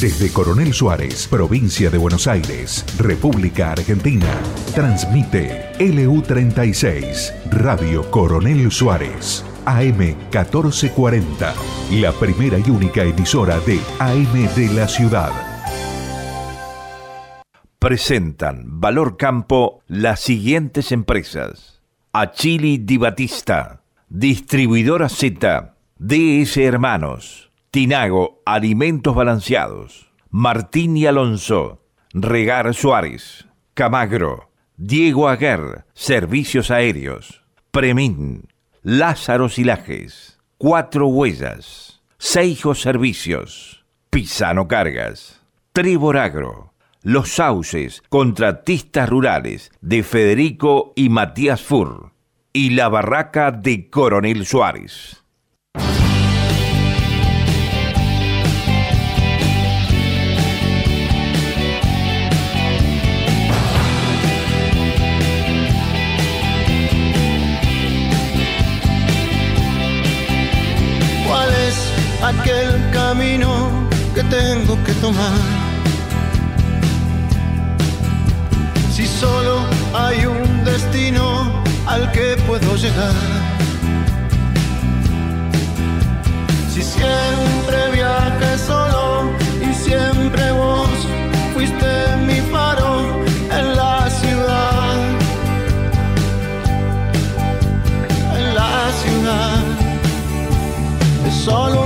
Desde Coronel Suárez, provincia de Buenos Aires, República Argentina, transmite LU36, Radio Coronel Suárez, AM 1440, la primera y única emisora de AM de la ciudad. Presentan Valor Campo las siguientes empresas. Achili Di Batista, Distribuidora Z, DS Hermanos. Tinago, Alimentos Balanceados. Martín y Alonso, Regar Suárez. Camagro, Diego Aguer, Servicios Aéreos. Premín, Lázaro Silajes. Cuatro Huellas. Seijo Servicios. Pisano Cargas. Tribor Agro. Los Sauces, Contratistas Rurales, de Federico y Matías Fur. Y la Barraca de Coronel Suárez. Aquel camino que tengo que tomar. Si solo hay un destino al que puedo llegar. Si siempre viaje solo y siempre vos fuiste mi faro en la ciudad. En la ciudad. Solo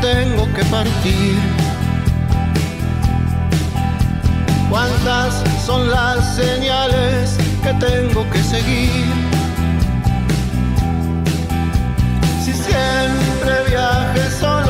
tengo que partir? ¿Cuántas son las señales que tengo que seguir? Si siempre viaje solo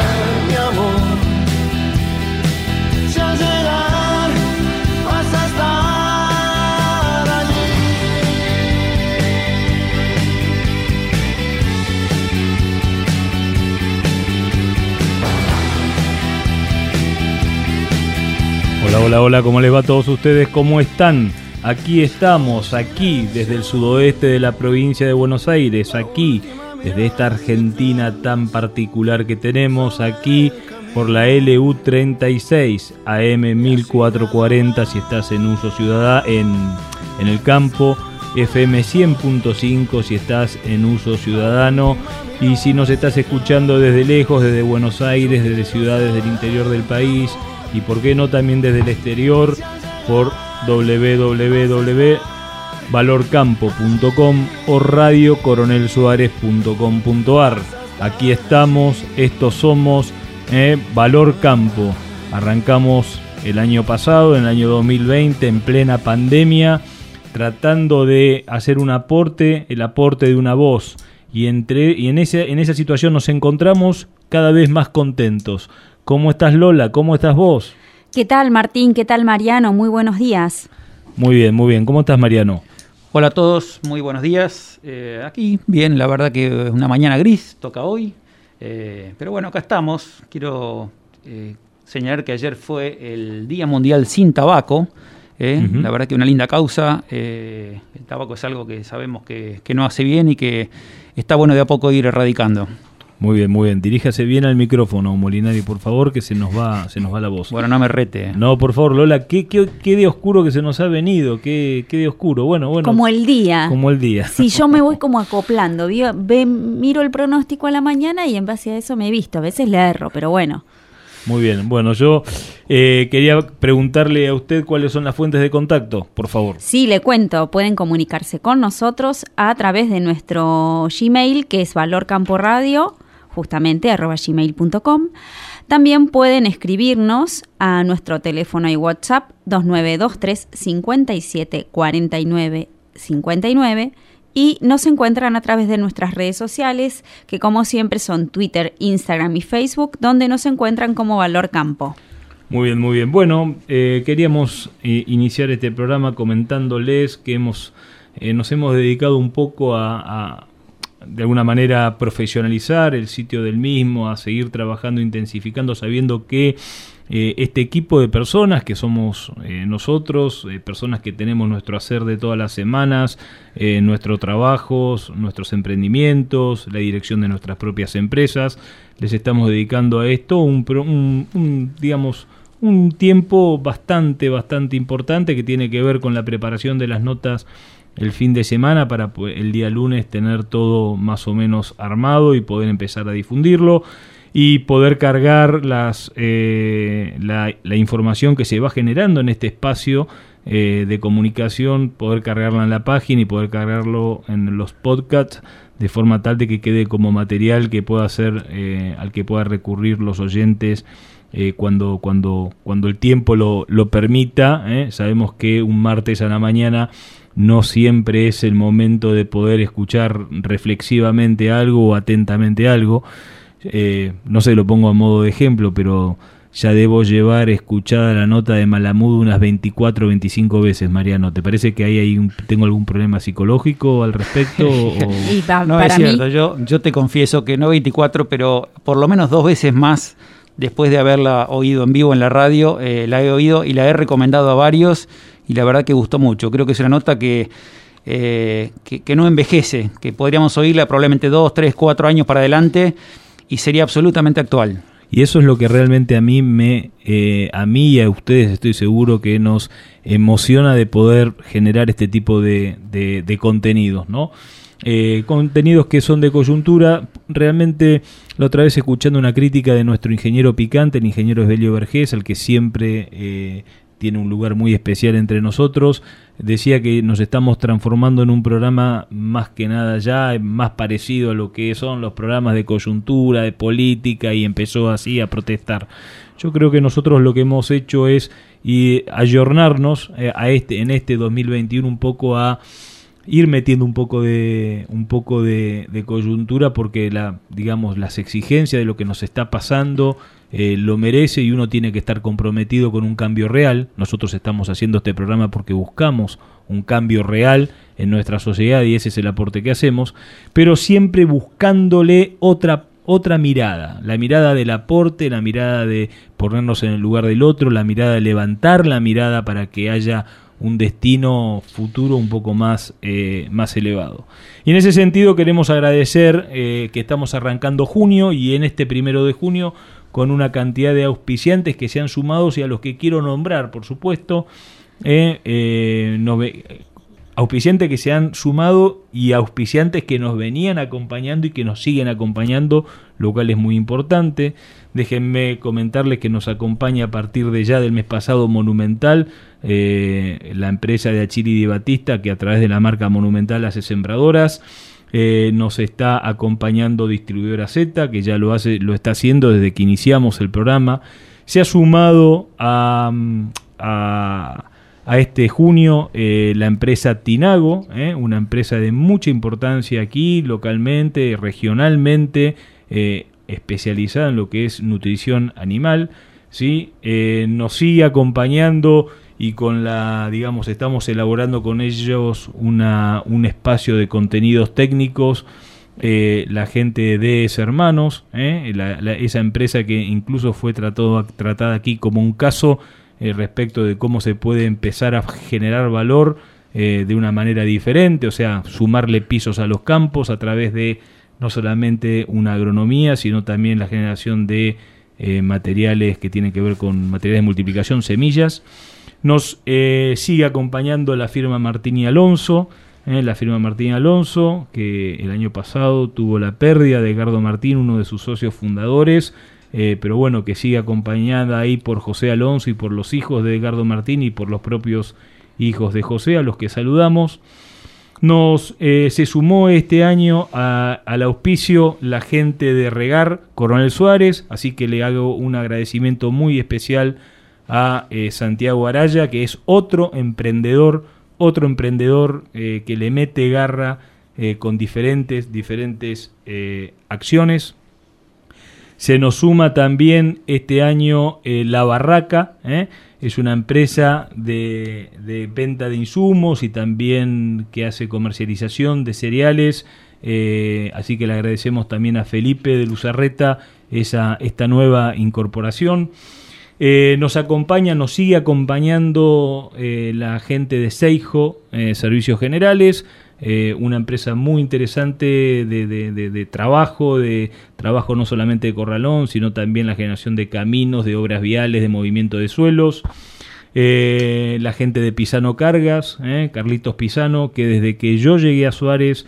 Hola, hola, hola, ¿cómo les va a todos ustedes? ¿Cómo están? Aquí estamos, aquí desde el sudoeste de la provincia de Buenos Aires, aquí desde esta Argentina tan particular que tenemos, aquí por la LU36 AM 1440 si estás en uso ciudadano en, en el campo, FM 100.5 si estás en uso ciudadano y si nos estás escuchando desde lejos, desde Buenos Aires, desde ciudades del interior del país y por qué no también desde el exterior por www.valorcampo.com o radiocoronelsuárez.com.ar. Aquí estamos, estos somos eh, Valor Campo. Arrancamos el año pasado, en el año 2020, en plena pandemia, tratando de hacer un aporte, el aporte de una voz. Y, entre, y en, ese, en esa situación nos encontramos cada vez más contentos. ¿Cómo estás Lola? ¿Cómo estás vos? ¿Qué tal Martín? ¿Qué tal Mariano? Muy buenos días. Muy bien, muy bien. ¿Cómo estás Mariano? Hola a todos, muy buenos días. Eh, aquí, bien, la verdad que es una mañana gris, toca hoy. Eh, pero bueno, acá estamos. Quiero eh, señalar que ayer fue el Día Mundial sin Tabaco. ¿eh? La verdad que una linda causa. Eh, el tabaco es algo que sabemos que, que no hace bien y que está bueno de a poco ir erradicando. Muy bien, muy bien. Diríjase bien al micrófono, Molinari, por favor, que se nos va, se nos va la voz. Bueno, no me rete. No, por favor, Lola, qué, qué, qué de oscuro que se nos ha venido, qué, qué de oscuro. Bueno, bueno. Como el día. Como el día. Sí, yo me voy como acoplando. ve, miro el pronóstico a la mañana y en base a eso me he visto. A veces le erro, pero bueno. Muy bien, bueno, yo eh, quería preguntarle a usted cuáles son las fuentes de contacto, por favor. Sí, le cuento, pueden comunicarse con nosotros a través de nuestro Gmail, que es valorcamporadio justamente arroba gmail.com. También pueden escribirnos a nuestro teléfono y WhatsApp 2923 57 49 59 y nos encuentran a través de nuestras redes sociales, que como siempre son Twitter, Instagram y Facebook, donde nos encuentran como Valor Campo. Muy bien, muy bien. Bueno, eh, queríamos eh, iniciar este programa comentándoles que hemos, eh, nos hemos dedicado un poco a, de alguna manera profesionalizar el sitio del mismo, a seguir trabajando, intensificando, sabiendo que eh, este equipo de personas que somos eh, nosotros, eh, personas que tenemos nuestro hacer de todas las semanas, nuestros trabajos, nuestros emprendimientos, la dirección de nuestras propias empresas, les estamos dedicando a esto un, un digamos, un tiempo bastante, bastante importante que tiene que ver con la preparación de las notas el fin de semana para el día lunes tener todo más o menos armado y poder empezar a difundirlo y poder cargar las, eh, la, información que se va generando en este espacio eh, de comunicación, poder cargarla en la página y poder cargarlo en los podcasts de forma tal de que quede como material que pueda ser eh, al que pueda recurrir los oyentes cuando, cuando, cuando el tiempo lo, lo permita. Sabemos que un martes a la mañana no siempre es el momento de poder escuchar reflexivamente algo o atentamente algo. Eh, no sé, lo pongo a modo de ejemplo, pero ya debo llevar escuchada la nota de Malamud unas 24 o 25 veces, Mariano. ¿Te parece que ahí hay tengo algún problema psicológico al respecto? no es cierto, yo, yo te confieso que no 24, pero por lo menos dos veces más después de haberla oído en vivo en la radio, eh, la he oído y la he recomendado a varios y la verdad que gustó mucho. Creo que es una nota que, eh, que, no envejece, que podríamos oírla probablemente dos, tres, cuatro años para adelante y sería absolutamente actual. Y eso es lo que realmente a mí me, eh, a mí y a ustedes estoy seguro que nos emociona de poder generar este tipo de, de, contenidos, ¿no? Eh, contenidos que son de coyuntura. Realmente, la otra vez escuchando una crítica de nuestro ingeniero picante, el ingeniero Esbelio Vergés, al que siempre tiene un lugar muy especial entre nosotros. Decía que nos estamos transformando en un programa más que nada ya, más parecido a lo que son los programas de coyuntura, de política, y empezó así a protestar. Yo creo que nosotros lo que hemos hecho es y ayornarnos eh, a este, en este 2021 un poco a ir metiendo un poco de un poco de, de, coyuntura porque la digamos las exigencias de lo que nos está pasando eh, lo merece y uno tiene que estar comprometido con un cambio real. Nosotros estamos haciendo este programa porque buscamos un cambio real en nuestra sociedad y ese es el aporte que hacemos, pero siempre buscándole otra otra mirada, la mirada del aporte, la mirada de ponernos en el lugar del otro, la mirada de levantar la mirada para que haya un destino futuro un poco más, eh, más elevado. Y en ese sentido queremos agradecer eh, que estamos arrancando junio y en este primero de junio con una cantidad de auspiciantes que se han sumado y a los que quiero nombrar, por supuesto, eh, eh, auspiciantes que se han sumado y auspiciantes que nos venían acompañando y que nos siguen acompañando, lo cual es muy importante. Déjenme comentarles que nos acompaña a partir de ya del mes pasado Monumental, eh, la empresa de Achiri Di Batista, que a través de la marca Monumental hace sembradoras. Eh, nos está acompañando Distribuidora Z, que ya lo, hace, lo está haciendo desde que iniciamos el programa. Se ha sumado a, a, este junio eh, la empresa Tinago, eh, una empresa de mucha importancia aquí, localmente, regionalmente, especializada en lo que es nutrición animal. ¿sí? nos sigue acompañando y con la, digamos, estamos elaborando con ellos una, un espacio de contenidos técnicos. Eh, la gente de DS Hermanos, eh, esa empresa que incluso fue tratado, tratada aquí como un caso respecto de cómo se puede empezar a generar valor de una manera diferente, o sea, sumarle pisos a los campos a través de no solamente una agronomía, sino también la generación de materiales que tienen que ver con materiales de multiplicación, semillas. Nos sigue acompañando la firma Martín y Alonso, eh, la firma Martín Alonso, que el año pasado tuvo la pérdida de Edgardo Martín, uno de sus socios fundadores, eh, pero bueno, que sigue acompañada ahí por José Alonso y por los hijos de Edgardo Martín y por los propios hijos de José, a los que saludamos. Nos eh, se sumó este año al auspicio la gente de Regar Coronel Suárez, así que le hago un agradecimiento muy especial a Santiago Araya, que es otro emprendedor otro emprendedor eh, que le mete garra eh, con diferentes, diferentes eh, acciones. Se nos suma también este año La Barraca, es una empresa de, de, venta de insumos y también que hace comercialización de cereales. así que le agradecemos también a Felipe de Luzarreta esa, esta nueva incorporación. Eh, nos acompaña, nos sigue acompañando eh, la gente de Seijo eh, Servicios Generales, una empresa muy interesante de, trabajo, de trabajo no solamente de corralón, sino también la generación de caminos, de obras viales, de movimiento de suelos. la gente de Pisano Cargas, Carlitos Pisano, que desde que yo llegué a Suárez,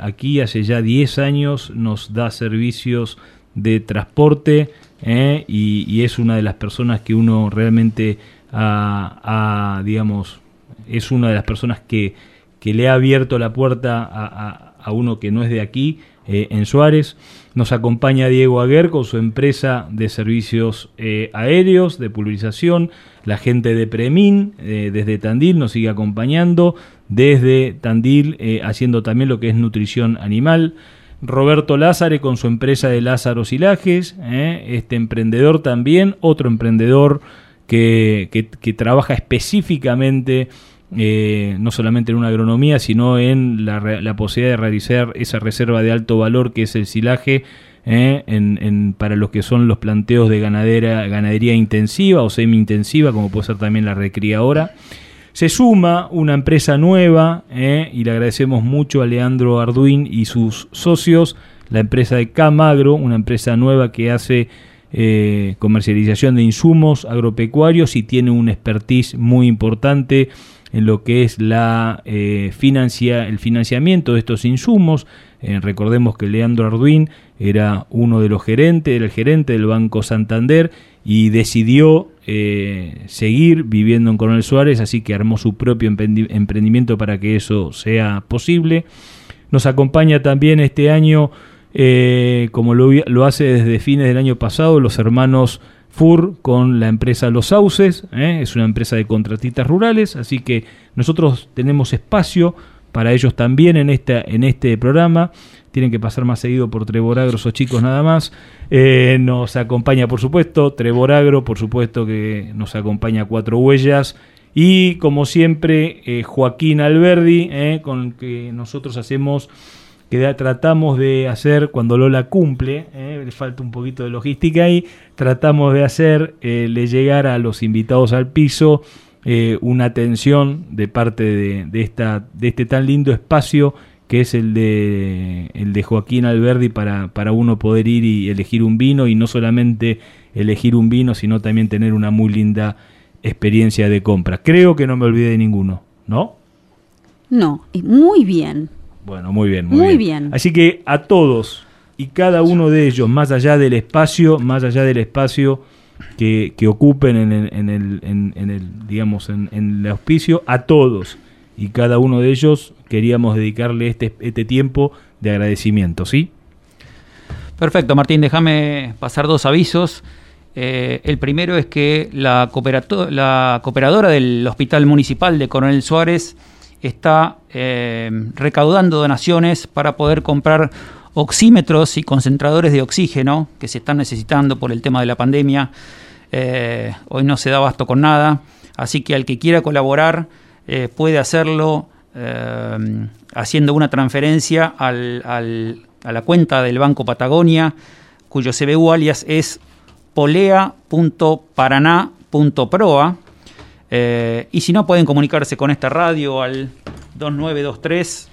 aquí hace ya 10 años, nos da servicios de transporte ¿eh? y, es una de las personas que uno realmente ha, digamos, es una de las personas que, que le ha abierto la puerta a, a, uno que no es de aquí, eh, en Suárez. Nos acompaña Diego Aguer con su empresa de servicios eh, aéreos, de pulverización. La gente de Premin, desde Tandil, nos sigue acompañando. Desde Tandil, haciendo también lo que es nutrición animal. Roberto Lázare con su empresa de Lázaro Silajes, ¿eh? este emprendedor también, otro emprendedor que, que, trabaja específicamente eh, no solamente en una agronomía, sino en la, posibilidad de realizar esa reserva de alto valor que es el silaje ¿eh? en, para los que son los planteos de ganadera, ganadería intensiva o semi-intensiva, como puede ser también la recría ahora. Se suma una empresa nueva eh, y le agradecemos mucho a Leandro Arduin y sus socios, la empresa de Camagro, una empresa nueva que hace eh, comercialización de insumos agropecuarios y tiene un expertise muy importante en lo que es la eh, financia, el financiamiento de estos insumos. recordemos que Leandro Arduin era uno de los gerentes, era el gerente del Banco Santander y decidió eh, seguir viviendo en Coronel Suárez, así que armó su propio emprendimiento para que eso sea posible. Nos acompaña también este año, eh, como lo, hace desde fines del año pasado, los hermanos FUR con la empresa Los Sauces, ¿eh? es una empresa de contratistas rurales, así que nosotros tenemos espacio para ellos también en, en este programa tienen que pasar más seguido por Treboragro esos chicos nada más. Eh, nos acompaña, por supuesto, Treboragro, por supuesto que nos acompaña Cuatro Huellas. Y como siempre, eh, Joaquín Alberdi, con que nosotros hacemos, que tratamos de hacer cuando Lola cumple, le falta un poquito de logística ahí, tratamos de hacerle llegar a los invitados al piso una atención de parte de, de, esta, de este tan lindo espacio que es el de, el de Joaquín Alberdi para, para uno poder ir y elegir un vino y no solamente elegir un vino, sino también tener una muy linda experiencia de compra. Creo que no me olvidé de ninguno, ¿no? No, muy bien. Bueno, muy bien. Muy, bien. Así que a todos y cada uno de ellos, más allá del espacio, más allá del espacio que, que ocupen en el, en el, en, el digamos, en, en el auspicio, a todos y cada uno de ellos queríamos dedicarle este, este tiempo de agradecimiento, ¿sí? Perfecto, Martín, déjame pasar dos avisos. Eh, el primero es que la, la, cooperadora del Hospital Municipal de Coronel Suárez está eh, recaudando donaciones para poder comprar oxímetros y concentradores de oxígeno que se están necesitando por el tema de la pandemia. Eh, hoy no se da abasto con nada, así que al que quiera colaborar eh, puede hacerlo haciendo una transferencia al, a la cuenta del Banco Patagonia, cuyo CBU alias es polea.paraná www.proa. Eh, y si no, pueden comunicarse con esta radio al 2923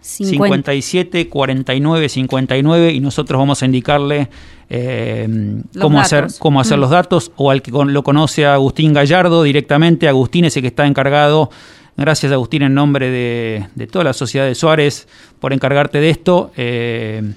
57 49 59 y nosotros vamos a indicarle eh, cómo, hacer, cómo hacer mm. los datos o al que lo conoce a Agustín Gallardo directamente. Agustín es el que está encargado. Gracias Agustín en nombre de, toda la sociedad de Suárez por encargarte de esto. Eh,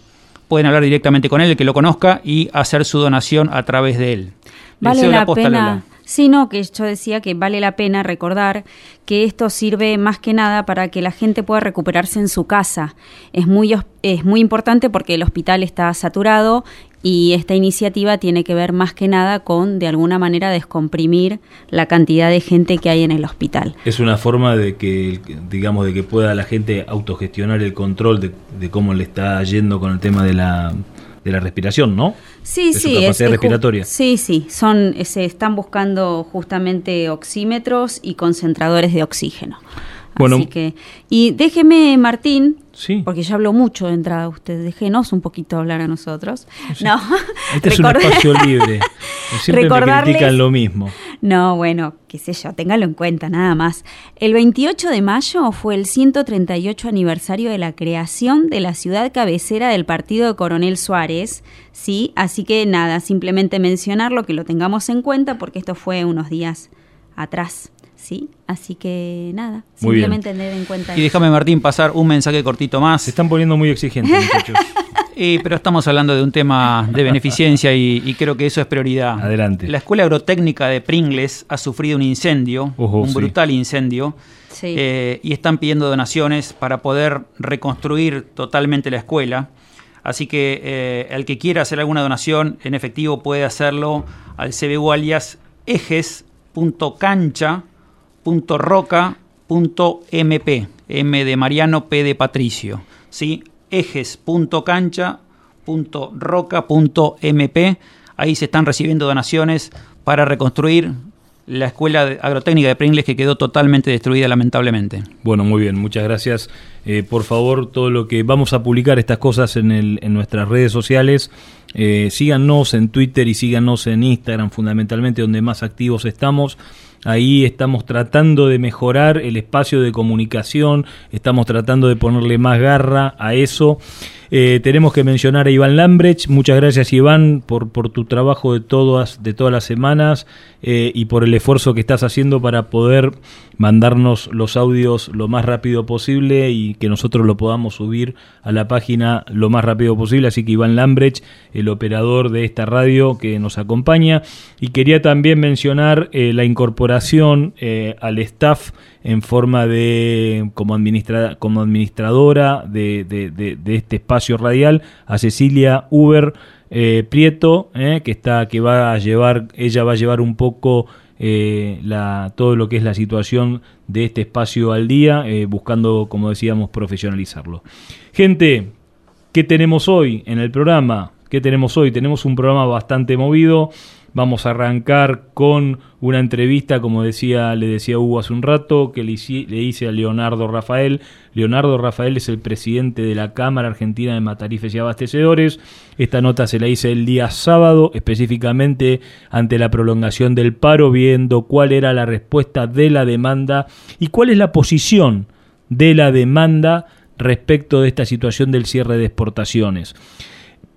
pueden hablar directamente con él, el que lo conozca, y hacer su donación a través de él. Vale la, pena sino que yo decía que vale la pena recordar que esto sirve más que nada para que la gente pueda recuperarse en su casa. Es muy, es muy importante porque el hospital está saturado y esta iniciativa tiene que ver más que nada con, de alguna manera, descomprimir la cantidad de gente que hay en el hospital. Es una forma de que, digamos, de que pueda la gente autogestionar el control de, de cómo le está yendo con el tema de la de la respiración, ¿no? Sí, sí, es, respiratoria. Sí, sí, son se están buscando justamente oxímetros y concentradores de oxígeno. Bueno, Así que y déjeme Martín porque ya hablo mucho de entrada usted. Déjenos un poquito hablar a nosotros. No. Este es un espacio libre. Siempre me critican lo mismo. No, bueno, qué sé yo, téngalo en cuenta, nada más. El 28 de mayo fue el 138 aniversario de la creación de la ciudad cabecera del partido de Coronel Suárez, ¿sí? Así que nada, simplemente mencionarlo, que lo tengamos en cuenta, porque esto fue unos días atrás. ¿Sí? Así que nada, simplemente tener en cuenta. Y déjame, Martín, pasar un mensaje cortito más. Se están poniendo muy exigentes, muchachos. pero estamos hablando de un tema de beneficencia y, creo que eso es prioridad. Adelante. La Escuela Agrotécnica de Pringles ha sufrido un incendio, un brutal incendio, eh, y están pidiendo donaciones para poder reconstruir totalmente la escuela. Así que eh, el que quiera hacer alguna donación en efectivo puede hacerlo al CBU alias ejes.cancha ejes.roca.mp, M de Mariano, P de Patricio, ¿sí? ejes.cancha.roca.mp, ahí se están recibiendo donaciones para reconstruir la escuela agrotécnica de Pringles que quedó totalmente destruida lamentablemente. Bueno, muy bien, muchas gracias. Eh, por favor, todo lo que vamos a publicar estas cosas en, nuestras redes sociales, eh, síganos en Twitter y síganos en Instagram fundamentalmente donde más activos estamos. Ahí estamos tratando de mejorar el espacio de comunicación, estamos tratando de ponerle más garra a eso. Eh, tenemos que mencionar a Iván Lambrecht. Muchas gracias Iván por, por tu trabajo de todas, de todas las semanas eh, y por el esfuerzo que estás haciendo para poder mandarnos los audios lo más rápido posible y que nosotros lo podamos subir a la página lo más rápido posible. Así que Iván Lambrecht, el operador de esta radio que nos acompaña. Y quería también mencionar eh, la incorporación al staff en forma de como, como administradora de, de, este espacio radial a Cecilia Uber eh, Prieto, eh, que está, que va a llevar, ella va a llevar un poco eh, la, todo lo que es la situación de este espacio al día, buscando, como decíamos, profesionalizarlo. Gente, ¿qué tenemos hoy en el programa? ¿Qué tenemos hoy? Tenemos un programa bastante movido. Vamos a arrancar con una entrevista, como decía, le decía Hugo hace un rato, que le hice, a Leonardo Rafael. Leonardo Rafael es el presidente de la Cámara Argentina de Matarifes y Abastecedores. Esta nota se la hice el día sábado, específicamente ante la prolongación del paro, viendo cuál era la respuesta de la demanda y cuál es la posición de la demanda respecto de esta situación del cierre de exportaciones.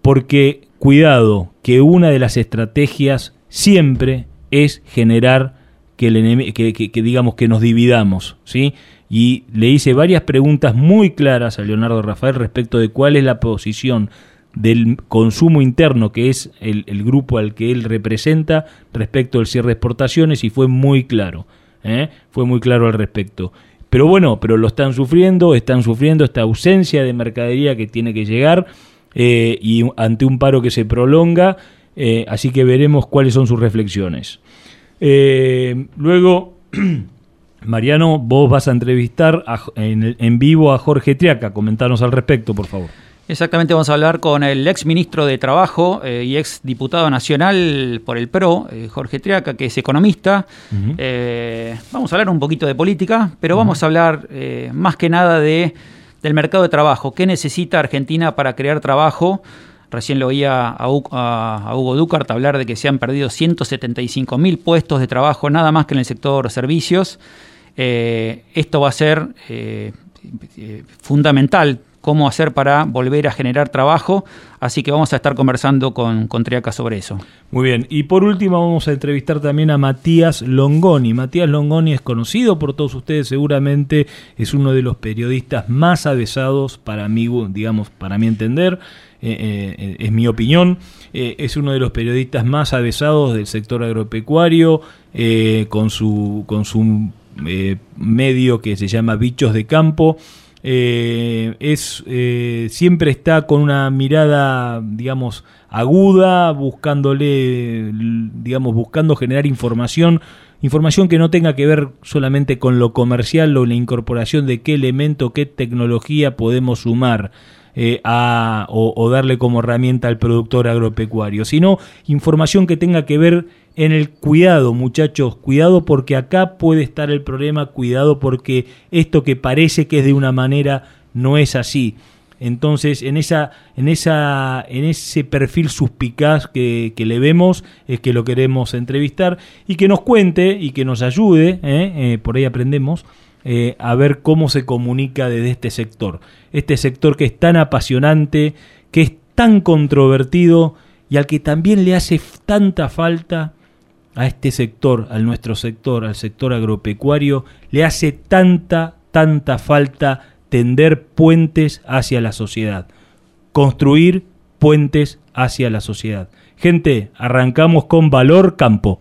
Porque cuidado, que una de las estrategias siempre es generar que, el que, digamos que nos dividamos, ¿sí? Y le hice varias preguntas muy claras a Leonardo Rafael respecto de cuál es la posición del consumo interno, que es el, grupo al que él representa, respecto al cierre de exportaciones, y fue muy claro, ¿eh? fue muy claro al respecto. Pero bueno, pero lo están sufriendo, están sufriendo esta ausencia de mercadería que tiene que llegar, eh, y ante un paro que se prolonga, eh, así que veremos cuáles son sus reflexiones. Eh, luego, Mariano, vos vas a entrevistar en, vivo a Jorge Triaca, comentanos al respecto, por favor. Exactamente, vamos a hablar con el ex ministro de Trabajo y ex diputado nacional por el PRO, Jorge Triaca, que es economista. vamos a hablar un poquito de política, pero vamos a hablar más que nada de del mercado de trabajo. ¿Qué necesita Argentina para crear trabajo? Recién lo oía a, Hugo Ducart hablar de que se han perdido 175 mil puestos de trabajo nada más que en el sector servicios. Eh, esto va a ser eh, fundamental cómo hacer para volver a generar trabajo. Así que vamos a estar conversando con, con Triaca sobre eso. Muy bien. Y por último vamos a entrevistar también a Matías Longoni. Matías Longoni es conocido por todos ustedes seguramente. Es uno de los periodistas más avesados para mí, digamos, para mi entender. Eh, eh, es mi opinión. Eh, es uno de los periodistas más avesados del sector agropecuario, con su, con su medio que se llama Bichos de Campo. Eh, es, eh, siempre está con una mirada, digamos, aguda, buscándole, digamos, buscando generar información, información que no tenga que ver solamente con lo comercial o la incorporación de qué elemento, qué tecnología podemos sumar. Eh, a, o, darle como herramienta al productor agropecuario, sino información que tenga que ver en el cuidado, muchachos, cuidado porque acá puede estar el problema, cuidado porque esto que parece que es de una manera no es así. Entonces, en esa, en esa, en ese perfil suspicaz que, le vemos, es que lo queremos entrevistar y que nos cuente y que nos ayude, ¿eh? Eh, por ahí aprendemos, eh, a ver cómo se comunica desde este sector. Este sector que es tan apasionante, que es tan controvertido y al que también le hace tanta falta a este sector, al nuestro sector, al sector agropecuario, le hace tanta, tanta falta tender puentes hacia la sociedad, construir puentes hacia la sociedad. Gente, arrancamos con valor campo.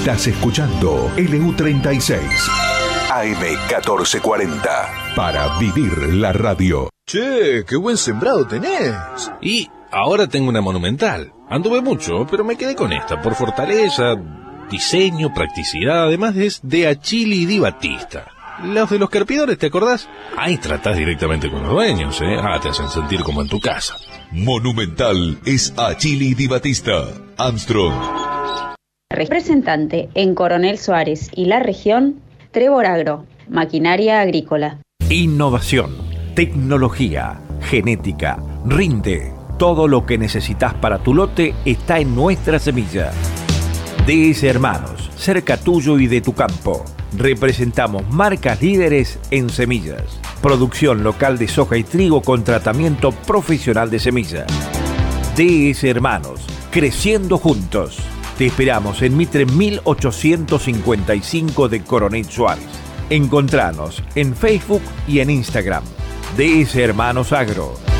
Estás escuchando LU36 AM1440 para vivir la radio. Che, qué buen sembrado tenés. Y ahora tengo una monumental. Anduve mucho, pero me quedé con esta por fortaleza, diseño, practicidad, además es de Achili Di Batista. Los de los carpidores, ¿te acordás? Ahí tratás directamente con los dueños, ¿eh? Ah, te hacen sentir como en tu casa. Monumental es Achili Di Batista. Armstrong. Representante en Coronel Suárez y la región, Trevor Agro, maquinaria agrícola. Innovación, tecnología, genética, rinde. Todo lo que necesitas para tu lote está en nuestra semilla. DS Hermanos, cerca tuyo y de tu campo. Representamos marcas líderes en semillas. Producción local de soja y trigo con tratamiento profesional de semilla. DS Hermanos, creciendo juntos. Te esperamos en Mitre 1855 de Coronel Suárez. Encontranos en Facebook y en Instagram. DS Hermanos Agro.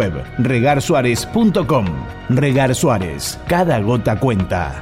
web regarsuárez.com. Regar Suárez, cada gota cuenta.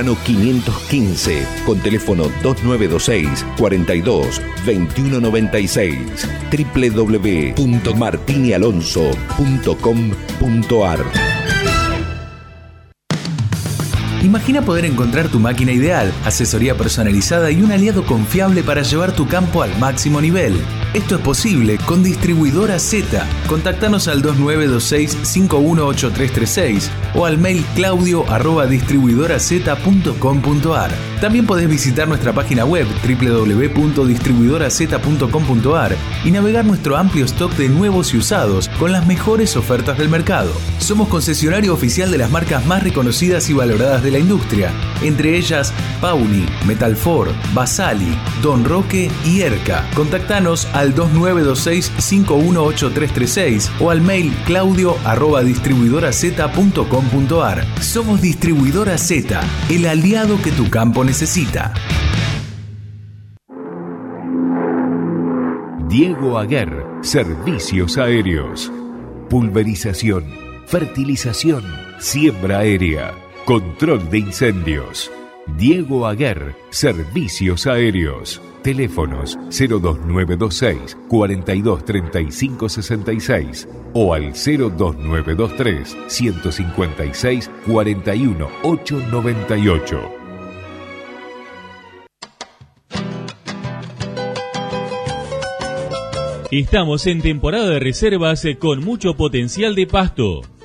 515, con teléfono 2926 42 2196 www.martinialonso.com.ar Imagina poder encontrar tu máquina ideal, asesoría personalizada y un aliado confiable para llevar tu campo al máximo nivel. Esto es posible con Distribuidora Z. Contactanos al 2926-518336 o al mail claudio También podés visitar nuestra página web www.distribuidoraz.com.ar y navegar nuestro amplio stock de nuevos y usados con las mejores ofertas del mercado. Somos concesionario oficial de las marcas más reconocidas y valoradas de la industria, entre ellas Pauli, Metalfor, Basali, Don Roque y Erca. Contactanos a al 2926-518336 o al mail claudio arroba distribuidoraz.com.ar. Somos Distribuidora Z, el aliado que tu campo necesita. Diego Aguer, Servicios Aéreos. Pulverización, fertilización, siembra aérea, control de incendios. Diego Aguer, Servicios Aéreos. Teléfonos 02926 423566 o al 02923 156 41898. Estamos en temporada de reservas con mucho potencial de pasto.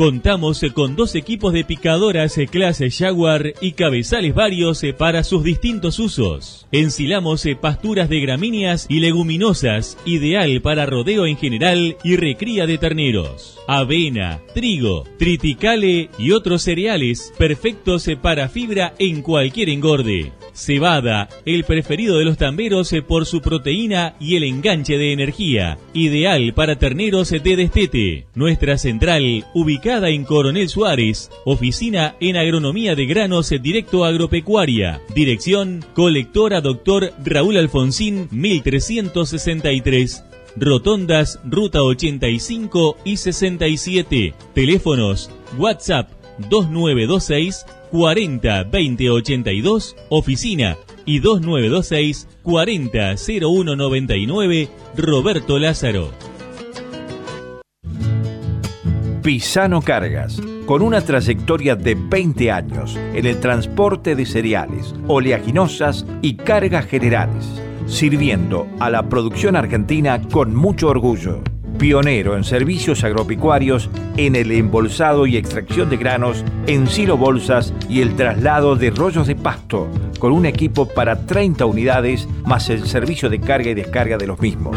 Contamos con dos equipos de picadoras clase Jaguar y cabezales varios para sus distintos usos. Ensilamos pasturas de gramíneas y leguminosas, ideal para rodeo en general y recría de terneros. Avena, trigo, triticale y otros cereales perfectos para fibra en cualquier engorde. Cebada, el preferido de los tamberos por su proteína y el enganche de energía, ideal para terneros de destete. Nuestra central, ubicada en Coronel Suárez, oficina en agronomía de granos directo agropecuaria. Dirección, colectora doctor Raúl Alfonsín, 1363. Rotondas, Ruta 85 y 67. Teléfonos, WhatsApp 2926 40 20 82, oficina y 2926 40 01 99, Roberto Lázaro. Pisano Cargas, con una trayectoria de 20 años en el transporte de cereales, oleaginosas y cargas generales, sirviendo a la producción argentina con mucho orgullo pionero en servicios agropecuarios, en el embolsado y extracción de granos, en silo bolsas y el traslado de rollos de pasto, con un equipo para 30 unidades más el servicio de carga y descarga de los mismos.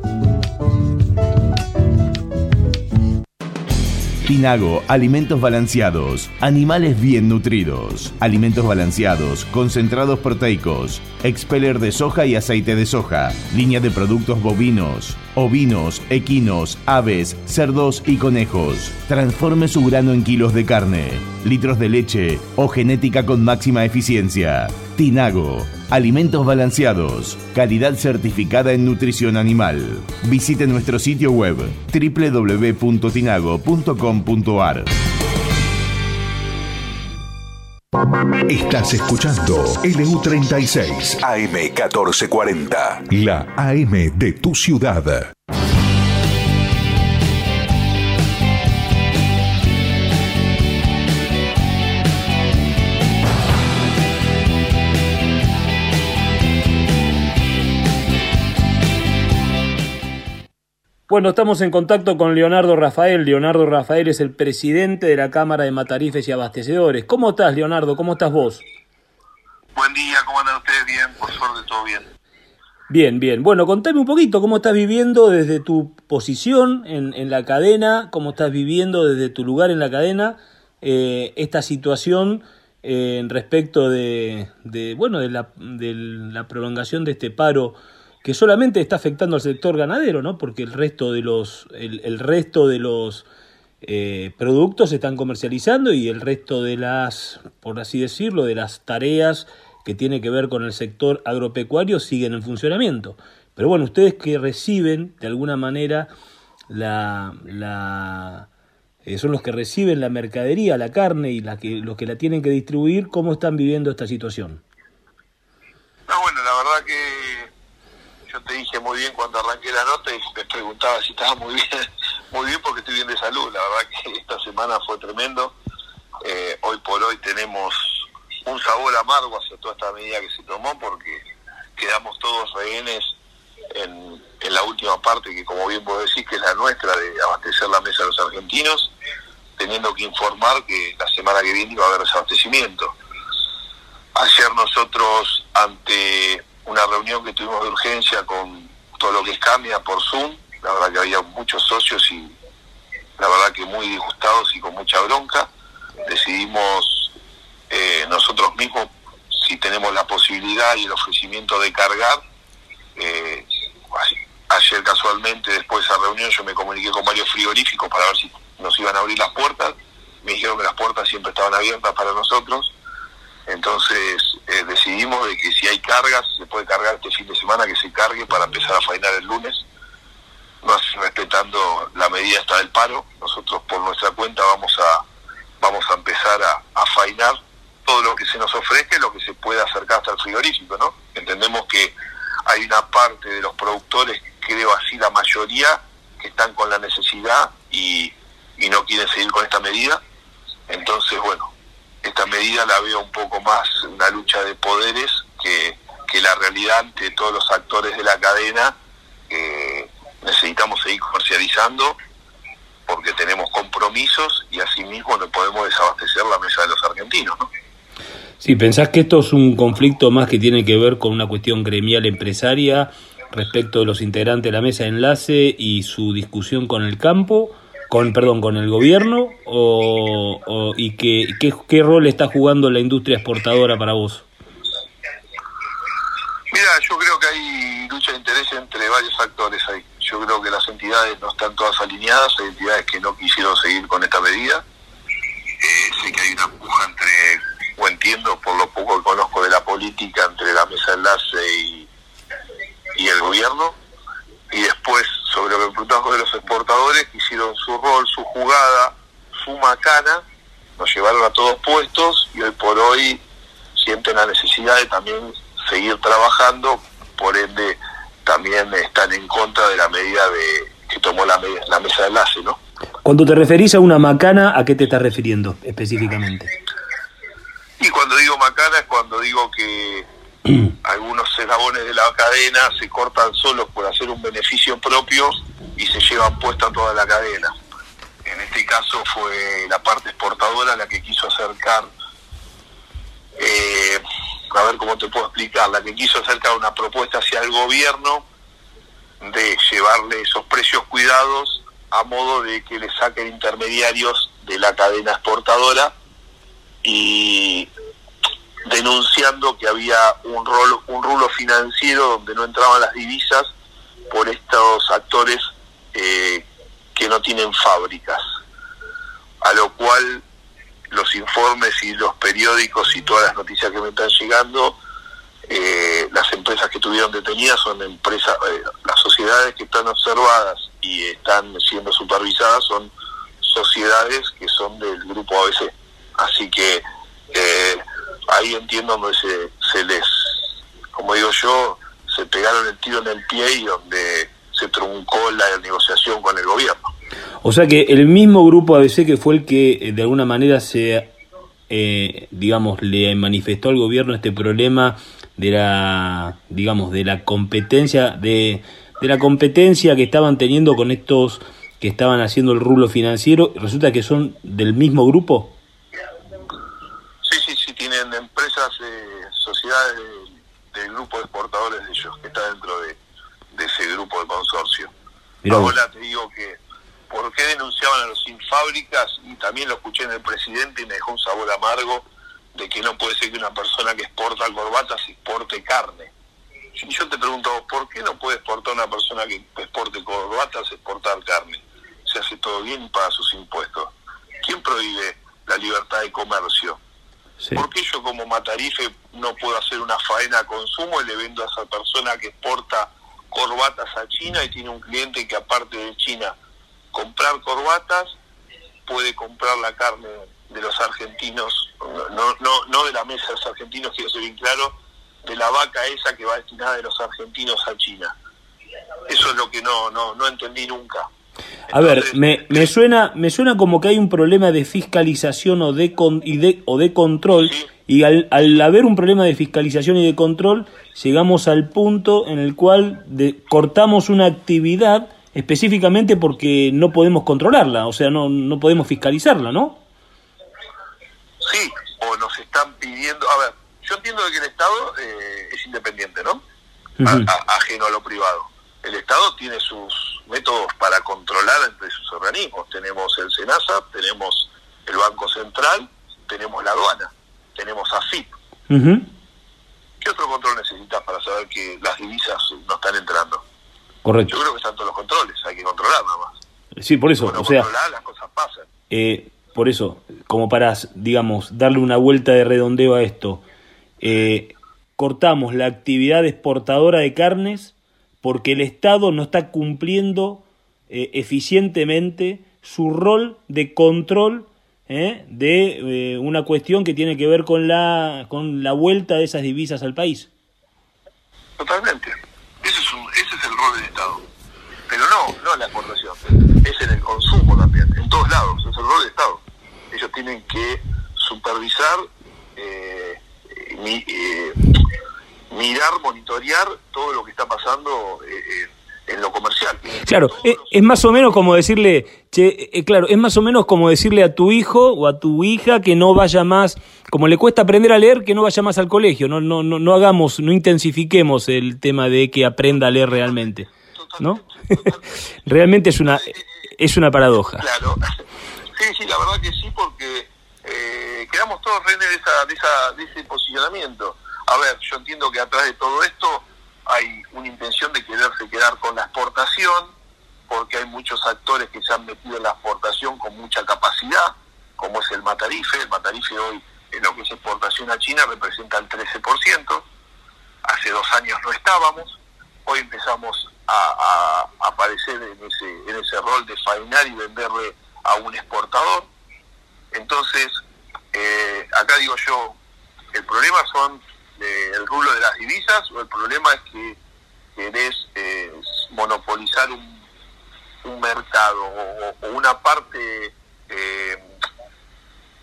Tinago, alimentos balanceados, animales bien nutridos, alimentos balanceados, concentrados proteicos, expeller de soja y aceite de soja, línea de productos bovinos, ovinos, equinos, aves, cerdos y conejos. Transforme su grano en kilos de carne, litros de leche o genética con máxima eficiencia. Tinago, alimentos balanceados, calidad certificada en nutrición animal. Visite nuestro sitio web www.tinago.com.ar. Estás escuchando LU36 AM1440, la AM de tu ciudad. Bueno, estamos en contacto con Leonardo Rafael. Leonardo Rafael es el presidente de la Cámara de Matarifes y Abastecedores. ¿Cómo estás, Leonardo? ¿Cómo estás vos? Buen día, ¿cómo andan ustedes? Bien, por suerte todo bien. Bien, bien. Bueno, contame un poquito cómo estás viviendo desde tu posición en, la cadena, cómo estás viviendo desde tu lugar en la cadena eh, esta situación eh, en respecto de, bueno, de la, de la prolongación de este paro que solamente está afectando al sector ganadero, ¿no? Porque el resto de los, el, resto de los eh, productos se están comercializando y el resto de las, por así decirlo, de las tareas que tiene que ver con el sector agropecuario siguen en funcionamiento. Pero bueno, ustedes que reciben de alguna manera la, la eh, son los que reciben la mercadería, la carne y la que, los que la tienen que distribuir, ¿cómo están viviendo esta situación? No, bueno, la verdad que yo te dije muy bien cuando arranqué la nota y me preguntaba si estaba muy bien, muy bien porque estoy bien de salud. La verdad que esta semana fue tremendo. Eh, hoy por hoy tenemos un sabor amargo hacia toda esta medida que se tomó porque quedamos todos rehenes en, la última parte que como bien vos decís que es la nuestra de abastecer la mesa de los argentinos, teniendo que informar que la semana que viene iba a haber desabastecimiento. Ayer nosotros ante una reunión que tuvimos de urgencia con todo lo que es Camia por Zoom. La verdad que había muchos socios y la verdad que muy disgustados y con mucha bronca. Decidimos eh, nosotros mismos, si tenemos la posibilidad y el ofrecimiento de cargar, eh, ayer casualmente después de esa reunión yo me comuniqué con varios frigoríficos para ver si nos iban a abrir las puertas. Me dijeron que las puertas siempre estaban abiertas para nosotros entonces eh, decidimos de que si hay cargas, se puede cargar este fin de semana, que se cargue para empezar a fainar el lunes, no respetando la medida hasta del paro. Nosotros por nuestra cuenta vamos a vamos a empezar a, a fainar todo lo que se nos ofrezca lo que se pueda acercar hasta el frigorífico, ¿no? Entendemos que hay una parte de los productores, creo así la mayoría, que están con la necesidad y, y no quieren seguir con esta medida. Entonces, bueno, esta medida la veo un poco más una lucha de poderes que, la realidad ante todos los actores de la cadena. necesitamos seguir comercializando porque tenemos compromisos y asimismo no podemos desabastecer la mesa de los argentinos. ¿no? Sí, ¿pensás que esto es un conflicto más que tiene que ver con una cuestión gremial empresaria respecto de los integrantes de la mesa de enlace y su discusión con el campo? Con perdón con el gobierno o, y qué, qué, rol está jugando la industria exportadora para vos mira yo creo que hay lucha de interés entre varios actores ahí. Yo creo que las entidades no están todas alineadas hay entidades que no quisieron seguir con esta medida. Eh, sé que hay una puja entre o entiendo por lo poco que conozco de la política entre la mesa de enlace y, y el gobierno y después sobre lo que preguntamos de los exportadores, que hicieron su rol, su jugada, su macana, nos llevaron a todos puestos y hoy por hoy sienten la necesidad de también seguir trabajando, por ende también están en contra de la medida de que tomó la, la mesa de enlace, ¿no? Cuando te referís a una macana, ¿a qué te estás refiriendo específicamente? Y cuando digo macana es cuando digo que algunos eslabones de la cadena se cortan solos por hacer un beneficio propio y se llevan puesta toda la cadena. En este caso fue la parte exportadora la que quiso acercar, eh, a ver cómo te puedo explicar, la que quiso acercar una propuesta hacia el gobierno de llevarle esos precios cuidados a modo de que le saquen intermediarios de la cadena exportadora y denunciando que había un rol, un rulo financiero donde no entraban las divisas por estos actores eh, que no tienen fábricas. A lo cual los informes y los periódicos y todas las noticias que me están llegando, eh, las empresas que tuvieron detenidas son empresas, eh, las sociedades que están observadas y están siendo supervisadas son sociedades que son del grupo ABC. Así que ahí entiendo donde se, se les, como digo yo, se pegaron el tiro en el pie y donde se truncó la negociación con el gobierno. O sea que el mismo grupo ABC que fue el que eh, de alguna manera se, eh, digamos, le manifestó al gobierno este problema de la, digamos, de la competencia de de la competencia que estaban teniendo con estos que estaban haciendo el rulo financiero, resulta que son del mismo grupo. Sí, sí, sí, tienen empresas, eh, sociedades del grupo de exportadores de ellos, que está dentro de, ese grupo de consorcio. Ahora te digo que, ¿por qué denunciaban a los sin fábricas? Y también lo escuché en el presidente y me dejó un sabor amargo de que no puede ser que una persona que exporta corbatas exporte carne. Y yo te pregunto, ¿por qué no puede exportar una persona que exporte corbatas exportar carne? Se hace todo bien y paga sus impuestos. ¿Quién prohíbe la libertad de comercio? ¿Por qué yo como matarife no puedo hacer una faena a consumo y le vendo a esa persona que exporta corbatas a China y tiene un cliente que aparte de China comprar corbatas puede comprar la carne de los argentinos, no, no, no de la mesa de los argentinos, quiero ser bien claro, de la vaca esa que va destinada de los argentinos a China. Eso es lo que no, no, no entendí nunca. a ver, me, me, suena, me suena como que hay un problema de fiscalización o de, con, y de, o de control, y al, al, haber un problema de fiscalización y de control, llegamos al punto en el cual de, cortamos una actividad específicamente porque no podemos controlarla, o sea, no, no podemos fiscalizarla, ¿no? Sí, o nos están pidiendo, a ver, yo entiendo que el Estado eh, es independiente, ¿no? ajeno a lo privado. El Estado tiene sus métodos para controlar entre sus organismos. Tenemos el SENASA, tenemos el Banco Central, tenemos la aduana, tenemos AFIP. ¿Qué otro control necesitas para saber que las divisas no están entrando? Correcto. Yo creo que están todos los controles, hay que controlar nada más. Sí, por eso, o sea, las cosas pasan. Eh, por eso, como para, digamos, darle una vuelta de redondeo a esto, eh, cortamos la actividad exportadora de carnes porque el Estado no está cumpliendo eh, eficientemente su rol de control eh, de una cuestión que tiene que ver con la, con la vuelta de esas divisas al país. Totalmente. Ese es, ese es el rol del Estado. Pero no, no en la exportación. Es en el consumo también, en todos lados. Es el rol del Estado. Ellos tienen que supervisar eh, eh, mirar, monitorear todo lo que está pasando eh, en lo comercial. Claro, eh, es, más o menos como decirle, claro, es más o menos como decirle a tu hijo o a tu hija que no vaya más, como le cuesta aprender a leer, que no vaya más al colegio, no, no, no, no hagamos, no intensifiquemos el tema de que aprenda a leer realmente, ¿no? realmente es una, es una paradoja. Claro, sí, sí, la verdad que sí, porque quedamos todos rehenes de, esa, de, esa, de ese posicionamiento. A ver, yo entiendo que atrás de todo esto hay una intención de quererse quedar con la exportación, porque hay muchos actores que se han metido en la exportación con mucha capacidad, como es el Matarife. El Matarife hoy, en lo que es exportación a China, representa el 13%. Hace dos años no estábamos. Hoy empezamos a, aparecer en ese, en ese rol de fainar y venderle a un exportador. Entonces, eh, acá digo yo, el problema son eh, el rulo de las divisas o el problema es que querés eh, monopolizar un, mercado o, una parte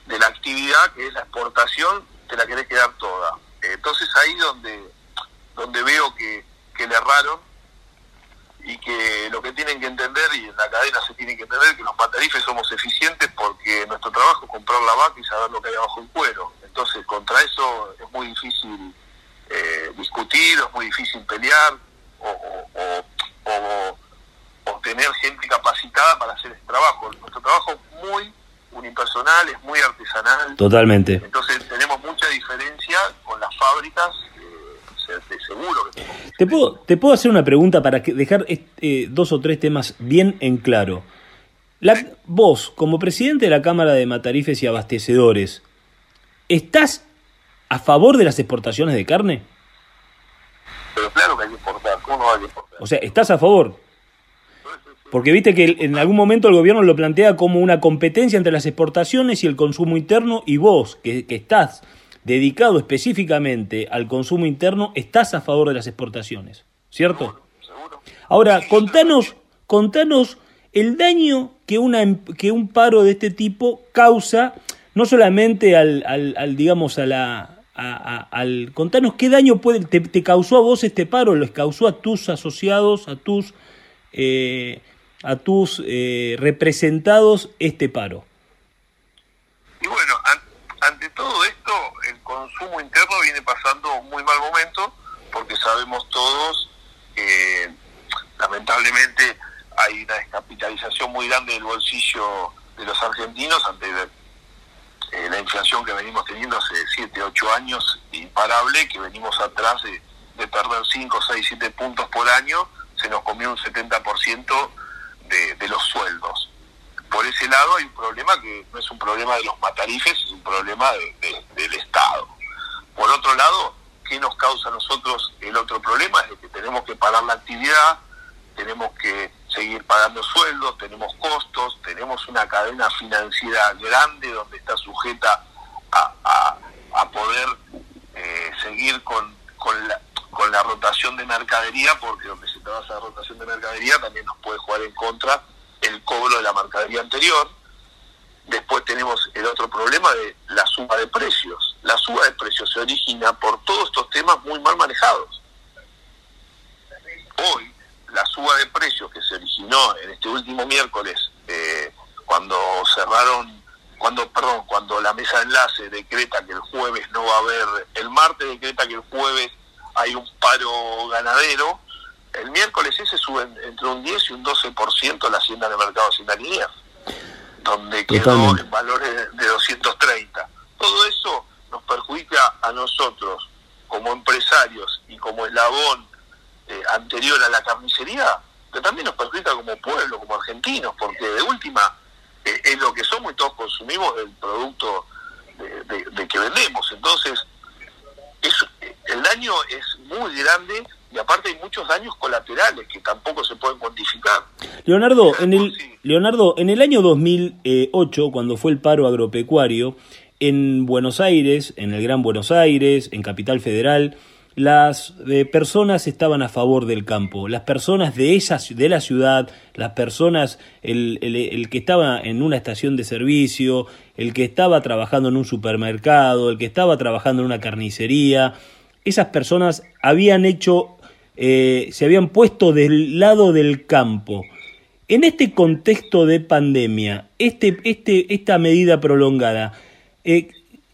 de la actividad que es la exportación, te la querés quedar toda. entonces ahí donde, donde veo que, que le erraron y que lo que tienen que entender, y en la cadena se tiene que entender, que los matarifes somos eficientes porque nuestro trabajo es comprar la vaca y saber lo que hay abajo el cuero. Entonces, contra eso es muy difícil eh, discutir, es muy difícil pelear o, o, tener gente capacitada para hacer ese trabajo. Nuestro trabajo es muy unipersonal, es muy artesanal. Totalmente. Entonces, tenemos mucha diferencia con las fábricas seguro ¿Te puedo, ¿Te puedo hacer una pregunta para dejar eh, dos o tres temas bien en claro? La, vos, como presidente de la Cámara de Matarifes y Abastecedores, ¿estás a favor de las exportaciones de carne? Pero claro que hay que exportar, ¿cómo no hay que exportar? O sea, ¿estás a favor? Porque viste que en algún momento el gobierno lo plantea como una competencia entre las exportaciones y el consumo interno y vos, que, que estás dedicado específicamente al consumo interno, estás a favor de las exportaciones, ¿cierto? Ahora, contanos, contanos el daño que, una, em, que un paro de este tipo causa no solamente al, al, digamos a la, al contanos qué daño puede te, causó a vos este paro, les causó a tus asociados, a tus eh, a tus eh, representados este paro. Y bueno, ante todo esto, el consumo interno viene pasando muy mal momento, porque sabemos todos que lamentablemente hay una descapitalización muy grande del bolsillo de los argentinos ante eh, la inflación que venimos teniendo hace 7, 8 años, imparable, que venimos atrás de, perder 5, 6, 7 puntos por año, se nos comió un 70% de, de los sueldos. Por ese lado hay un problema que no es un problema de los matarifes, es un problema del Estado. Por otro lado, ¿qué nos causa a nosotros el otro problema? Es que tenemos que parar la actividad, tenemos que seguir pagando sueldos, tenemos costos, tenemos una cadena financiera grande donde está sujeta a, a, poder eh, seguir con, con, la, con la rotación de mercadería, porque donde se trabaja la rotación de mercadería también nos puede jugar en contra el cobro de la mercadería anterior. Después tenemos el otro problema de la suba de precios. La suba de precios se origina por todos estos temas muy mal manejados. Hoy, la suba de precios que se originó en este último miércoles, eh, cuando cerraron, cuando, perdón, cuando la mesa de enlace decreta que el jueves no va a haber, el martes decreta que el jueves hay un paro ganadero, el miércoles ese sube entre un 10 y un 12% la hacienda de mercado línea, donde quedó en valores de 230. Todo eso nos perjudica a nosotros como empresarios y como eslabón eh, anterior a la carnicería, pero también nos perjudica como pueblo, como argentinos, porque de última eh, es lo que somos y todos consumimos el producto de, que vendemos. Entonces, el daño es muy grande y aparte hay muchos daños colaterales que tampoco se pueden cuantificar. Leonardo, en el, Leonardo, en el año 2008, cuando fue el paro agropecuario, en Buenos Aires, en el Gran Buenos Aires, en Capital Federal, las eh, personas estaban a favor del campo, las personas de, esa, de la ciudad, las personas, el, el, que estaba en una estación de servicio, el que estaba trabajando en un supermercado, el que estaba trabajando en una carnicería, esas personas habían hecho, eh, se habían puesto del lado del campo. En este contexto de pandemia, este, este, esta medida prolongada, eh,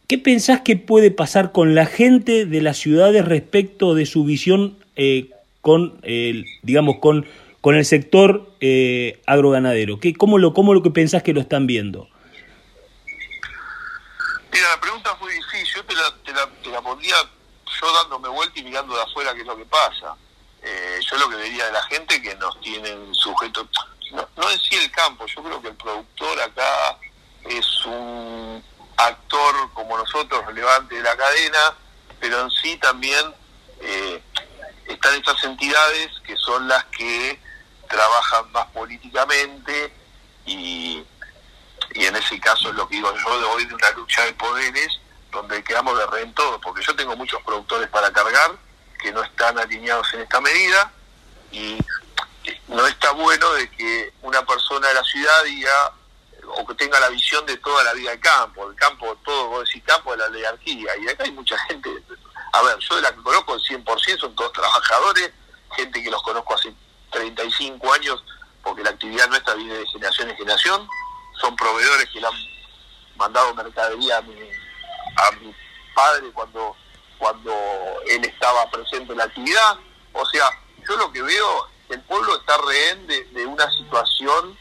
¿Qué pensás que puede pasar con la gente de las ciudades respecto de su visión eh, con, el, digamos, con, con el sector eh, agroganadero? ¿Qué, cómo, lo, ¿Cómo lo que pensás que lo están viendo? Mira, la pregunta es muy difícil. Yo te la, te la, pondría yo dándome vuelta y mirando de afuera qué es lo que pasa. Eh, yo lo que vería de la gente que nos tienen sujetos, no, no en sí el campo, yo creo que el productor acá es un actor como nosotros relevante de la cadena, pero en sí también eh, están estas entidades que son las que trabajan más políticamente y, y en ese caso es lo que digo yo de hoy de una lucha de poderes donde quedamos de re todo, porque yo tengo muchos productores para cargar que no están alineados en esta medida y no está bueno de que una persona de la ciudad diga o que tenga la visión de toda la vida del campo, el campo, todo, vos decís campo de la oligarquía, y acá hay mucha gente, a ver, yo de la que conozco el 100% son todos trabajadores, gente que los conozco hace 35 años, porque la actividad nuestra viene de generación en generación, son proveedores que le han mandado mercadería a mi, a mi padre cuando, cuando él estaba presente en la actividad, o sea, yo lo que veo, el pueblo está rehén de una situación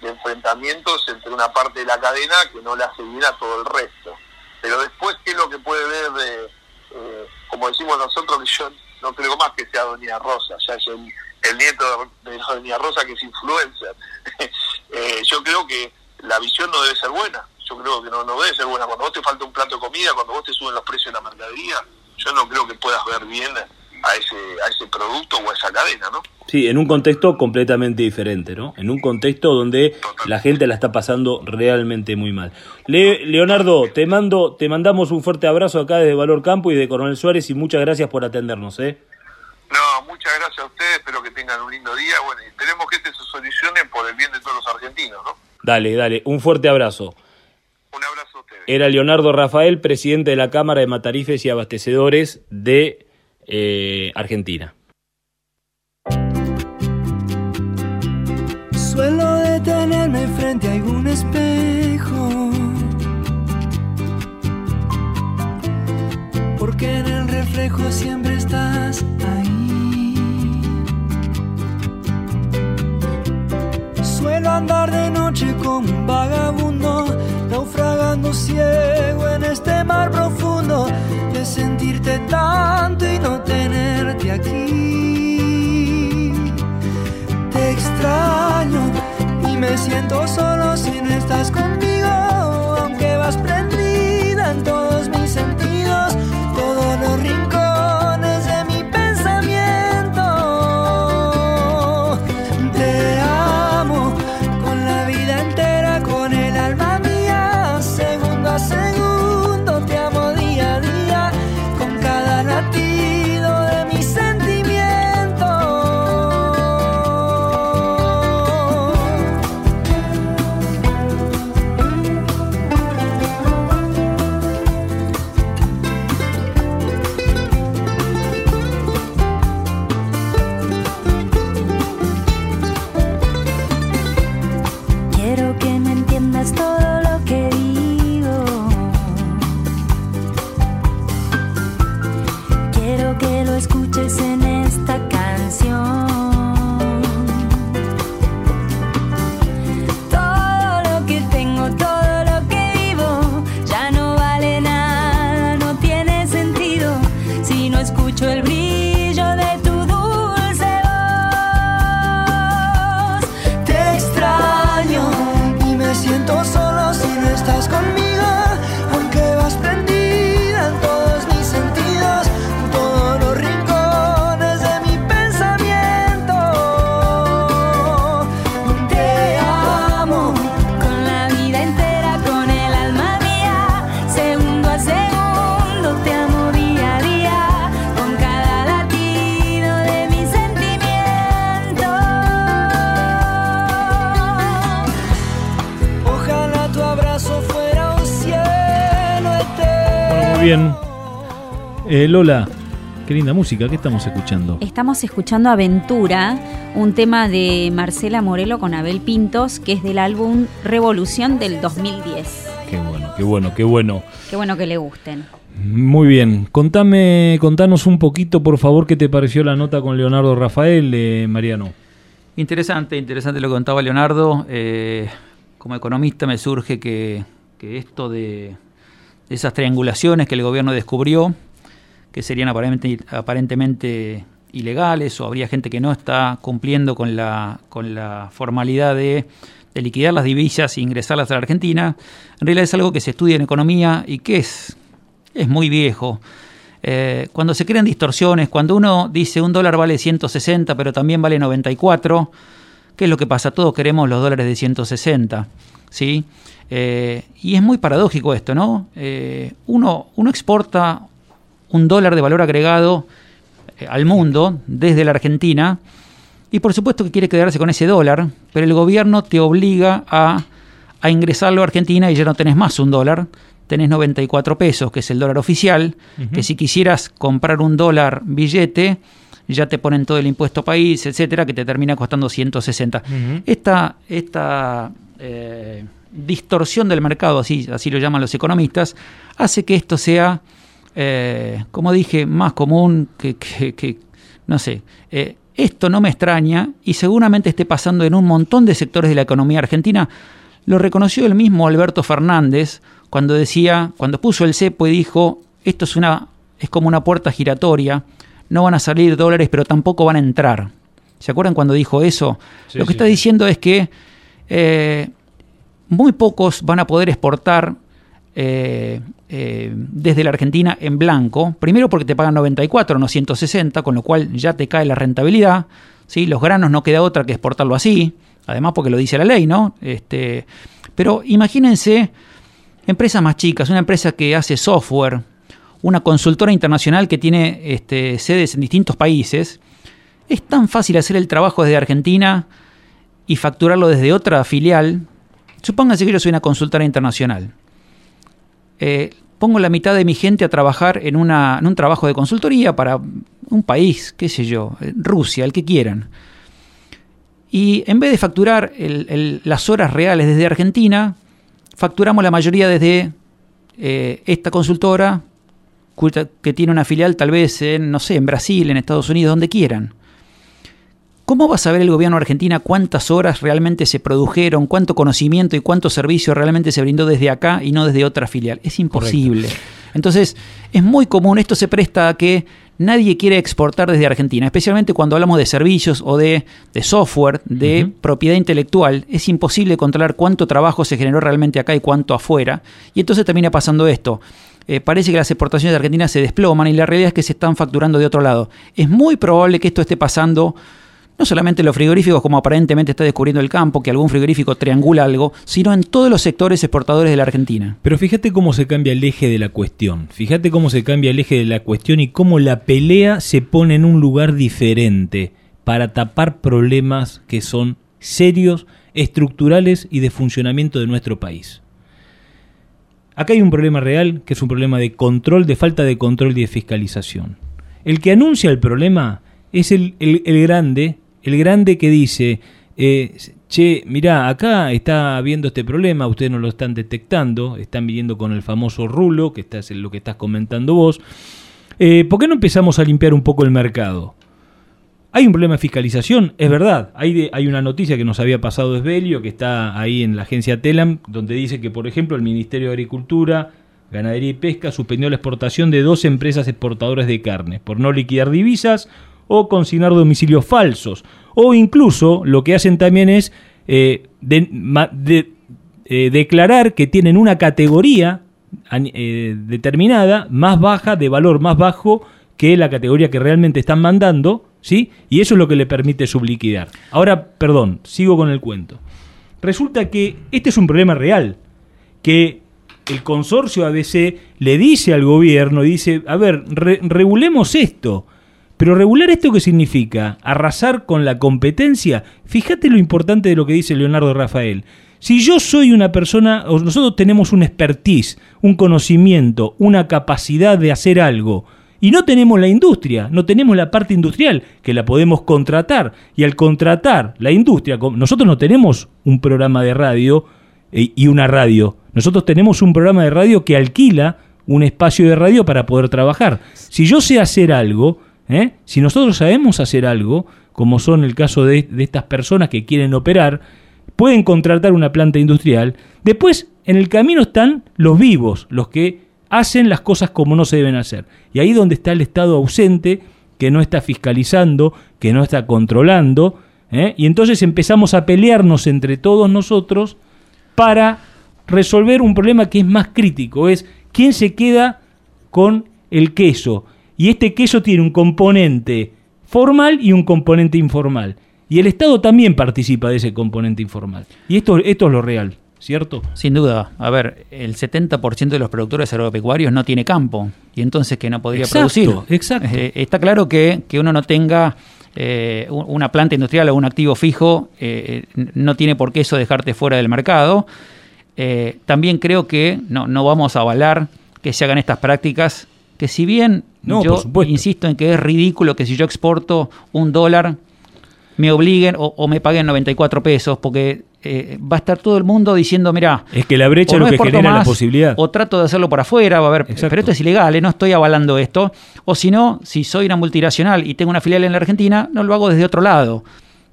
de enfrentamientos entre una parte de la cadena que no le hace bien a todo el resto. Pero después, ¿qué es lo que puede ver, de, eh, como decimos nosotros, que yo no creo más que sea Doña Rosa, ya es el, nieto de Doña Rosa que es influencer. Eh, yo creo que la visión no debe ser buena, yo creo que no, no debe ser buena. Cuando vos te falta un plato de comida, cuando vos te suben los precios de la mercadería, yo no creo que puedas ver bien a ese, a ese producto o a esa cadena, ¿no? Sí, en un contexto completamente diferente, ¿no? En un contexto donde la gente la está pasando realmente muy mal. Leonardo, te mando, te mandamos un fuerte abrazo acá desde Valor Campo y de Coronel Suárez y muchas gracias por atendernos, ¿eh? No, muchas gracias a ustedes, espero que tengan un lindo día, bueno, y esperemos que esto se solucione por el bien de todos los argentinos, ¿no? Dale, dale, un fuerte abrazo. Un abrazo. Era Leonardo Rafael, presidente de la Cámara de Matarifes y Abastecedores de eh, Argentina. Suelo detenerme frente a algún espejo. Porque en el reflejo siempre estás ahí. Suelo andar de noche como un vagabundo, naufragando ciego en este mar profundo, de tanto y no tenerte aquí. Te extraño y me siento solo si no estás conmigo, Lola, qué linda música, ¿qué estamos escuchando? Estamos escuchando Aventura, un tema de Marcela Morelo con Abel Pintos, que es del álbum Revolución del 2010. Qué bueno, qué bueno, qué bueno. Qué bueno que le gusten. Muy bien, contame, contanos un poquito, por favor, qué te pareció la nota con Leonardo Rafael, eh, Mariano. Interesante, interesante lo que contaba Leonardo. Eh, como economista me surge que, que esto de, de esas triangulaciones que el gobierno descubrió, que serían aparentemente, ilegales o habría gente que no está cumpliendo con la, con la formalidad de, de liquidar las divisas e ingresarlas a la Argentina, en realidad es algo que se estudia en economía y que es, es muy viejo. Eh, cuando se crean distorsiones, cuando uno dice un dólar vale 160 pero también vale 94, ¿qué es lo que pasa? Todos queremos los dólares de 160, ¿sí? Eh, y es muy paradójico esto, ¿no? Eh, uno, uno exporta un dólar de valor agregado eh, al mundo desde la Argentina y por supuesto que quiere quedarse con ese dólar, pero el gobierno te obliga a, a ingresarlo a Argentina y ya no tenés más un dólar, tenés 94 pesos, que es el dólar oficial, que si quisieras comprar un dólar billete, ya te ponen todo el impuesto país, etcétera, que te termina costando 160. Ujú. Esta, esta eh, distorsión del mercado, así, así lo llaman los economistas, hace que esto sea, eh, como dije, más común que, que- que- no sé, eh, esto no me extraña y seguramente esté pasando en un montón de sectores de la economía argentina. Lo reconoció el mismo Alberto Fernández cuando decía, cuando puso el cepo y dijo, esto es una, es como una puerta giratoria, no van a salir dólares, pero tampoco van a entrar. ¿Se acuerdan cuando dijo eso? Sí, Lo que sí, está diciendo es que eh, muy pocos van a poder exportar eh, eh, desde la Argentina en blanco. Primero porque te pagan 94, no 160, con lo cual ya te cae la rentabilidad. ¿sí? Los granos no queda otra que exportarlo así. Además porque lo dice la ley, ¿no? Este, pero imagínense empresas más chicas, una empresa que hace software, una consultora internacional que tiene este, sedes en distintos países. Es tan fácil hacer el trabajo desde Argentina y facturarlo desde otra filial. Supónganse que yo soy una consultora internacional. Eh, pongo la mitad de mi gente a trabajar en, un trabajo de consultoría para un país, qué sé yo, Rusia, el que quieran. Y en vez de facturar las horas reales desde Argentina, facturamos la mayoría desde eh, esta consultora que tiene una filial tal vez no sé, en Brasil, en Estados Unidos, donde quieran. ¿Cómo va a saber el gobierno de Argentina cuántas horas realmente se produjeron, cuánto conocimiento y cuánto servicio realmente se brindó desde acá y no desde otra filial? Es imposible. Entonces, es muy común, esto se presta a que nadie quiere exportar desde Argentina, especialmente cuando hablamos de servicios o de, software, de propiedad intelectual. Es imposible controlar cuánto trabajo se generó realmente acá y cuánto afuera. Y entonces termina pasando esto. Eh, parece que las exportaciones de Argentina se desploman y la realidad es que se están facturando de otro lado. Es muy probable que esto esté pasando no solamente en los frigoríficos, como aparentemente está descubriendo el campo, que algún frigorífico triangula algo, sino en todos los sectores exportadores de la Argentina. Pero fíjate cómo se cambia el eje de la cuestión. Fíjate cómo se cambia el eje de la cuestión y cómo la pelea se pone en un lugar diferente para tapar problemas que son serios, estructurales y de funcionamiento de nuestro país. Acá hay un problema real, que es un problema de control, de falta de control y de fiscalización. El que anuncia el problema es el, el, el grande el grande que dice, eh, che, mirá, acá está habiendo este problema, ustedes no lo están detectando, están viniendo con el famoso rulo, que es lo que estás comentando vos, eh, ¿por qué no empezamos a limpiar un poco el mercado? Hay un problema de fiscalización, es verdad. Hay, hay una noticia que nos había pasado Esbelio, que está ahí en la agencia Telam, donde dice que, por ejemplo, el Ministerio de Agricultura, Ganadería y Pesca suspendió la exportación de dos empresas exportadoras de carne por no liquidar divisas o consignar domicilios falsos. O incluso lo que hacen también es eh, eh, declarar que tienen una categoría eh, determinada más baja, de valor más bajo que la categoría que realmente están mandando, ¿sí? Y eso es lo que le permite subliquidar. Ahora, perdón, sigo con el cuento. Resulta que este es un problema real, que el consorcio ABC le dice al gobierno, dice, a ver, regulemos esto. Pero regular esto qué significa? Arrasar con la competencia. Fíjate lo importante de lo que dice Leonardo Rafael. Si yo soy una persona, o nosotros tenemos un expertise, un conocimiento, una capacidad de hacer algo, y no tenemos la industria, no tenemos la parte industrial, que la podemos contratar, y al contratar la industria, nosotros no tenemos un programa de radio eh, y una radio, nosotros tenemos un programa de radio que alquila un espacio de radio para poder trabajar. Si yo sé hacer algo, ¿eh? Si nosotros sabemos hacer algo, como son el caso de, estas personas que quieren operar, pueden contratar una planta industrial. Después, en el camino están los vivos, los que hacen las cosas como no se deben hacer. Y ahí donde está el Estado ausente, que no está fiscalizando, que no está controlando, ¿eh? y entonces empezamos a pelearnos entre todos nosotros para resolver un problema que es más crítico, es quién se queda con el queso y este queso tiene un componente formal y un componente informal. Y el Estado también participa de ese componente informal. Y esto, esto es lo real, ¿cierto? Sin duda. A ver, el 70% de los productores agropecuarios no tiene campo. Y entonces que no podría producir. Exacto. Eh, está claro que, que uno no tenga eh, una planta industrial o un activo fijo, eh, no tiene por qué eso dejarte fuera del mercado. también creo que no, no vamos a avalar que se hagan estas prácticas que si bien yo insisto en que es ridículo que si yo exporto un dólar me obliguen o, me paguen 94 pesos, porque eh, va a estar todo el mundo diciendo, mira, es que la brecha es lo que genera la posibilidad. O trato de hacerlo por afuera, va a ver, pero esto es ilegal, ¿eh? no estoy avalando esto. O si no, si soy una multinacional y tengo una filial en la Argentina, no lo hago desde otro lado.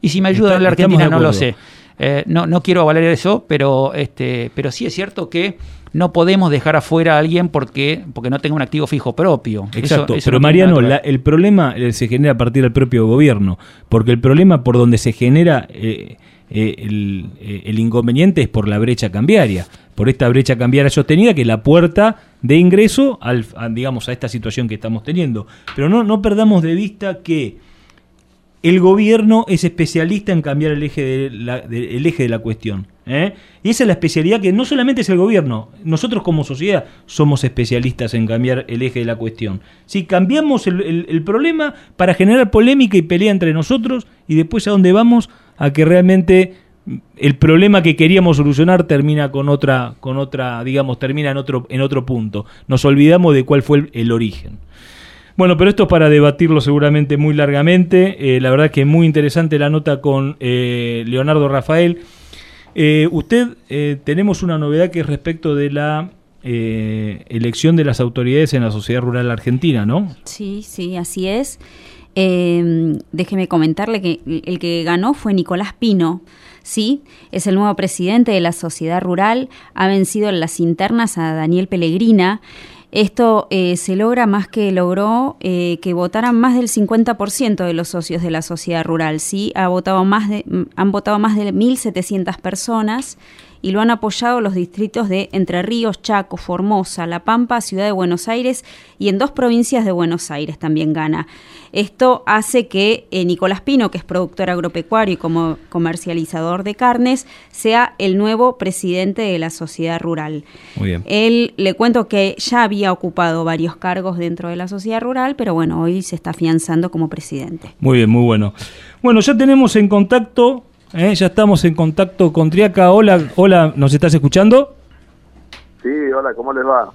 Y si me ayudan en la Argentina, no lo sé. Eh, no, no quiero avalar eso, pero, este, pero sí es cierto que no podemos dejar afuera a alguien porque, porque no tenga un activo fijo propio. Exacto, pero Mariano, el problema eh, se genera a partir del propio gobierno, porque el problema por donde se genera eh, eh, el, inconveniente es por la brecha cambiaria, por esta brecha cambiaria sostenida que es la puerta de ingreso al, a, digamos, a esta situación que estamos teniendo. Pero no, no perdamos de vista que el gobierno es especialista en cambiar el eje de la, eje de la cuestión. ¿eh? Y esa es la especialidad que no solamente es el gobierno, nosotros como sociedad somos especialistas en cambiar el eje de la cuestión. Si cambiamos el, problema para generar polémica y pelea entre nosotros y después a dónde vamos a que realmente el problema que queríamos solucionar termina con otra, con otra, digamos, termina en otro, en otro punto. Nos olvidamos de cuál fue el, origen. Bueno, pero esto es para debatirlo seguramente muy largamente. Eh, la verdad que muy interesante la nota con eh, Leonardo Rafael. Eh, usted, tenemos una novedad que es respecto de la elección de las autoridades en la sociedad rural argentina, ¿no? Sí, sí, así es. déjeme comentarle que el que ganó fue Nicolás Pino. Sí, es el nuevo presidente de la sociedad rural, ha vencido en las internas a Daniel Pellegrina. Esto eh, se logra más que logró eh, que votaran más del 50% de los socios de la sociedad rural. Sí, ha votado más de, han votado más de 1.700 personas y lo han apoyado los distritos de Entre Ríos, Chaco, Formosa, La Pampa, Ciudad de Buenos Aires y en dos provincias de Buenos Aires también gana. Esto hace que eh, Nicolás Pino, que es productor agropecuario y como comercializador de carnes, sea el nuevo presidente de la sociedad rural. Muy bien. Él le cuento que ya había ocupado varios cargos dentro de la sociedad rural, pero bueno, hoy se está afianzando como presidente. Muy bien, muy bueno. Bueno, ya tenemos en contacto ¿Eh? Ya estamos en contacto con Triaca. Hola, hola, ¿nos estás escuchando? Sí, hola, ¿cómo les va?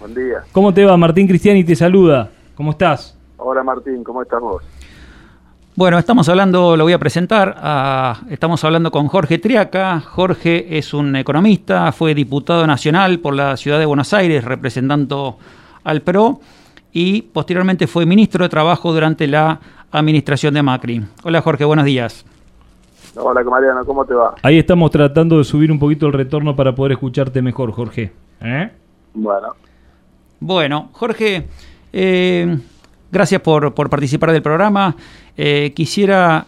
Buen día. ¿Cómo te va? Martín Cristiani te saluda. ¿Cómo estás? Hola Martín, ¿cómo estás vos? Bueno, estamos hablando, lo voy a presentar, estamos hablando con Jorge Triaca. Jorge es un economista, fue diputado nacional por la ciudad de Buenos Aires representando al PRO y posteriormente fue ministro de Trabajo durante la administración de Macri. Hola Jorge, buenos días. Hola Mariano, ¿cómo te va? Ahí estamos tratando de subir un poquito el retorno para poder escucharte mejor, Jorge. ¿Eh? Bueno. Bueno, Jorge, eh, gracias por, participar del programa. Eh, quisiera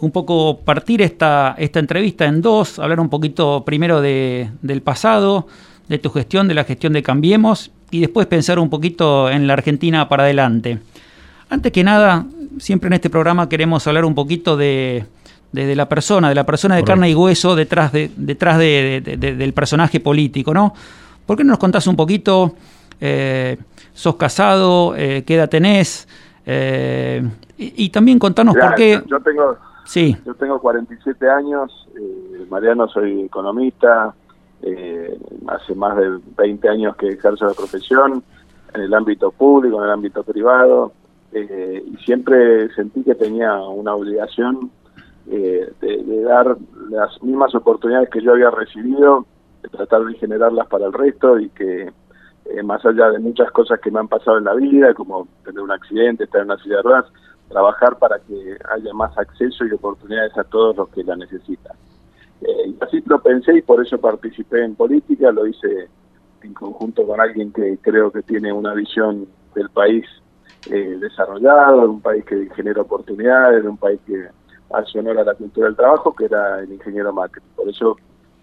un poco partir esta, esta entrevista en dos, hablar un poquito primero de, del pasado, de tu gestión, de la gestión de Cambiemos, y después pensar un poquito en la Argentina para adelante. Antes que nada, siempre en este programa queremos hablar un poquito de, de, la persona, de la persona de carne y hueso detrás, de, detrás del personaje político, ¿no? ¿Por qué no nos contás un poquito? Eh, ¿Sos casado? Eh, ¿Qué edad tenés? Eh, y, también contanos por qué... Yo tengo, sí. yo tengo 47 años, Mariano, soy economista, hace más de 20 años que ejerzo la profesión en el ámbito público, en el ámbito privado, y siempre sentí que tenía una obligación eh, de, dar las mismas oportunidades que yo había recibido, de tratar de generarlas para el resto y que eh, más allá de muchas cosas que me han pasado en la vida, como tener un accidente, estar en una silla de ruedas, trabajar para que haya más acceso y oportunidades a todos los que la necesitan. Eh, y así lo pensé y por eso participé en política, lo hice en conjunto con alguien que creo que tiene una visión del país desarrollado, de un país que genera oportunidades, de un país que hace honor a la cultura del trabajo, que era el ingeniero Macri. Por eso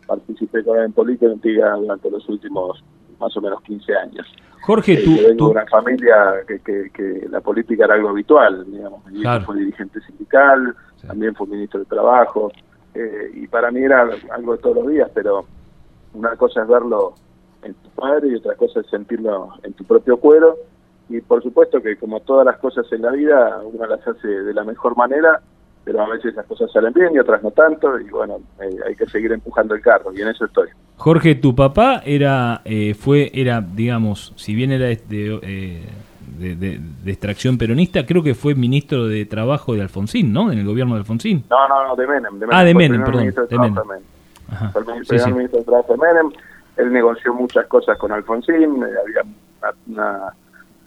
participé con él en política durante los últimos más o menos 15 años. Jorge, eh, tú... vengo de una familia que, que, la política era algo habitual, digamos. Mi fue dirigente sindical, también fue ministro de Trabajo, eh, y para mí era algo de todos los días, pero una cosa es verlo en tu padre y otra cosa es sentirlo en tu propio cuero. Y por supuesto que como todas las cosas en la vida, uno las hace de la mejor manera pero a veces las cosas salen bien y otras no tanto, y bueno, eh, hay que seguir empujando el carro, y en eso estoy. Jorge, tu papá era, eh, fue, era, digamos, si bien era de, eh, de, extracción peronista, creo que fue ministro de Trabajo de Alfonsín, ¿no? En el gobierno de Alfonsín. No, no, no, de Menem. ah, de Menem, perdón. De Menem. Fue el primer ministro de Trabajo de Menem. Él negoció muchas cosas con Alfonsín, había una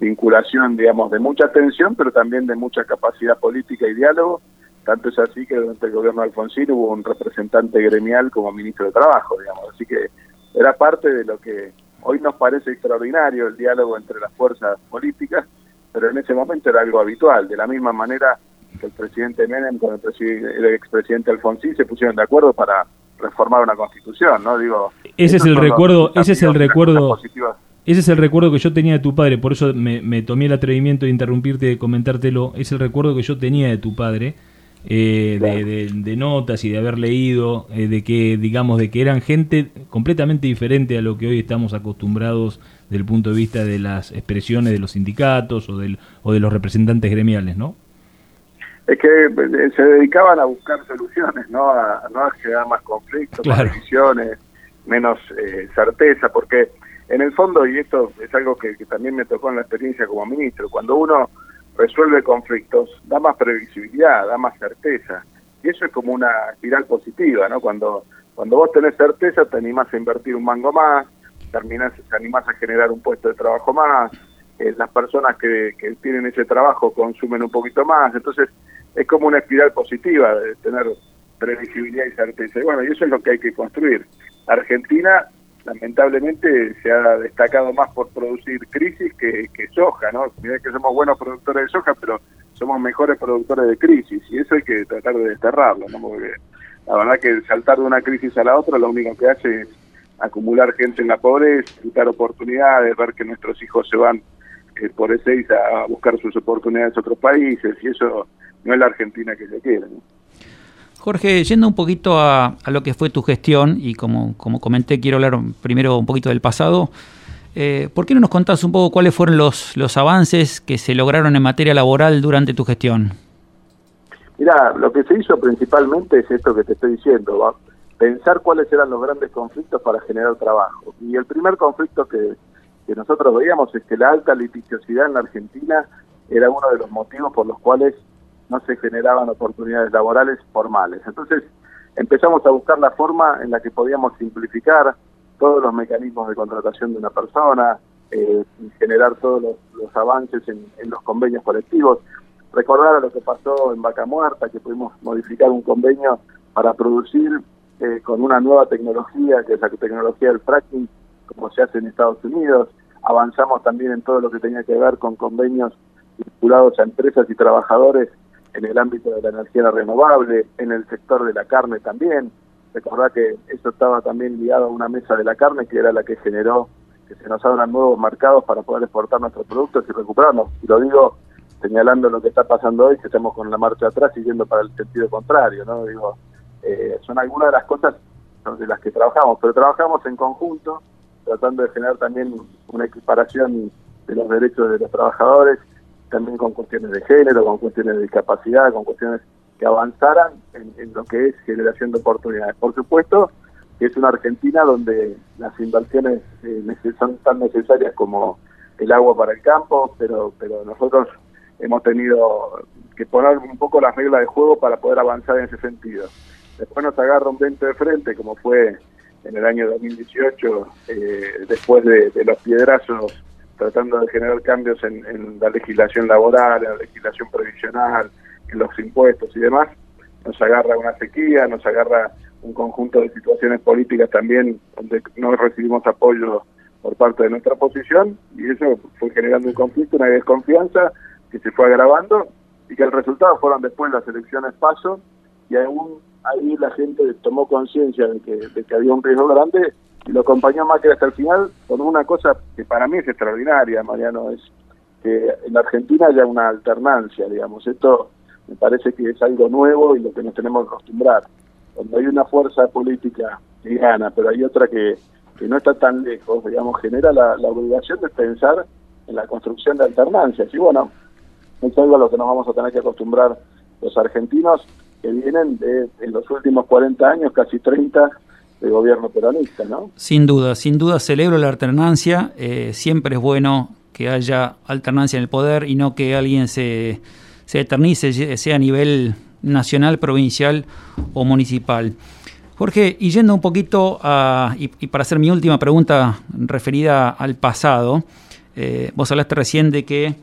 vinculación, digamos, de mucha tensión, pero también de mucha capacidad política y diálogo tanto es así que durante el gobierno de Alfonsín hubo un representante gremial como ministro de Trabajo, digamos. Así que era parte de lo que hoy nos parece extraordinario, el diálogo entre las fuerzas políticas, pero en ese momento era algo habitual. De la misma manera que el presidente Menem con el, el expresidente Alfonsín se pusieron de acuerdo para reformar una constitución, ¿no? Digo, ese es el recuerdo, ese es el recuerdo ese es el recuerdo que yo tenía de tu padre, por eso me, me tomé el atrevimiento de interrumpirte y de comentártelo. Es el recuerdo que yo tenía de tu padre eh, de, notas y de haber leído, eh, de que, digamos, de que eran gente completamente diferente a lo que hoy estamos acostumbrados desde el punto de vista de las expresiones de los sindicatos o, del, o de los representantes gremiales, ¿no? Es que eh, se dedicaban a buscar soluciones, no a, no a generar más conflictos, más decisiones, menos eh, certeza, porque en el fondo, y esto es algo que, también me tocó en la experiencia como ministro, cuando uno resuelve conflictos, da más previsibilidad, da más certeza. Y eso es como una espiral positiva, ¿no? Cuando, cuando vos tenés certeza, te animás a invertir un mango más, terminás, te animás a generar un puesto de trabajo más, eh, las personas que, que tienen ese trabajo consumen un poquito más, entonces es como una espiral positiva de tener previsibilidad y certeza. Y bueno, y eso es lo que hay que construir. Argentina lamentablemente se ha destacado más por producir crisis que, soja, ¿no? Mirá que somos buenos productores de soja, pero somos mejores productores de crisis y eso hay que tratar de desterrarlo, ¿no? Porque la verdad que saltar de una crisis a la otra lo único que hace es acumular gente en la pobreza, quitar oportunidades, ver que nuestros hijos se van eh, por ese a buscar sus oportunidades en otros países y eso no es la Argentina que se quiere, ¿no? Jorge, yendo un poquito a, lo que fue tu gestión, y como, como comenté, quiero hablar primero un poquito del pasado. Eh, ¿Por qué no nos contás un poco cuáles fueron los, los avances que se lograron en materia laboral durante tu gestión? Mira, lo que se hizo principalmente es esto que te estoy diciendo, pensar cuáles eran los grandes conflictos para generar trabajo. Y el primer conflicto que, que nosotros veíamos es que la alta litigiosidad en la Argentina era uno de los motivos por los cuales no se generaban oportunidades laborales formales. Entonces empezamos a buscar la forma en la que podíamos simplificar todos los mecanismos de contratación de una persona, eh, generar todos los, avances en, los convenios colectivos. Recordar a lo que pasó en Vaca Muerta, que pudimos modificar un convenio para producir eh, con una nueva tecnología, que es la tecnología del fracking, como se hace en Estados Unidos. Avanzamos también en todo lo que tenía que ver con convenios vinculados a empresas y trabajadores en el ámbito de la energía renovable, en el sector de la carne también. Recordá que eso estaba también ligado a una mesa de la carne que era la que generó que se nos abran nuevos mercados para poder exportar nuestros productos y recuperarnos. Y lo digo señalando lo que está pasando hoy, que estamos con la marcha atrás y yendo para el sentido contrario, ¿no? Digo, eh, son algunas de las cosas de las que trabajamos, pero trabajamos en conjunto, tratando de generar también una equiparación de los derechos de los trabajadores también con cuestiones de género, con cuestiones de discapacidad, con cuestiones que avanzaran en, lo que es generación de oportunidades. Por supuesto es una Argentina donde las inversiones eh, son tan necesarias como el agua para el campo, pero, pero nosotros hemos tenido que poner un poco las reglas de juego para poder avanzar en ese sentido. Después nos agarra un vento de frente, como fue en el año 2018, eh, después de, de los piedrazos tratando de generar cambios en, la legislación laboral, en la legislación previsional, en los impuestos y demás, nos agarra una sequía, nos agarra un conjunto de situaciones políticas también donde no recibimos apoyo por parte de nuestra oposición y eso fue generando un conflicto, una desconfianza que se fue agravando y que el resultado fueron después las elecciones paso y aún ahí la gente tomó conciencia de que, de que había un riesgo grande lo acompañó Macri hasta el final con una cosa que para mí es extraordinaria, Mariano, es que en Argentina haya una alternancia, digamos. Esto me parece que es algo nuevo y lo que nos tenemos que acostumbrar. Cuando hay una fuerza política que gana, pero hay otra que, que no está tan lejos, digamos, genera la, obligación de pensar en la construcción de alternancias. Y bueno, es algo a lo que nos vamos a tener que acostumbrar los argentinos que vienen de en los últimos 40 años, casi 30, de gobierno peronista, ¿no? Sin duda, sin duda celebro la alternancia. Eh, siempre es bueno que haya alternancia en el poder y no que alguien se, se eternice, sea a nivel nacional, provincial o municipal. Jorge, y yendo un poquito a, y, para hacer mi última pregunta referida al pasado, eh, vos hablaste recién de que,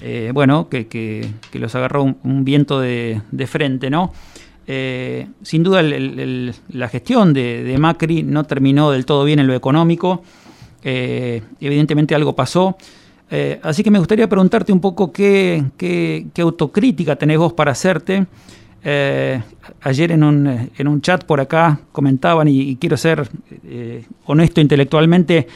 eh, bueno, que, que, los agarró un, viento de, de frente, ¿no? Eh, sin duda la gestión de, Macri no terminó del todo bien en lo económico, eh, evidentemente algo pasó, eh, así que me gustaría preguntarte un poco qué, autocrítica tenés vos para hacerte. ayer en un, en un, chat por acá comentaban, y quiero ser honesto intelectualmente,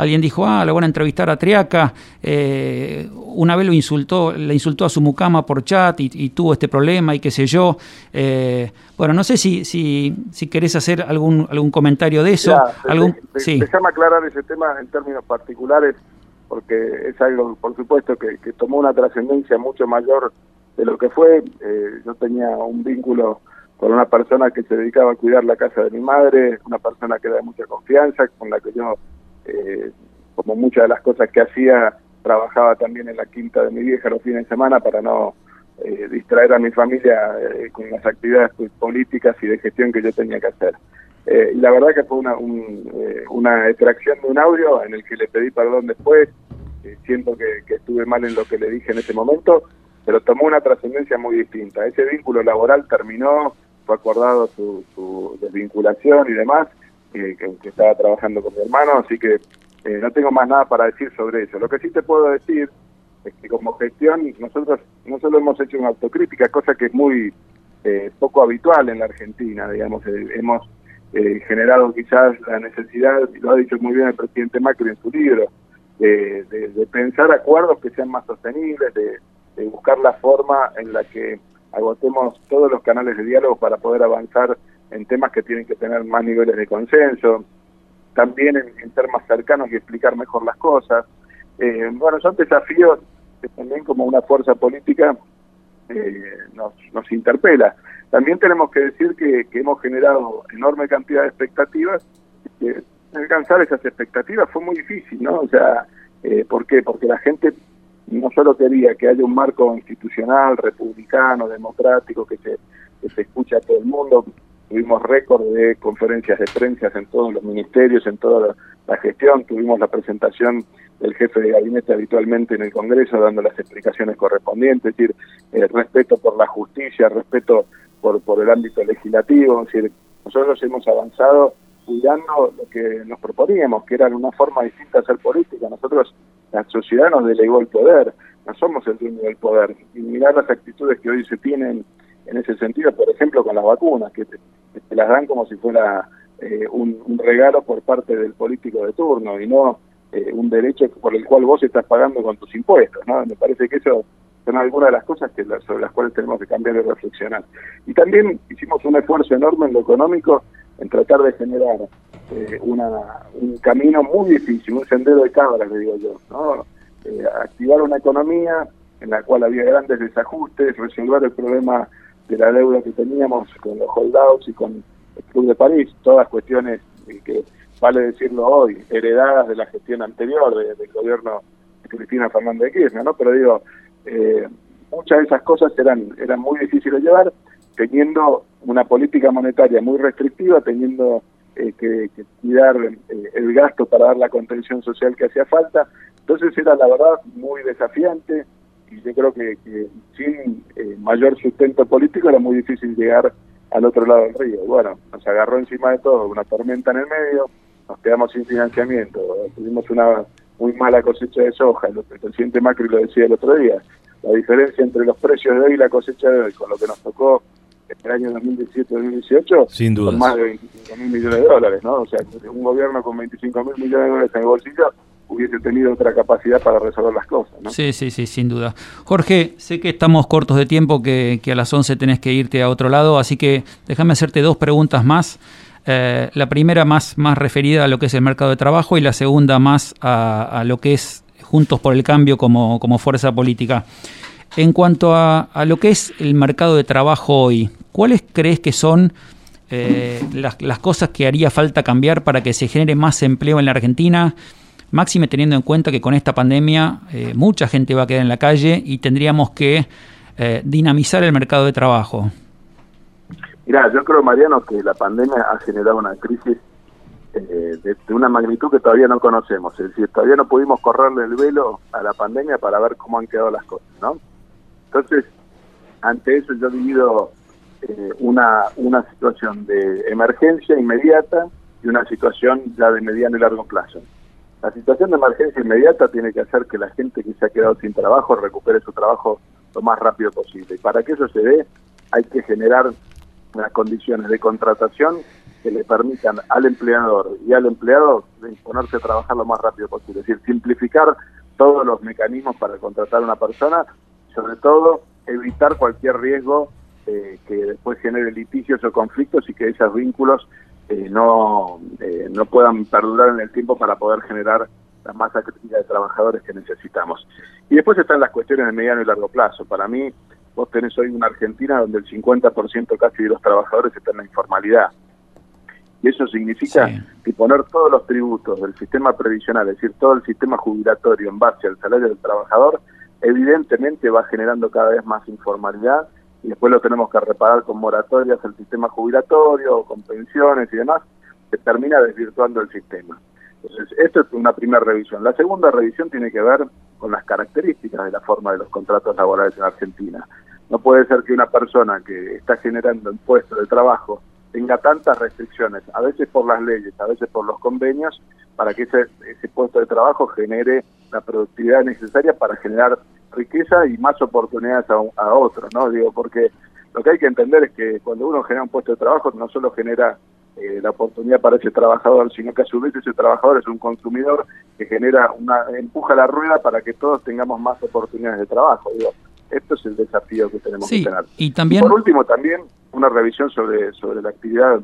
alguien dijo, ah, le van a entrevistar a Triaca, eh, una vez lo insultó, le insultó a su mucama por chat y, tuvo este problema y qué sé yo. Eh, bueno, no sé si, si, si querés hacer algún, algún comentario de eso. algún, sí. aclarar ese tema en términos particulares, porque es algo, por supuesto, que, tomó una trascendencia mucho mayor de lo que fue. Eh, yo tenía un vínculo con una persona que se dedicaba a cuidar la casa de mi madre, una persona que da mucha confianza, con la que yo, eh, como muchas de las cosas que hacía, trabajaba también en la quinta de mi vieja los fines de semana para no eh, distraer a mi familia con las actividades políticas y de gestión que yo tenía que hacer. y la verdad que fue una, una extracción de un audio en el que le pedí perdón después, siento que, que estuve mal en lo que le dije en ese momento, pero tomó una trascendencia muy distinta. Ese vínculo laboral terminó, fue acordado su, desvinculación y demás, que, estaba trabajando con mi hermano, así que eh, no tengo más nada para decir sobre eso. Lo que sí te puedo decir es que como gestión nosotros no solo hemos hecho una autocrítica, cosa que es muy eh, poco habitual en la Argentina, digamos, eh, hemos generado quizás la necesidad, y lo ha dicho muy bien el presidente Macri en su libro, de, de pensar acuerdos que sean más sostenibles, de buscar la forma en la que agotemos todos los canales de diálogo para poder avanzar en temas que tienen que tener más niveles de consenso, también en, ser más cercanos y explicar mejor las cosas. Eh, bueno, son desafíos que también como una fuerza política eh, nos, interpela. También tenemos que decir que, hemos generado enorme cantidad de expectativas que alcanzar esas expectativas fue muy difícil, ¿no? O sea, eh, ¿por qué? Porque la gente no solo quería que haya un marco institucional, republicano, democrático, que se, que se escuche a todo el mundo, tuvimos récord de conferencias de prensa en todos los ministerios, en toda la, gestión, tuvimos la presentación del jefe de gabinete habitualmente en el Congreso dando las explicaciones correspondientes, es decir, respeto por la justicia, respeto por, por el ámbito legislativo, es decir, nosotros hemos avanzado cuidando lo que nos proponíamos, que era una forma distinta de hacer política. Nosotros la sociedad nos delegó el poder, no somos el dueño del poder. Y mirar las actitudes que hoy se tienen en ese sentido, por ejemplo, con las vacunas, que te, las dan como si fuera eh, un, regalo por parte del político de turno y no eh, un derecho por el cual vos estás pagando con tus impuestos. ¿no? Me parece que eso son algunas de las cosas que sobre las cuales tenemos que cambiar y reflexionar. Y también hicimos un esfuerzo enorme en lo económico en tratar de generar eh, una, un camino muy difícil, un sendero de cabras, le digo yo, ¿no? Eh, activar una economía en la cual había grandes desajustes, resolver el problema de la deuda que teníamos con los holdouts y con el Club de París, todas cuestiones que, vale decirlo hoy, heredadas de la gestión anterior del gobierno de Cristina Fernández de Kirchner, ¿no? Pero digo, eh, muchas de esas cosas eran, eran muy difíciles de llevar, teniendo una política monetaria muy restrictiva, teniendo eh, que, cuidar eh, el gasto para dar la contención social que hacía falta. Entonces era la verdad muy desafiante y yo creo que, sin eh, mayor sustento político era muy difícil llegar al otro lado del río. Bueno, nos agarró encima de todo una tormenta en el medio, nos quedamos sin financiamiento, tuvimos una muy mala cosecha de soja, el, presidente Macri lo decía el otro día, la diferencia entre los precios de hoy y la cosecha de hoy, con lo que nos tocó en el año 2017-2018 Sin duda. más de 25 mil millones de dólares, ¿no? O sea, un gobierno con 25 mil millones de dólares en el bolsillo hubiese tenido otra capacidad para resolver las cosas, ¿no? Sí, sí, sí, sin duda. Jorge, sé que estamos cortos de tiempo, que, a las 11 tenés que irte a otro lado, así que déjame hacerte dos preguntas más. Eh, la primera más, más referida a lo que es el mercado de trabajo y la segunda más a, lo que es Juntos por el Cambio como, como fuerza política. En cuanto a, a, lo que es el mercado de trabajo hoy, ¿cuáles crees que son eh, las, cosas que haría falta cambiar para que se genere más empleo en la Argentina? Máxime teniendo en cuenta que con esta pandemia eh, mucha gente va a quedar en la calle y tendríamos que eh, dinamizar el mercado de trabajo. Mira, yo creo, Mariano, que la pandemia ha generado una crisis de, de, una magnitud que todavía no conocemos. Es decir, todavía no pudimos correrle el velo a la pandemia para ver cómo han quedado las cosas, ¿no? Entonces, ante eso yo he vivido eh, una, una situación de emergencia inmediata y una situación ya de mediano y largo plazo. La situación de emergencia inmediata tiene que hacer que la gente que se ha quedado sin trabajo recupere su trabajo lo más rápido posible. Y para que eso se dé, hay que generar unas condiciones de contratación que le permitan al empleador y al empleado ponerse a trabajar lo más rápido posible. Es decir, simplificar todos los mecanismos para contratar a una persona, sobre todo evitar cualquier riesgo eh, que después genere litigios o conflictos y que esos vínculos eh, no, eh, no puedan perdurar en el tiempo para poder generar la masa crítica de trabajadores que necesitamos. Y después están las cuestiones de mediano y largo plazo. Para mí, vos tenés hoy una Argentina donde el 50% casi de los trabajadores están en la informalidad. Y eso significa que poner todos los tributos del sistema previsional, es decir, todo el sistema jubilatorio en base al salario del trabajador, evidentemente va generando cada vez más informalidad y después lo tenemos que reparar con moratorias al sistema jubilatorio, con pensiones y demás, que termina desvirtuando el sistema. Entonces, esto es una primera revisión. La segunda revisión tiene que ver con las características de la forma de los contratos laborales en Argentina. No puede ser que una persona que está generando un puesto de trabajo tenga tantas restricciones, a veces por las leyes, a veces por los convenios, para que ese, ese puesto de trabajo genere la productividad necesaria para generar riqueza y más oportunidades a, otros, ¿no? Digo, porque lo que hay que entender es que cuando uno genera un puesto de trabajo no solo genera eh, la oportunidad para ese trabajador, sino que a su vez ese trabajador es un consumidor que genera una empuja la rueda para que todos tengamos más oportunidades de trabajo. Digo, esto es el desafío que tenemos que tener. Y también por último también una revisión sobre sobre la actividad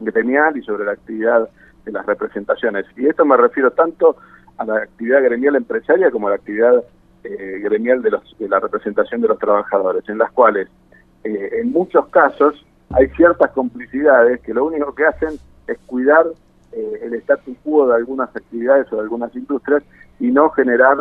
gremial y sobre la actividad de las representaciones. Y esto me refiero tanto a la actividad gremial empresaria como a la actividad eh, gremial de, los, de la representación de los trabajadores, en las cuales eh, en muchos casos hay ciertas complicidades que lo único que hacen es cuidar eh, el status quo de algunas actividades o de algunas industrias y no generar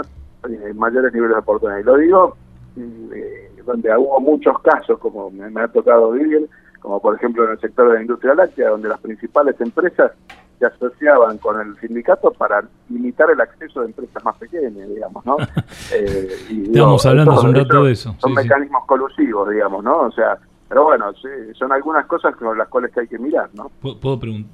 mayores niveles de oportunidad. Y lo digo mm, donde hubo muchos casos, como me ha tocado vivir, como por ejemplo en el sector de la industria láctea, donde las principales empresas se asociaban con el sindicato para limitar el acceso de empresas más pequeñas, digamos, ¿no? eh, Estamos hablando hace un rato de eso. Son mecanismos colusivos, digamos, ¿no? O sea, pero bueno, sí, son algunas cosas con las cuales hay que mirar, ¿no? Puedo, preguntar.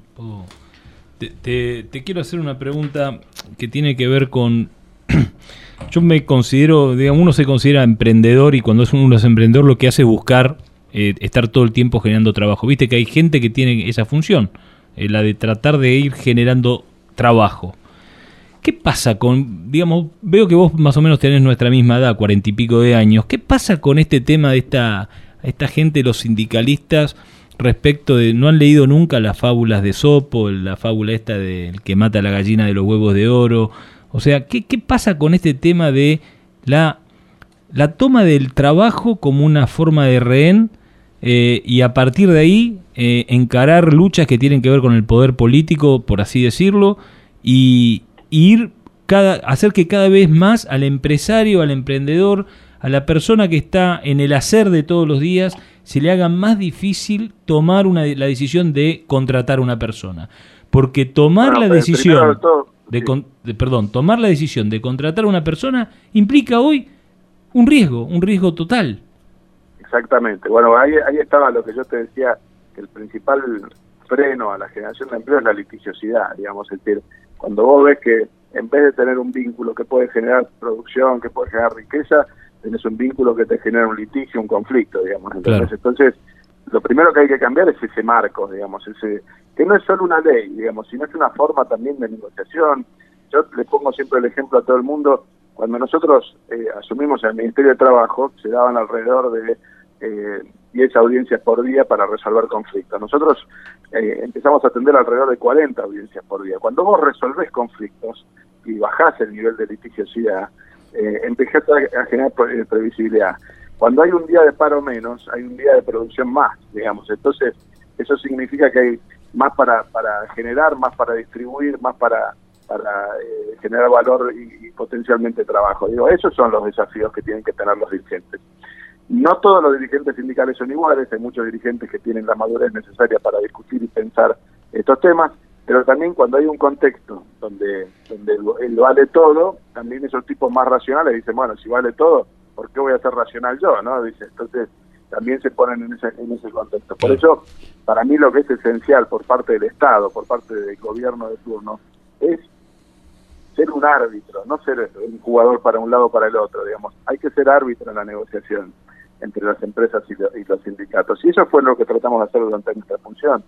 Te, te, quiero hacer una pregunta que tiene que ver con yo me considero, digamos, uno se considera emprendedor y cuando es uno es emprendedor lo que hace es buscar eh, estar todo el tiempo generando trabajo. Viste que hay gente que tiene esa función, eh, la de tratar de ir generando trabajo. ¿Qué pasa con, digamos, veo que vos más o menos tenés nuestra misma edad, cuarenta y pico de años, ¿qué pasa con este tema de esta, esta gente, los sindicalistas, respecto de, no han leído nunca las fábulas de Sopo, la fábula esta del que mata a la gallina de los huevos de oro? O sea, ¿qué, qué pasa con este tema de la, la toma del trabajo como una forma de rehén eh, y a partir de ahí eh, encarar luchas que tienen que ver con el poder político, por así decirlo, y, ir cada, hacer que cada vez más al empresario, al emprendedor, a la persona que está en el hacer de todos los días, se le haga más difícil tomar una, la decisión de contratar a una persona. Porque tomar la decisión de, perdón, tomar la decisión de contratar a una persona implica hoy un riesgo, un riesgo total. Exactamente. Bueno, ahí, ahí estaba lo que yo te decía, que el principal freno a la generación de empleo es la litigiosidad, digamos, es decir, cuando vos ves que en vez de tener un vínculo que puede generar producción, que puede generar riqueza, tenés un vínculo que te genera un litigio, un conflicto, digamos. Entonces, entonces lo primero que hay que cambiar es ese marco, digamos, ese que no es solo una ley, digamos, sino es una forma también de negociación. Yo le pongo siempre el ejemplo a todo el mundo, cuando nosotros eh, asumimos el Ministerio de Trabajo, se daban alrededor de eh, 10 audiencias por día para resolver conflictos. Nosotros eh, empezamos a atender alrededor de 40 audiencias por día. Cuando vos resolvés conflictos y bajás el nivel de litigiosidad, eh, empezás a, generar eh, previsibilidad. Cuando hay un día de paro menos, hay un día de producción más, digamos. Entonces, eso significa que hay más para, para generar, más para distribuir, más para, para eh, generar valor y, y, potencialmente trabajo. Digo, esos son los desafíos que tienen que tener los dirigentes. No todos los dirigentes sindicales son iguales, hay muchos dirigentes que tienen la madurez necesaria para discutir y pensar estos temas, pero también cuando hay un contexto donde, donde el, vale todo, también esos tipos más racionales dicen, bueno, si vale todo, ¿por qué voy a ser racional yo? no Dice, entonces también se ponen en ese, en ese contexto. Por eso, para mí lo que es esencial por parte del Estado, por parte del gobierno de turno, es ser un árbitro, no ser un jugador para un lado o para el otro, digamos. Hay que ser árbitro en la negociación entre las empresas y, los sindicatos. Y eso fue lo que tratamos de hacer durante nuestra función,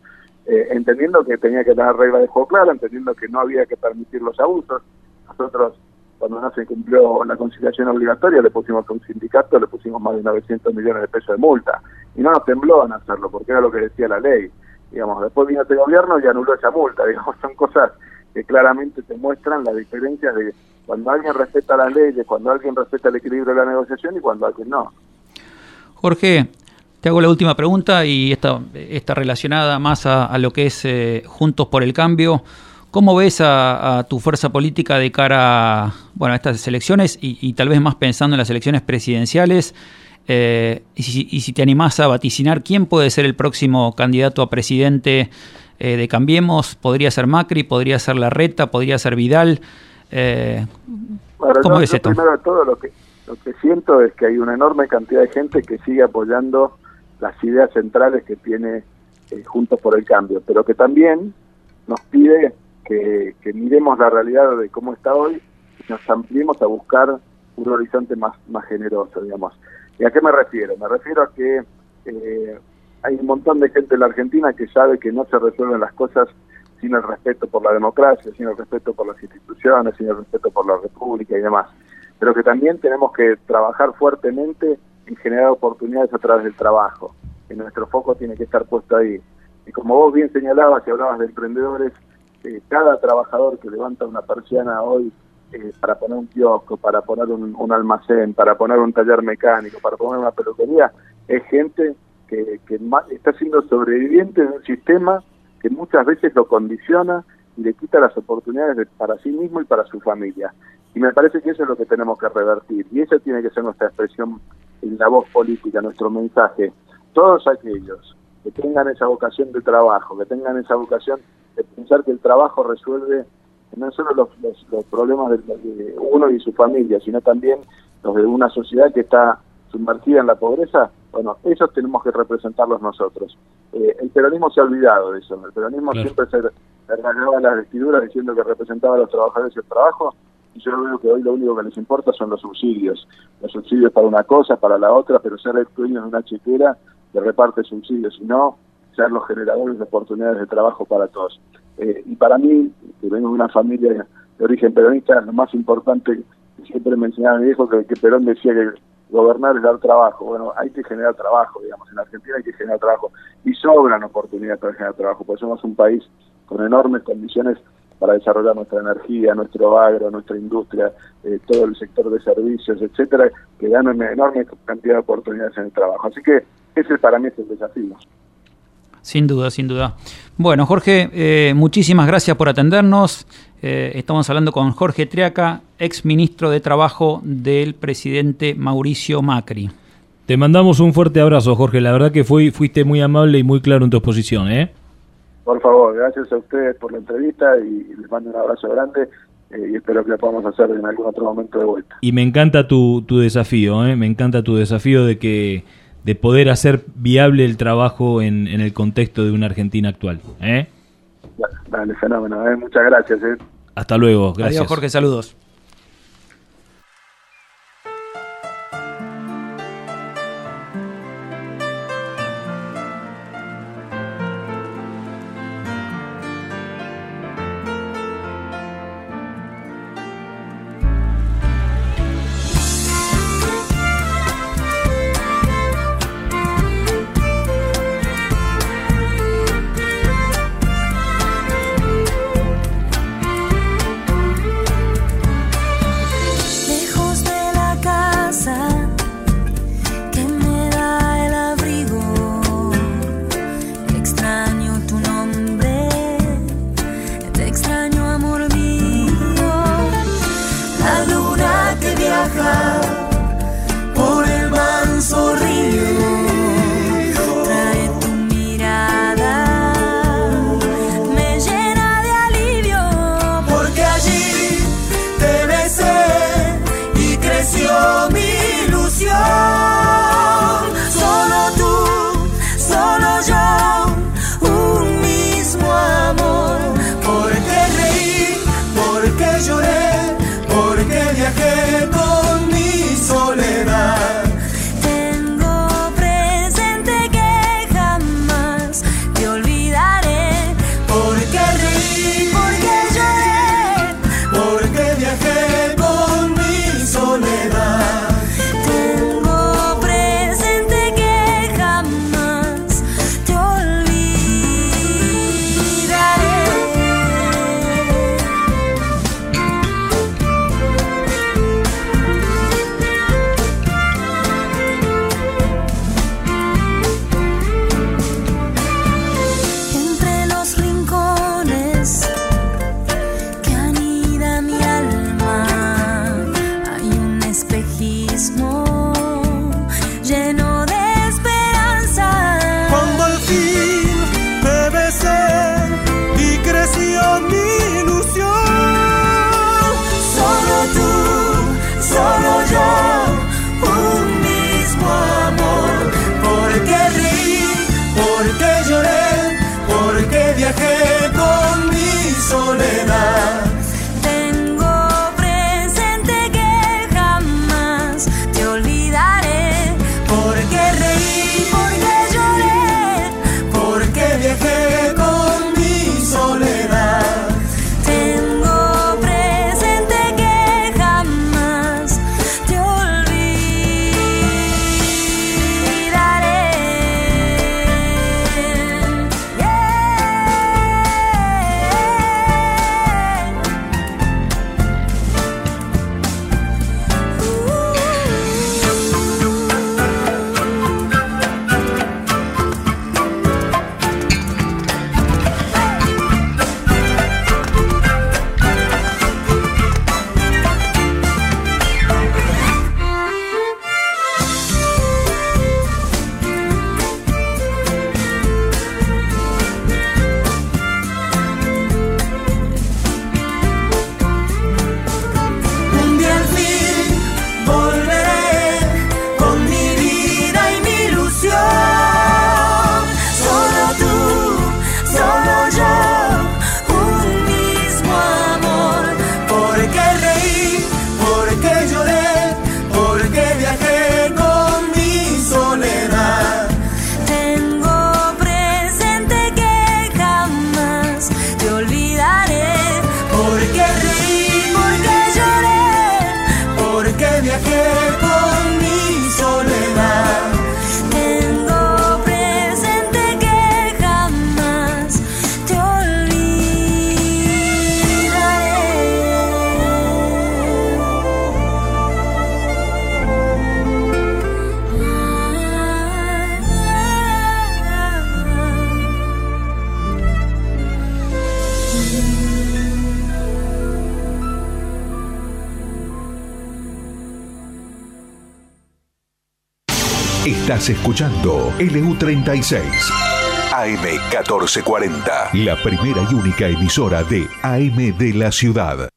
eh, entendiendo que tenía que tener reglas de juego claras, entendiendo que no había que permitir los abusos. Nosotros, cuando no se cumplió la conciliación obligatoria, le pusimos a un sindicato, le pusimos más de 900 millones de pesos de multa. Y no nos tembló en hacerlo, porque era lo que decía la ley. Digamos, después vino este gobierno y anuló esa multa. Digamos, son cosas que claramente te muestran la diferencia de cuando alguien respeta las leyes, cuando alguien respeta el equilibrio de la negociación y cuando alguien no. Jorge, te hago la última pregunta y esta está relacionada más a, lo que es eh, Juntos por el Cambio. ¿Cómo ves a, tu fuerza política de cara bueno, a estas elecciones y, tal vez más pensando en las elecciones presidenciales? Eh, y, si, te animás a vaticinar quién puede ser el próximo candidato a presidente eh, de Cambiemos, podría ser Macri, podría ser Larreta, podría ser Vidal. Eh, ¿Cómo ves esto? Primero de todo, lo que, lo que siento es que hay una enorme cantidad de gente que sigue apoyando las ideas centrales que tiene Juntos por el Cambio, pero que también nos pide que, miremos la realidad de cómo está hoy y nos ampliemos a buscar un horizonte más, más generoso, digamos. ¿Y a qué me refiero? Me refiero a que eh, hay un montón de gente en la Argentina que sabe que no se resuelven las cosas sin el respeto por la democracia, sin el respeto por las instituciones, sin el respeto por la república y demás. Pero que también tenemos que trabajar fuertemente en generar oportunidades a través del trabajo. Y nuestro foco tiene que estar puesto ahí. Y como vos bien señalabas y hablabas de emprendedores, eh, cada trabajador que levanta una persiana hoy eh, para poner un kiosco, para poner un, almacén, para poner un taller mecánico, para poner una peluquería, es gente que, está siendo sobreviviente de un sistema que muchas veces lo condiciona y le quita las oportunidades para sí mismo y para su familia. Y me parece que eso es lo que tenemos que revertir. Y esa tiene que ser nuestra expresión en la voz política, nuestro mensaje. Todos aquellos que tengan esa vocación de trabajo, que tengan esa vocación de pensar que el trabajo resuelve no solo los, los, problemas de, uno y su familia, sino también los de una sociedad que está sumergida en la pobreza, bueno, esos tenemos que representarlos nosotros. Eh, el peronismo se ha olvidado de eso, el peronismo siempre se, se las vestiduras diciendo que representaba a los trabajadores y el trabajo, y yo veo que hoy lo único que les importa son los subsidios, los subsidios para una cosa, para la otra, pero ser el dueño de una chequera que reparte subsidios, y no ser los generadores de oportunidades de trabajo para todos. Eh, y para mí, que vengo de una familia de origen peronista, lo más importante, siempre me enseñaba mi viejo que, que Perón decía que gobernar es dar trabajo. Bueno, hay que generar trabajo, digamos, en Argentina hay que generar trabajo. Y sobran oportunidades para generar trabajo, porque somos un país con enormes condiciones para desarrollar nuestra energía, nuestro agro, nuestra industria, eh, todo el sector de servicios, etcétera, que dan una enorme cantidad de oportunidades en el trabajo. Así que ese para mí es el desafío. Sin duda, sin duda. Bueno, Jorge, eh, muchísimas gracias por atendernos. Eh, estamos hablando con Jorge Triaca, ex ministro de Trabajo del presidente Mauricio Macri. Te mandamos un fuerte abrazo, Jorge. La verdad que fui, fuiste muy amable y muy claro en tu exposición. ¿eh? Por favor, gracias a ustedes por la entrevista y les mando un abrazo grande eh, y espero que lo podamos hacer en algún otro momento de vuelta. Y me encanta tu, tu desafío, ¿eh? me encanta tu desafío de que de poder hacer viable el trabajo en, en el contexto de una Argentina actual. ¿eh? Dale, fenómeno. ¿eh? Muchas gracias. ¿eh? Hasta luego. Gracias. Adiós, Jorge. Saludos. Escuchando LU36 AM1440, la primera y única emisora de AM de la ciudad.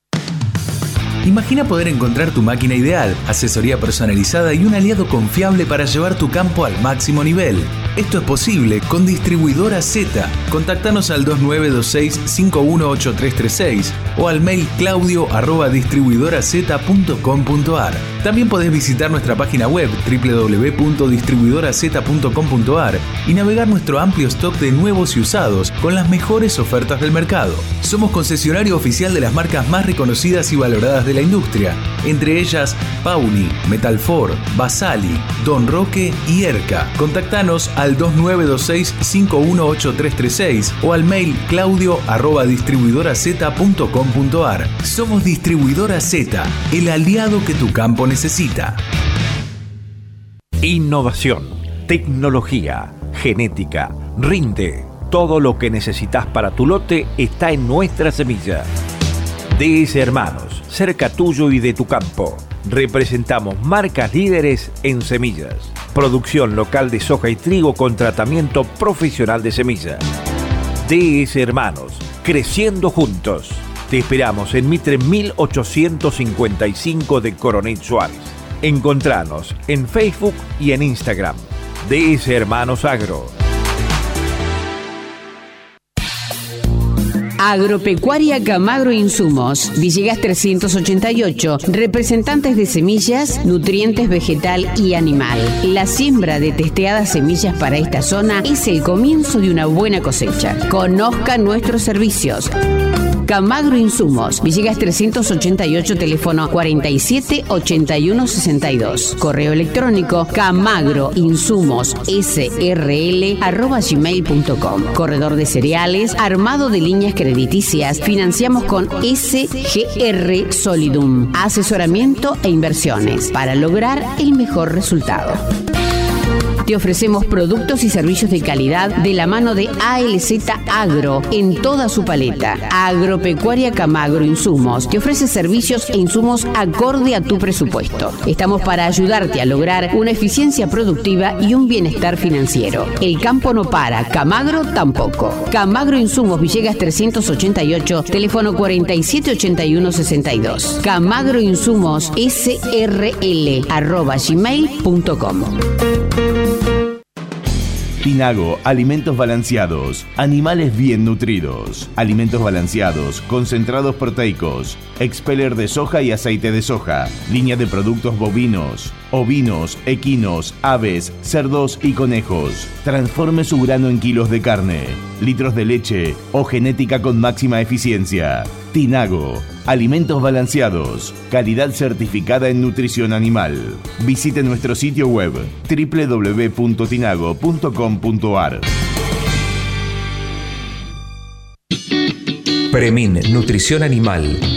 Imagina poder encontrar tu máquina ideal, asesoría personalizada y un aliado confiable para llevar tu campo al máximo nivel. Esto es posible con Distribuidora Z. Contactanos al 2926-518336 o al mail claudio arroba distribuidoraz.com.ar. También podés visitar nuestra página web www.distribuidoraz.com.ar y navegar nuestro amplio stock de nuevos y usados con las mejores ofertas del mercado. Somos concesionario oficial de las marcas más reconocidas y valoradas de la industria, entre ellas Pauli, Metalfor, Basali, Don Roque y Erca. Contactanos al 2926-518336 o al mail claudio arroba. Somos Distribuidora Z, el aliado que tu campo necesita. Innovación, tecnología, genética, rinde. Todo lo que necesitas para tu lote está en nuestra semilla. DS Hermanos, cerca tuyo y de tu campo. Representamos marcas líderes en semillas. Producción local de soja y trigo con tratamiento profesional de semilla. DS Hermanos, creciendo juntos. Te esperamos en Mitre 1855 de Coronel Suárez. Encontranos en Facebook y en Instagram. DS Hermanos Agro. Agropecuaria Camagro Insumos, Villegas 388, representantes de semillas, nutrientes vegetal y animal. La siembra de testeadas semillas para esta zona es el comienzo de una buena cosecha. Conozca nuestros servicios. Camagro Insumos, Villegas 388, teléfono 478162. Correo electrónico camagroinsumos.srl.gmail.com. Corredor de cereales, armado de líneas crediticias, financiamos con SGR Solidum. Asesoramiento e inversiones para lograr el mejor resultado. Te ofrecemos productos y servicios de calidad de la mano de ALZ Agro en toda su paleta. Agropecuaria Camagro Insumos te ofrece servicios e insumos acorde a tu presupuesto. Estamos para ayudarte a lograr una eficiencia productiva y un bienestar financiero. El campo no para, Camagro tampoco. Camagro Insumos Villegas 388, teléfono 478162. Camagro Insumos SRL arroba gmail.com. Tinago, alimentos balanceados, animales bien nutridos, alimentos balanceados, concentrados proteicos, expeller de soja y aceite de soja, línea de productos bovinos, ovinos, equinos, aves, cerdos y conejos. Transforme su grano en kilos de carne, litros de leche o genética con máxima eficiencia. Tinago, alimentos balanceados, calidad certificada en nutrición animal. Visite nuestro sitio web www.tinago.com.ar. Premin Nutrición Animal.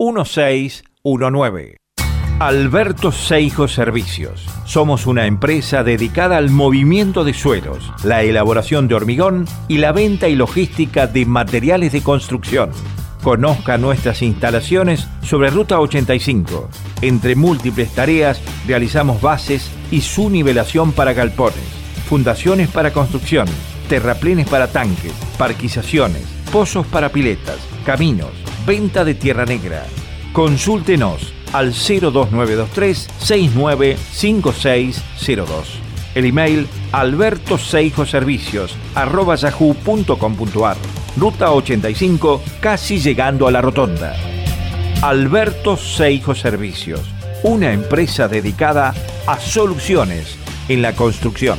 1619. Alberto Seijo Servicios. Somos una empresa dedicada al movimiento de suelos, la elaboración de hormigón y la venta y logística de materiales de construcción. Conozca nuestras instalaciones sobre Ruta 85. Entre múltiples tareas realizamos bases y su nivelación para galpones, fundaciones para construcción, terraplenes para tanques, parquizaciones, pozos para piletas, caminos, venta de tierra negra. Consúltenos al 02923 695602. El email albertoseijoservicios arroba yahoo.com.ar. Ruta 85, casi llegando a la rotonda. Alberto Seijo Servicios, una empresa dedicada a soluciones en la construcción.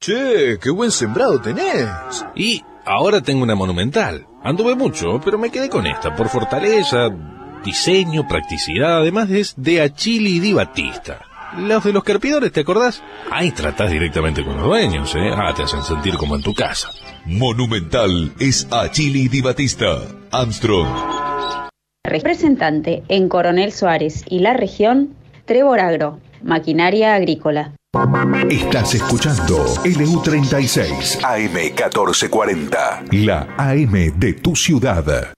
Che, qué buen sembrado tenés. Y ahora tengo una monumental. Anduve mucho, pero me quedé con esta por fortaleza, diseño, practicidad, además es de Achili y Di Batista. Los de los carpidores, ¿te acordás? Ahí tratás directamente con los dueños, ¿eh? Ah, te hacen sentir como en tu casa. Monumental es Achili Di Batista. Armstrong. Representante en Coronel Suárez y la región, Trevor Agro, maquinaria agrícola. Estás escuchando LU36 AM1440, la AM de tu ciudad.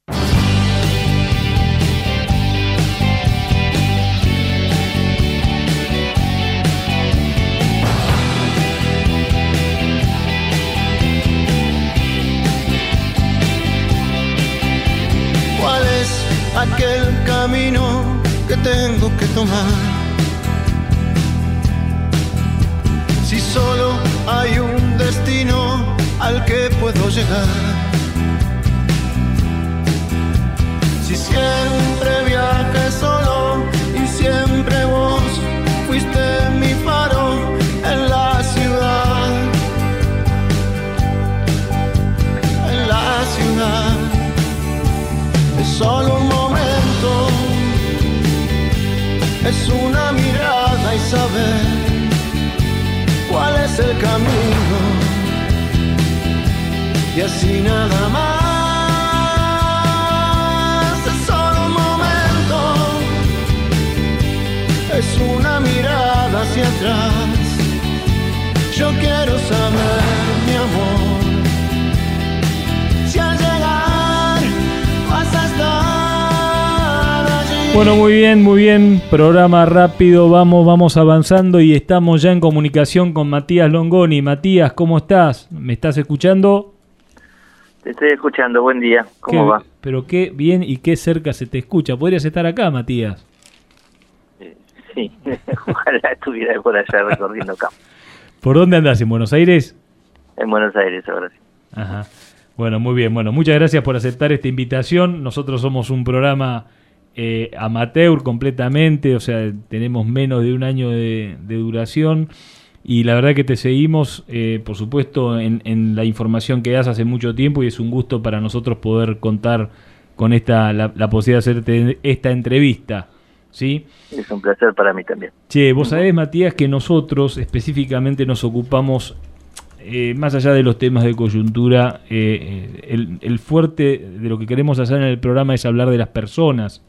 Bueno, muy bien, muy bien. Programa rápido, vamos, vamos avanzando y estamos ya en comunicación con Matías Longoni. Matías, ¿cómo estás? ¿Me estás escuchando? Te estoy escuchando, buen día. ¿Cómo Qué- va? Pero qué bien y qué cerca se te escucha. Podrías estar acá, Matías. Sí, ojalá estuviera por allá recorriendo campo. ¿Por dónde andás? ¿En Buenos Aires? En Buenos Aires ahora sí. Ajá. Bueno, muy bien. Bueno, muchas gracias por aceptar esta invitación. Nosotros somos un programa eh, amateur completamente, o sea, tenemos menos de un año de, de duración y la verdad que te seguimos, eh, por supuesto, en, en la información que das hace mucho tiempo y es un gusto para nosotros poder contar con esta la, la posibilidad de hacerte esta entrevista. ¿Sí? Es un placer para mí también. Che, vos sabés, Matías, que nosotros específicamente nos ocupamos, eh, más allá de los temas de coyuntura, eh, eh, el, el fuerte de lo que queremos hacer en el programa es hablar de las personas.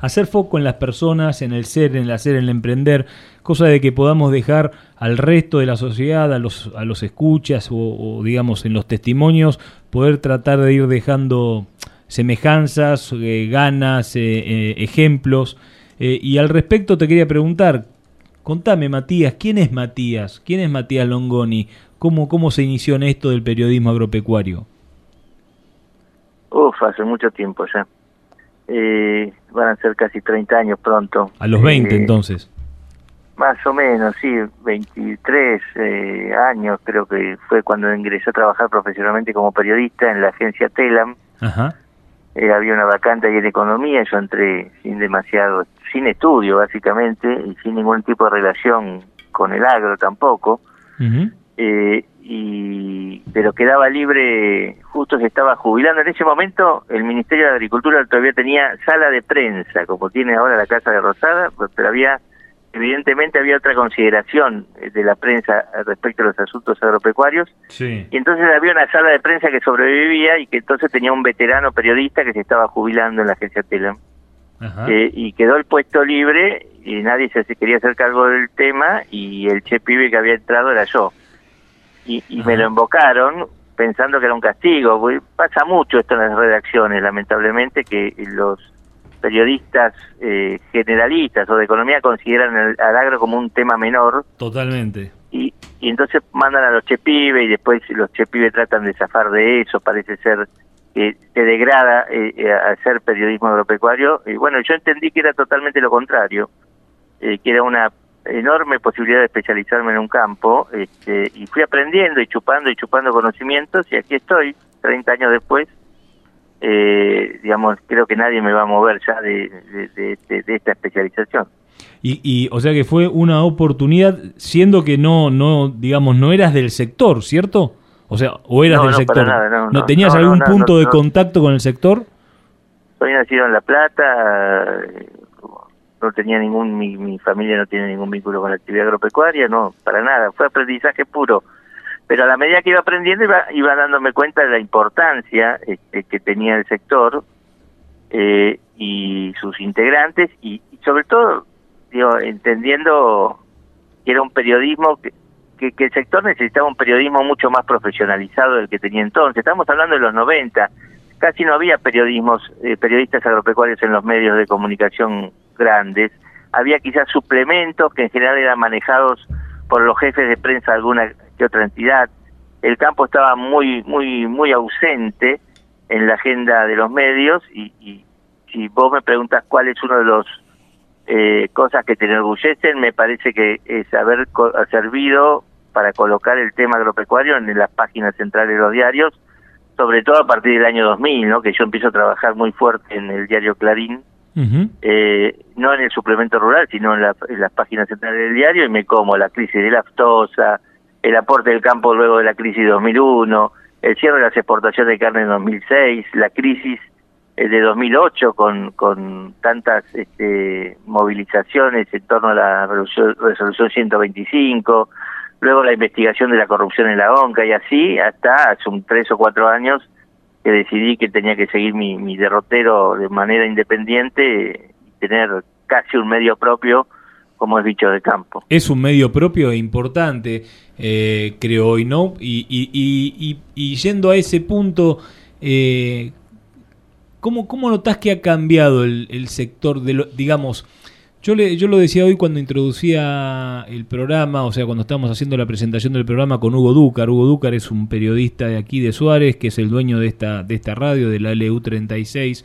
Hacer foco en las personas, en el ser, en el hacer, en el emprender, cosa de que podamos dejar al resto de la sociedad, a los, a los escuchas o, digamos en los testimonios, poder tratar de ir dejando semejanzas, eh, ganas, eh, eh, ejemplos. Eh, y al respecto te quería preguntar, contame Matías, ¿quién es Matías? ¿Quién es Matías Longoni? ¿Cómo, cómo se inició en esto del periodismo agropecuario? Uf, hace mucho tiempo ya. Van a ser casi 30 años pronto. A los 20 Eh, entonces. Más o menos, sí, 23 eh, años creo que fue cuando ingresé a trabajar profesionalmente como periodista en la agencia Telam. Ajá. Eh, había una vacante ahí en economía, yo entré sin demasiado, sin estudio básicamente y sin ningún tipo de relación con el agro tampoco. Eh, y pero quedaba libre, justo se estaba jubilando. En ese momento el Ministerio de Agricultura todavía tenía sala de prensa, como tiene ahora la Casa de Rosada, pues, pero había, evidentemente había otra consideración de la prensa respecto a los asuntos agropecuarios. Sí. Y entonces había una sala de prensa que sobrevivía y que entonces tenía un veterano periodista que se estaba jubilando en la agencia Telam. Eh, y quedó el puesto libre y nadie se se quería hacer cargo del tema y el che pibe que había entrado era yo. Y, y me lo invocaron pensando que era un castigo. Pasa mucho esto en las redacciones, lamentablemente, que los periodistas eh, generalistas o de economía consideran el, al agro como un tema menor Totalmente. y, y entonces mandan a los chepibe y después los chepibe tratan de zafar de eso, parece ser que te degrada eh, eh, hacer periodismo agropecuario. Y bueno, yo entendí que era totalmente lo contrario, eh, que era una enorme posibilidad de especializarme en un campo, este, y fui aprendiendo y chupando y chupando conocimientos, y aquí estoy, 30 años después, eh, digamos, creo que nadie me va a mover ya de, de, esta especialización. Y, y, o sea que fue una oportunidad, siendo que no, no, digamos, no eras del sector, ¿cierto? O sea, o eras del sector. no, tenías algún punto de contacto con el sector? Soy nacido en La Plata, no tenía ningún, mi, mi familia no tiene ningún vínculo con la actividad agropecuaria, no, para nada, fue aprendizaje puro pero a la medida que iba aprendiendo iba, iba dándome cuenta de la importancia este, que tenía el sector eh, y sus integrantes y, sobre todo digo, entendiendo que era un periodismo que, que, el sector necesitaba un periodismo mucho más profesionalizado del que tenía entonces. Estamos hablando de los 90, casi no había periodismos, eh, periodistas agropecuarios en los medios de comunicación grandes. Había quizás suplementos que en general eran manejados por los jefes de prensa de alguna que otra entidad. El campo estaba muy, muy, muy ausente en la agenda de los medios y, y si vos me preguntas cuál es uno de los eh, cosas que te enorgullecen, me parece que es haber servido para colocar el tema agropecuario en las páginas centrales de los diarios, sobre todo a partir del año 2000, ¿no? que yo empiezo a trabajar muy fuerte en el diario Clarín, eh, no en el suplemento rural, sino en, en, las páginas centrales del diario, y me como la crisis de la aftosa, el aporte del campo luego de la crisis de 2001, el cierre de las exportaciones de carne en 2006, la crisis eh, de 2008 con, con tantas este, movilizaciones en torno a la resolución 125, luego la investigación de la corrupción en la ONCA y así hasta hace un tres o cuatro años que decidí que tenía que seguir mi, mi derrotero de manera independiente y tener casi un medio propio como es bicho de campo. Es un medio propio e importante, eh, creo hoy, ¿no? Y, y, y, yendo a ese punto, eh, ¿cómo, ¿cómo notas que ha cambiado el, sector de, lo, digamos, yo, le, yo lo decía hoy cuando introducía el programa, o sea, cuando estábamos haciendo la presentación del programa con Hugo Dúcar. Hugo Dúcar es un periodista de aquí de Suárez, que es el dueño de esta, de esta radio, de la LU36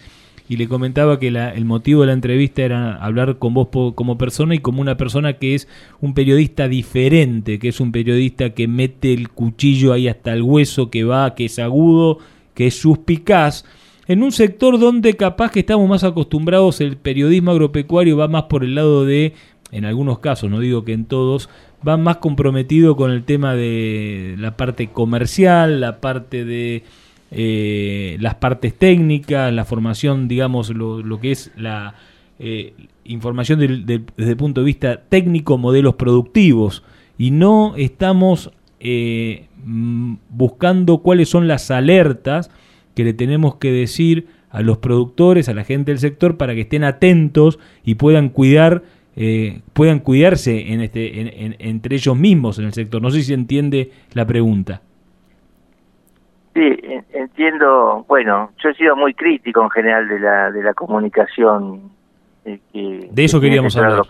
y le comentaba que el motivo de la entrevista era hablar con vos como persona y como una persona que es un periodista diferente, que es un periodista que mete el cuchillo ahí hasta el hueso, que va, que es agudo, que es suspicaz, en un sector donde capaz que estamos más acostumbrados, el periodismo agropecuario va más por el lado de, en algunos casos, no digo que en todos, va más comprometido con el tema de la parte comercial, la parte de eh, las partes técnicas, la formación, digamos, lo, que es la eh, información desde el punto de vista técnico, modelos productivos, y no estamos eh, buscando cuáles son las alertas que le tenemos que decir a los productores, a la gente del sector, para que estén atentos y puedan cuidar puedan cuidarse en este, entre ellos mismos en el sector. No sé si entiende la pregunta. Sí, entiendo, bueno, yo he sido muy crítico en general de la, de la comunicación. Eh, que, de eso queríamos hablar.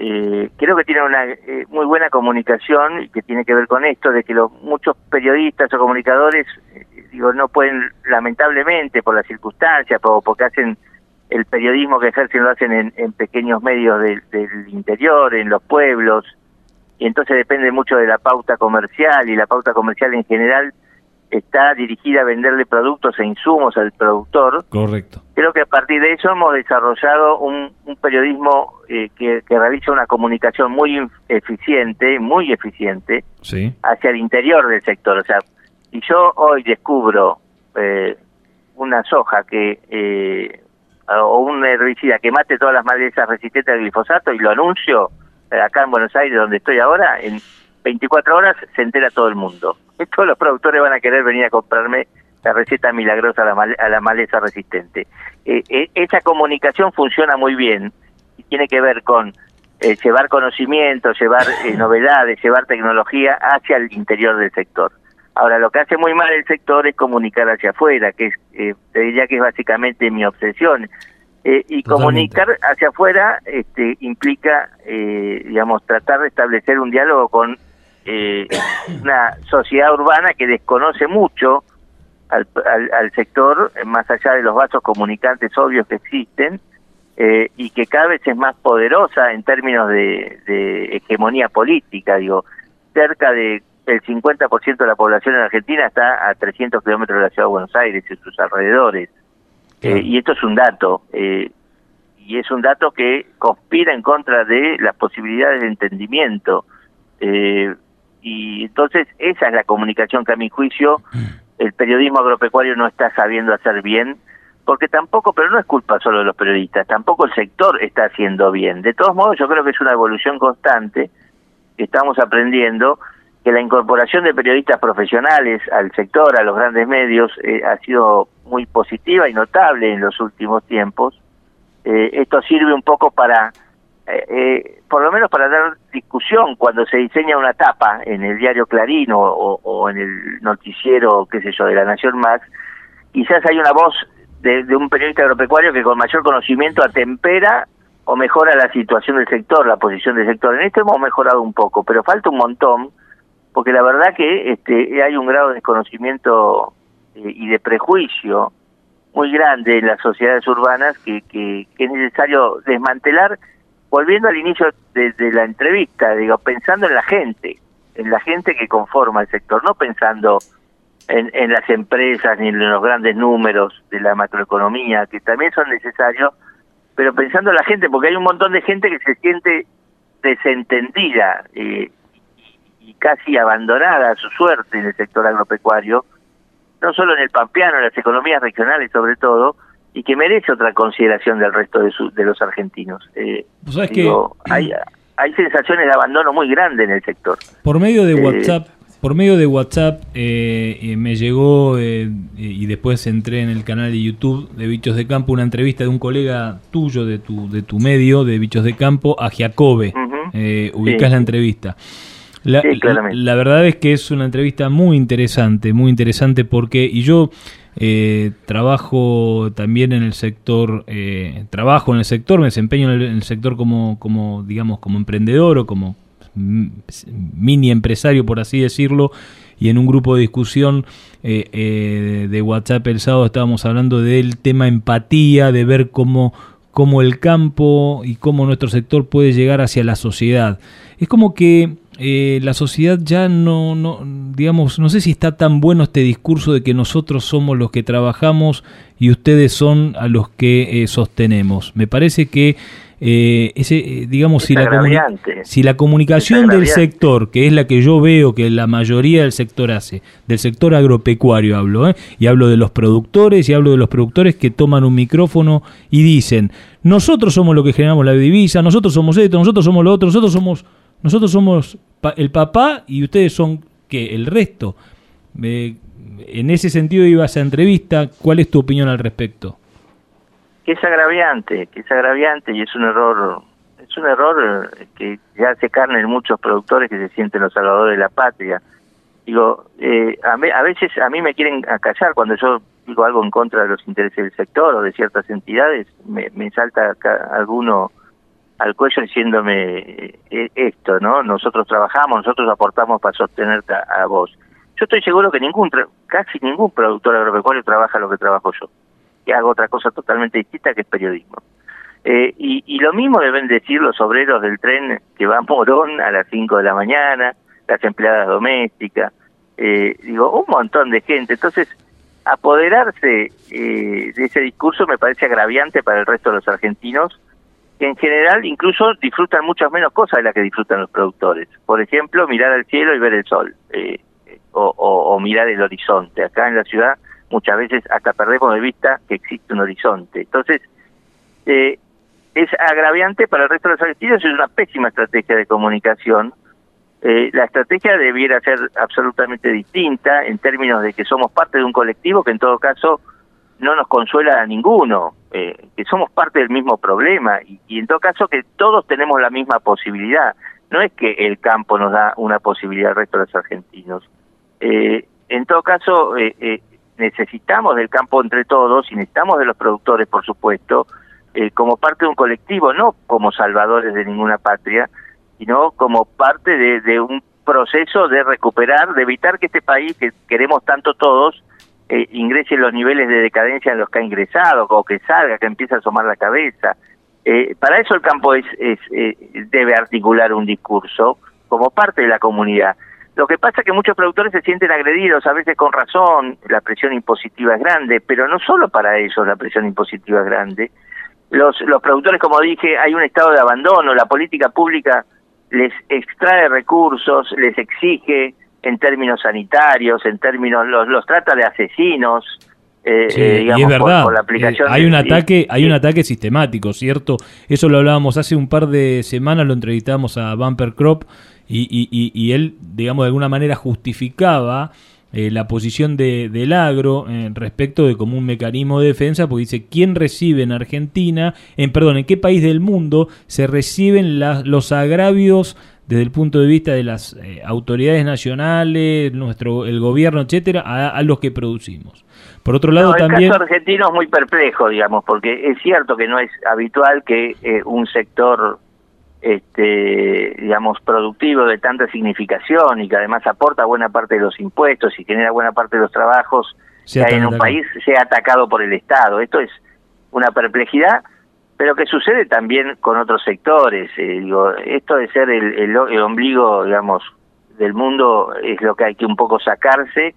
Eh, creo que tiene una eh, muy buena comunicación y que tiene que ver con esto, de que los muchos periodistas o comunicadores, digo, no pueden, lamentablemente, por las circunstancias, por, porque hacen el periodismo que ejercen lo hacen en, en pequeños medios del interior, en los pueblos, y entonces depende mucho de la pauta comercial y la pauta comercial en general está dirigida a venderle productos e insumos al productor. Correcto. Creo que a partir de eso hemos desarrollado un, periodismo eh, que, realiza una comunicación muy eficiente, muy eficiente, hacia el interior del sector. O sea, si yo hoy descubro eh, una soja que eh, o un herbicida que mate todas las malezas resistentes al glifosato y lo anuncio, eh, acá en Buenos Aires, donde estoy ahora, en 24 horas se entera todo el mundo. Todos los productores van a querer venir a comprarme la receta milagrosa a la, maleza resistente. Eh, eh, esa comunicación funciona muy bien y tiene que ver con llevar conocimiento, llevar novedades, llevar tecnología hacia el interior del sector. Ahora, lo que hace muy mal el sector es comunicar hacia afuera, que es, te diría que es básicamente mi obsesión Eh, y comunicar hacia afuera este, implica, eh, digamos, tratar de establecer un diálogo con eh, una sociedad urbana que desconoce mucho al, al, sector, más allá de los vasos comunicantes obvios que existen, y que cada vez es más poderosa en términos de, de hegemonía política. Digo, cerca de el 50% de la población en Argentina está a 300 kilómetros de la ciudad de Buenos Aires y sus alrededores. Eh, y esto es un dato, eh, y es un dato que conspira en contra de las posibilidades de entendimiento. Eh, y entonces esa es la comunicación que a mi juicio el periodismo agropecuario no está sabiendo hacer bien, porque tampoco, pero no es culpa solo de los periodistas, tampoco el sector está haciendo bien. De todos modos, yo creo que es una evolución constante que estamos aprendiendo que la incorporación de periodistas profesionales al sector, a los grandes medios, eh, ha sido muy positiva y notable en los últimos tiempos. Eh, esto sirve un poco para, eh, por lo menos para dar discusión cuando se diseña una tapa en el diario Clarín o, o, en el noticiero, qué sé yo, de la Nación Max, quizás hay una voz de, de un periodista agropecuario que con mayor conocimiento atempera o mejora la situación del sector, la posición del sector. En esto hemos mejorado un poco, pero falta un montón porque la verdad que este, hay un grado de desconocimiento eh, y de prejuicio muy grande en las sociedades urbanas que, que, es necesario desmantelar, volviendo al inicio de, la entrevista, digo, pensando en la gente, en la gente que conforma el sector, no pensando en, en las empresas ni en los grandes números de la macroeconomía, que también son necesarios, pero pensando en la gente, porque hay un montón de gente que se siente desentendida eh, y casi abandonada a su suerte en el sector agropecuario, no solo en el pampeano, en las economías regionales sobre todo, y que merece otra consideración del resto de, de los argentinos. Eh, hay, hay sensaciones de abandono muy grande en el sector. Por medio de eh, WhatsApp, por medio de WhatsApp eh, me llegó y después entré en el canal de YouTube de Bichos de Campo una entrevista de un colega tuyo de tu de tu medio de Bichos de Campo a Giacobbe. ubicás la entrevista. La, la, verdad es que es una entrevista muy interesante, muy interesante porque, y yo eh, trabajo también en el sector, eh, trabajo en el sector, me desempeño en el, sector como, como, digamos, como emprendedor o como mini empresario, por así decirlo, y en un grupo de discusión eh, de WhatsApp el sábado estábamos hablando del tema empatía, de ver cómo, cómo el campo y cómo nuestro sector puede llegar hacia la sociedad. Es como que eh, la sociedad ya no, no, digamos, no sé si está tan bueno este discurso de que nosotros somos los que trabajamos y ustedes son a los que eh, sostenemos. Me parece que eh, ese, digamos, si la, si la comunicación del sector, que es la que yo veo que la mayoría del sector hace, del sector agropecuario hablo, y hablo de los productores y hablo de los productores que toman un micrófono y dicen, nosotros somos los que generamos la divisa, nosotros somos esto, nosotros somos lo otro, nosotros somos nosotros somos el papá y ustedes son que el resto. en ese sentido iba esa entrevista. ¿Cuál es tu opinión al respecto? Que es agraviante, que es agraviante y es un error, es un error eh, que ya hace carne en muchos productores que se sienten los salvadores de la patria. Digo, eh, a, a veces a mí me quieren acallar cuando yo digo algo en contra de los intereses del sector o de ciertas entidades, me, me salta alguno al cuello diciéndome eh, esto, ¿no? Nosotros trabajamos, nosotros aportamos para sostenerte a, vos. Yo estoy seguro que ningún, casi ningún productor agropecuario trabaja lo que trabajo yo, que hago otra cosa totalmente distinta que es periodismo. Eh, y, y, lo mismo deben decir los obreros del tren que va a Morón a las 5 de la mañana, las empleadas domésticas, eh, digo, un montón de gente. Entonces, apoderarse eh, de ese discurso me parece agraviante para el resto de los argentinos que en general incluso disfrutan muchas menos cosas de las que disfrutan los productores. Por ejemplo, mirar al cielo y ver el sol, eh, o, mirar el horizonte. Acá en la ciudad muchas veces hasta perdemos de vista que existe un horizonte. Entonces, eh, es agraviante para el resto de los argentinos, es una pésima estrategia de comunicación. Eh, la estrategia debiera ser absolutamente distinta en términos de que somos parte de un colectivo que en todo caso no nos consuela a ninguno, eh, que somos parte del mismo problema y, en todo caso que todos tenemos la misma posibilidad. No es que el campo nos da una posibilidad al resto de los argentinos. Eh, en todo caso, eh, necesitamos del campo entre todos y necesitamos de los productores, por supuesto, eh, como parte de un colectivo, no como salvadores de ninguna patria, sino como parte de, un proceso de recuperar, de evitar que este país que queremos tanto todos eh, ingrese los niveles de decadencia en los que ha ingresado, o que salga, que empiece a asomar la cabeza. Eh, para eso el campo es, es eh, debe articular un discurso como parte de la comunidad. Lo que pasa es que muchos productores se sienten agredidos, a veces con razón, la presión impositiva es grande, pero no solo para ellos la presión impositiva es grande. Los, los productores, como dije, hay un estado de abandono, la política pública les extrae recursos, les exige en términos sanitarios, en términos, los, los trata de asesinos, eh, eh, y es verdad, eh, hay un ataque, hay un ataque sistemático, ¿cierto? Eso lo hablábamos hace un par de semanas, lo entrevistamos a Bumper Crop y, y, y, él, digamos, de alguna manera justificaba la posición de, del agro respecto de como un mecanismo de defensa, porque dice, ¿quién recibe en Argentina, en perdón, en qué país del mundo se reciben los agravios desde el punto de vista de las autoridades nacionales, nuestro el gobierno, etcétera, a los que producimos? Por otro lado, también... El caso argentino es muy perplejo, digamos, porque es cierto que no es habitual que eh, un sector, este, digamos, productivo de tanta significación y que además aporta buena parte de los impuestos y genera buena parte de los trabajos que hay en un país sea atacado por el Estado. Esto es una perplejidad, pero que sucede también con otros sectores. Eh, digo, esto de ser el, el, el ombligo, digamos, del mundo es lo que hay que un poco sacarse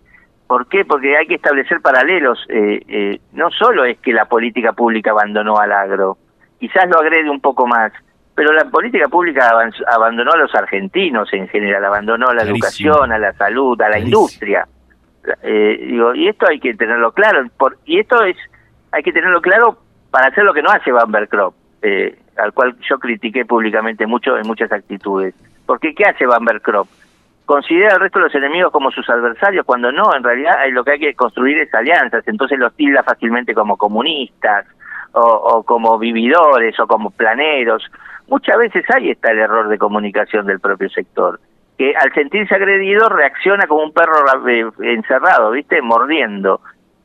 ¿Por qué? Porque hay que establecer paralelos. Eh, eh, no solo es que la política pública abandonó al agro, quizás lo agrede un poco más, pero la política pública abandonó a los argentinos en general, abandonó a la educación, a la salud, a la industria. Eh, digo, y esto hay que tenerlo claro. Por, y esto es, hay que tenerlo claro para hacer lo que no hace Van eh, al cual yo critiqué públicamente mucho en muchas actitudes. Porque ¿qué hace Van Crop? considera al resto de los enemigos como sus adversarios, cuando no, en realidad lo que hay que construir es alianzas, entonces los tilda fácilmente como comunistas, o, como vividores, o como planeros. Muchas veces ahí está el error de comunicación del propio sector, que al sentirse agredido reacciona como un perro eh, encerrado, ¿viste? Mordiendo.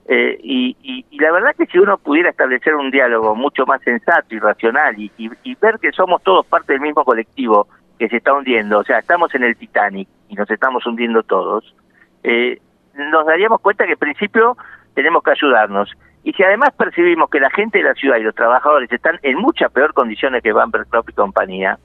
Eh, y, la verdad que si uno pudiera establecer un diálogo mucho más sensato y racional y, y ver que somos todos parte del mismo colectivo que se está hundiendo, o sea, estamos en el Titanic y nos estamos hundiendo todos, eh, nos daríamos cuenta que en principio tenemos que ayudarnos. Y si además percibimos que la gente de la ciudad y los trabajadores están en mucha peor condiciones que Van Club y compañía,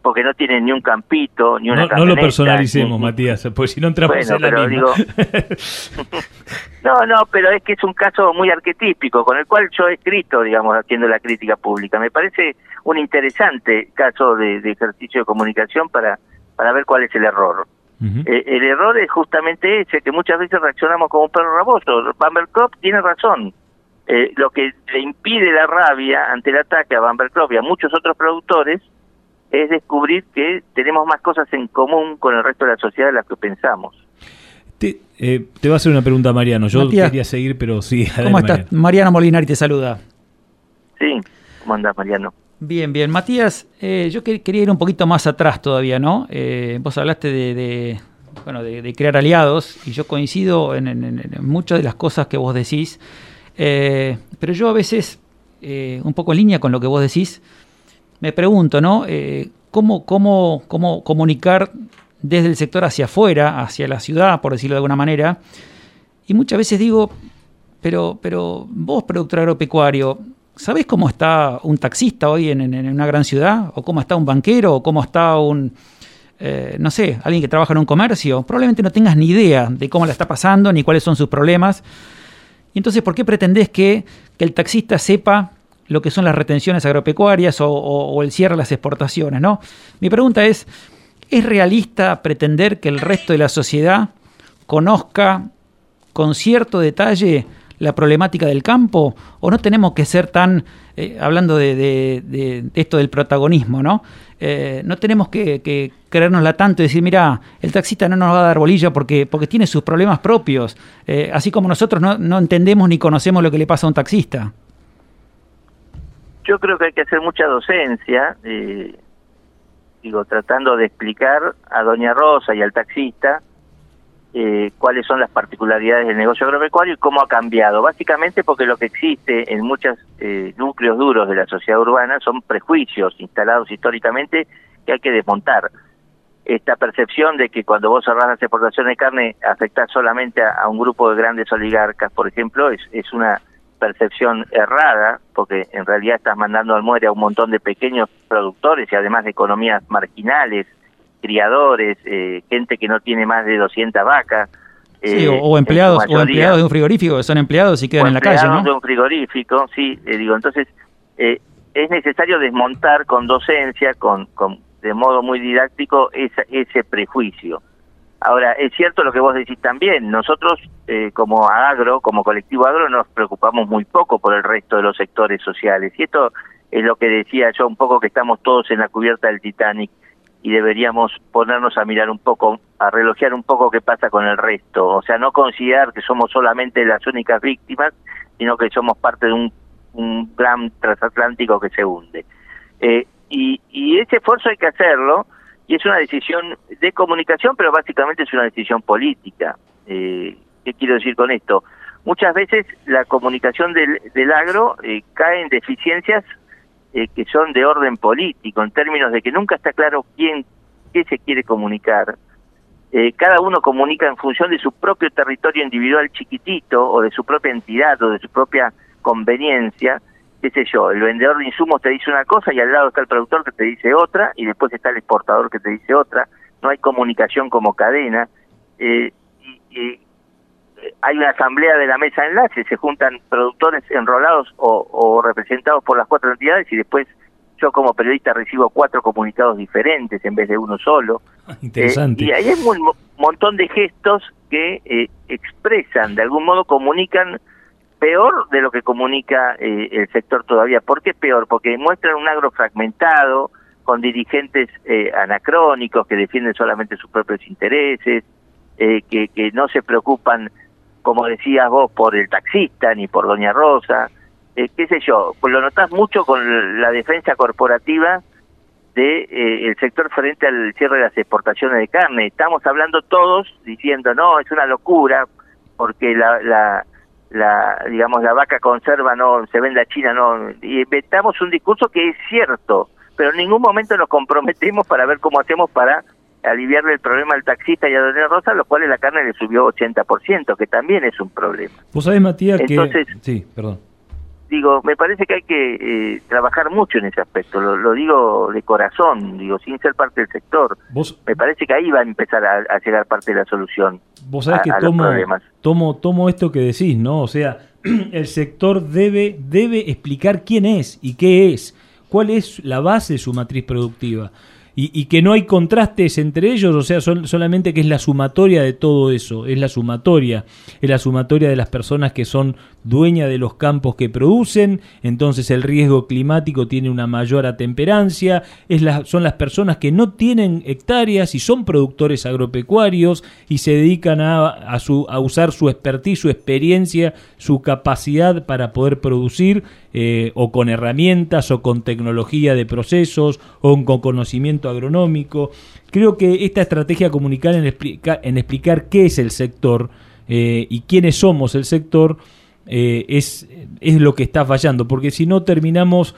porque no tienen ni un campito, ni una No, no lo personalicemos, Matías, pues si no entramos en la pero Digo, no, no, pero es que es un caso muy arquetípico, con el cual yo he escrito, digamos, haciendo la crítica pública. Me parece un interesante caso de, ejercicio de comunicación para, para ver cuál es el error. Eh, el error es justamente ese, que muchas veces reaccionamos como un perro raboso. Bambercop tiene razón. Eh, lo que le impide la rabia ante el ataque a Bambercop y a muchos otros productores es descubrir que tenemos más cosas en común con el resto de la sociedad de las que pensamos. Te, eh, te va a hacer una pregunta, Mariano. Yo quería seguir, pero sí. ¿Cómo estás? Mariano. Molinari te saluda. Sí, ¿cómo andas, Mariano? Bien, bien. Matías, eh, yo quería ir un poquito más atrás todavía, ¿no? Eh, vos hablaste de, bueno, de, crear aliados y yo coincido en, muchas de las cosas que vos decís, pero yo a veces, un poco en línea con lo que vos decís, me pregunto, ¿no? Eh, ¿cómo, cómo, ¿Cómo comunicar desde el sector hacia afuera, hacia la ciudad, por decirlo de alguna manera? Y muchas veces digo, pero, pero vos, productor agropecuario, ¿sabés cómo está un taxista hoy en, una gran ciudad? ¿O cómo está un banquero? ¿O cómo está un, eh, no sé, alguien que trabaja en un comercio? Probablemente no tengas ni idea de cómo la está pasando, ni cuáles son sus problemas. Y entonces, ¿por qué pretendés que, que el taxista sepa lo que son las retenciones agropecuarias o, el cierre de las exportaciones. ¿no? Mi pregunta es, ¿es realista pretender que el resto de la sociedad conozca con cierto detalle la problemática del campo? ¿O no tenemos que ser tan, eh, hablando de, esto del protagonismo, ¿no? Eh, no tenemos que, que, creérnosla tanto y decir, mira, el taxista no nos va a dar bolilla porque, tiene sus problemas propios, eh, así como nosotros no, no entendemos ni conocemos lo que le pasa a un taxista yo creo que hay que hacer mucha docencia, eh, digo, tratando de explicar a Doña Rosa y al taxista eh, cuáles son las particularidades del negocio agropecuario y cómo ha cambiado. Básicamente porque lo que existe en muchos eh, núcleos duros de la sociedad urbana son prejuicios instalados históricamente que hay que desmontar. Esta percepción de que cuando vos cerrás las exportaciones de carne afectás solamente a, un grupo de grandes oligarcas, por ejemplo, es, es una percepción errada, porque en realidad estás mandando al muere a un montón de pequeños productores y además de economías marginales, criadores, eh, gente que no tiene más de 200 vacas. Sí, o, empleados o empleados de un frigorífico que son empleados y quedan en la calle, ¿no? de un frigorífico, sí, eh, digo, entonces eh, es necesario desmontar con docencia, con, con de modo muy didáctico ese, ese prejuicio. Ahora, es cierto lo que vos decís también, nosotros como agro, como colectivo agro, nos preocupamos muy poco por el resto de los sectores sociales. Y esto es lo que decía yo un poco que estamos todos en la cubierta del Titanic y deberíamos ponernos a mirar un poco, a relojear un poco qué pasa con el resto. O sea, no considerar que somos solamente las únicas víctimas, sino que somos parte de un, plan transatlántico que se hunde. Eh, y, y ese esfuerzo hay que hacerlo, y es una decisión de comunicación, pero básicamente es una decisión política. Eh, ¿Qué quiero decir con esto? Muchas veces la comunicación del, del agro eh, cae en deficiencias eh, que son de orden político, en términos de que nunca está claro quién, qué se quiere comunicar. Eh, cada uno comunica en función de su propio territorio individual chiquitito, o de su propia entidad, o de su propia conveniencia, qué sé yo, el vendedor de insumos te dice una cosa y al lado está el productor que te dice otra, y después está el exportador que te dice otra, no hay comunicación como cadena, eh, y, hay una asamblea de la mesa de enlace, se juntan productores enrolados o, representados por las cuatro entidades y después yo como periodista recibo cuatro comunicados diferentes en vez de uno solo. Interesante. Eh, y ahí hay un montón de gestos que eh, expresan, de algún modo comunican peor de lo que comunica eh, el sector todavía. ¿Por qué peor? Porque muestran un agro fragmentado, con dirigentes anacrónicos que defienden solamente sus propios intereses, que, que no se preocupan como decías vos, por el taxista ni por Doña Rosa, eh, qué sé yo, lo notás mucho con la defensa corporativa de eh, el sector frente al cierre de las exportaciones de carne. Estamos hablando todos diciendo, no, es una locura, porque la, la, la digamos, la vaca conserva no se vende a China, no, y inventamos un discurso que es cierto, pero en ningún momento nos comprometemos para ver cómo hacemos para aliviarle el problema al taxista y a Doña Rosa, a los cuales la carne le subió 80%, que también es un problema. Vos sabés, Matías, que... Sí, perdón. Digo, me parece que hay que eh, trabajar mucho en ese aspecto, lo, digo de corazón, digo, sin ser parte del sector. ¿Vos... Me parece que ahí va a empezar a, llegar parte de la solución. Vos sabés que tomo, tomo, tomo esto que decís, ¿no? O sea, el sector debe, debe explicar quién es y qué es, cuál es la base de su matriz productiva y, que no hay contrastes entre ellos, o sea, solamente que es la sumatoria de todo eso, es la sumatoria, es la sumatoria de las personas que son dueñas de los campos que producen, entonces el riesgo climático tiene una mayor atemperancia, son las personas que no tienen hectáreas y son productores agropecuarios y se dedican a, usar su expertise, su experiencia, su capacidad para poder producir eh, o con herramientas o con tecnología de procesos o con conocimiento agronómico. Creo que esta estrategia comunicar en, en explicar qué es el sector eh, y quiénes somos el sector eh, es, es lo que está fallando, porque si no terminamos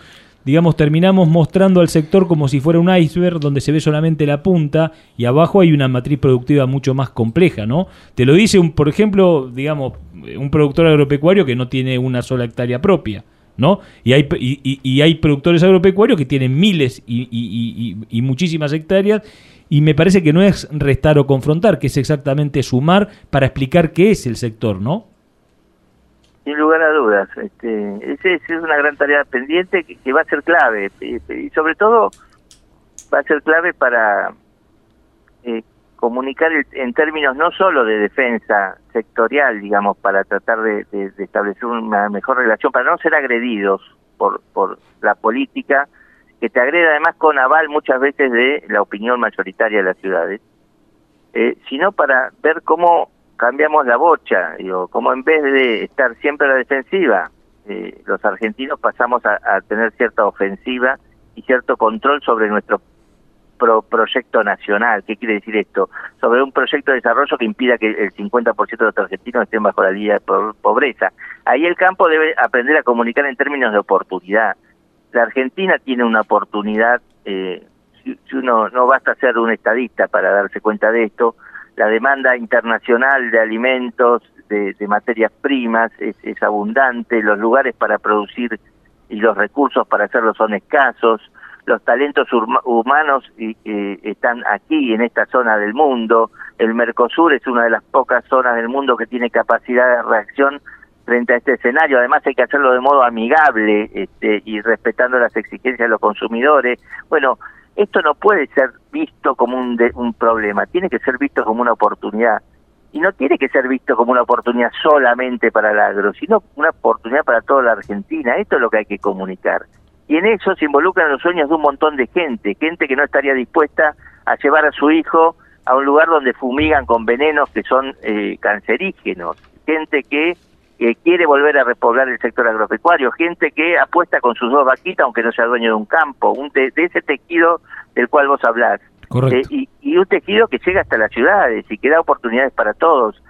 digamos, terminamos mostrando al sector como si fuera un iceberg donde se ve solamente la punta y abajo hay una matriz productiva mucho más compleja, ¿no? Te lo dice, un, por ejemplo, digamos, un productor agropecuario que no tiene una sola hectárea propia. ¿no? Y hay, y, hay productores agropecuarios que tienen miles y, muchísimas hectáreas y me parece que no es restar o confrontar, que es exactamente sumar para explicar qué es el sector, ¿no? Sin lugar a dudas, este, esa es una gran tarea pendiente que, va a ser clave y sobre todo va a ser clave para eh, comunicar en términos no solo de defensa sectorial, digamos, para tratar de, establecer una mejor relación, para no ser agredidos por, por la política, que te agrede además con aval muchas veces de la opinión mayoritaria de las ciudades, eh, sino para ver cómo cambiamos la bocha, digo, cómo en vez de estar siempre a la defensiva, eh, los argentinos pasamos a, tener cierta ofensiva y cierto control sobre nuestro proyecto nacional. ¿Qué quiere decir esto? Sobre un proyecto de desarrollo que impida que el 50% de los argentinos estén bajo la línea de pobreza. Ahí el campo debe aprender a comunicar en términos de oportunidad. La Argentina tiene una oportunidad, eh, si, uno no basta ser un estadista para darse cuenta de esto, la demanda internacional de alimentos, de, materias primas es, es abundante, los lugares para producir y los recursos para hacerlo son escasos, los talentos humanos están aquí, en esta zona del mundo. El Mercosur es una de las pocas zonas del mundo que tiene capacidad de reacción frente a este escenario. Además hay que hacerlo de modo amigable este, y respetando las exigencias de los consumidores. Bueno, esto no puede ser visto como un, un problema, tiene que ser visto como una oportunidad. Y no tiene que ser visto como una oportunidad solamente para el agro, sino una oportunidad para toda la Argentina. Esto es lo que hay que comunicar. Y en eso se involucran los sueños de un montón de gente, gente que no estaría dispuesta a llevar a su hijo a un lugar donde fumigan con venenos que son eh, cancerígenos, gente que quiere volver a repoblar el sector agropecuario, gente que apuesta con sus dos vaquitas aunque no sea dueño de un campo, un de, ese tejido del cual vos hablás. Eh, y, y, un tejido que llega hasta las ciudades y que da oportunidades para todos.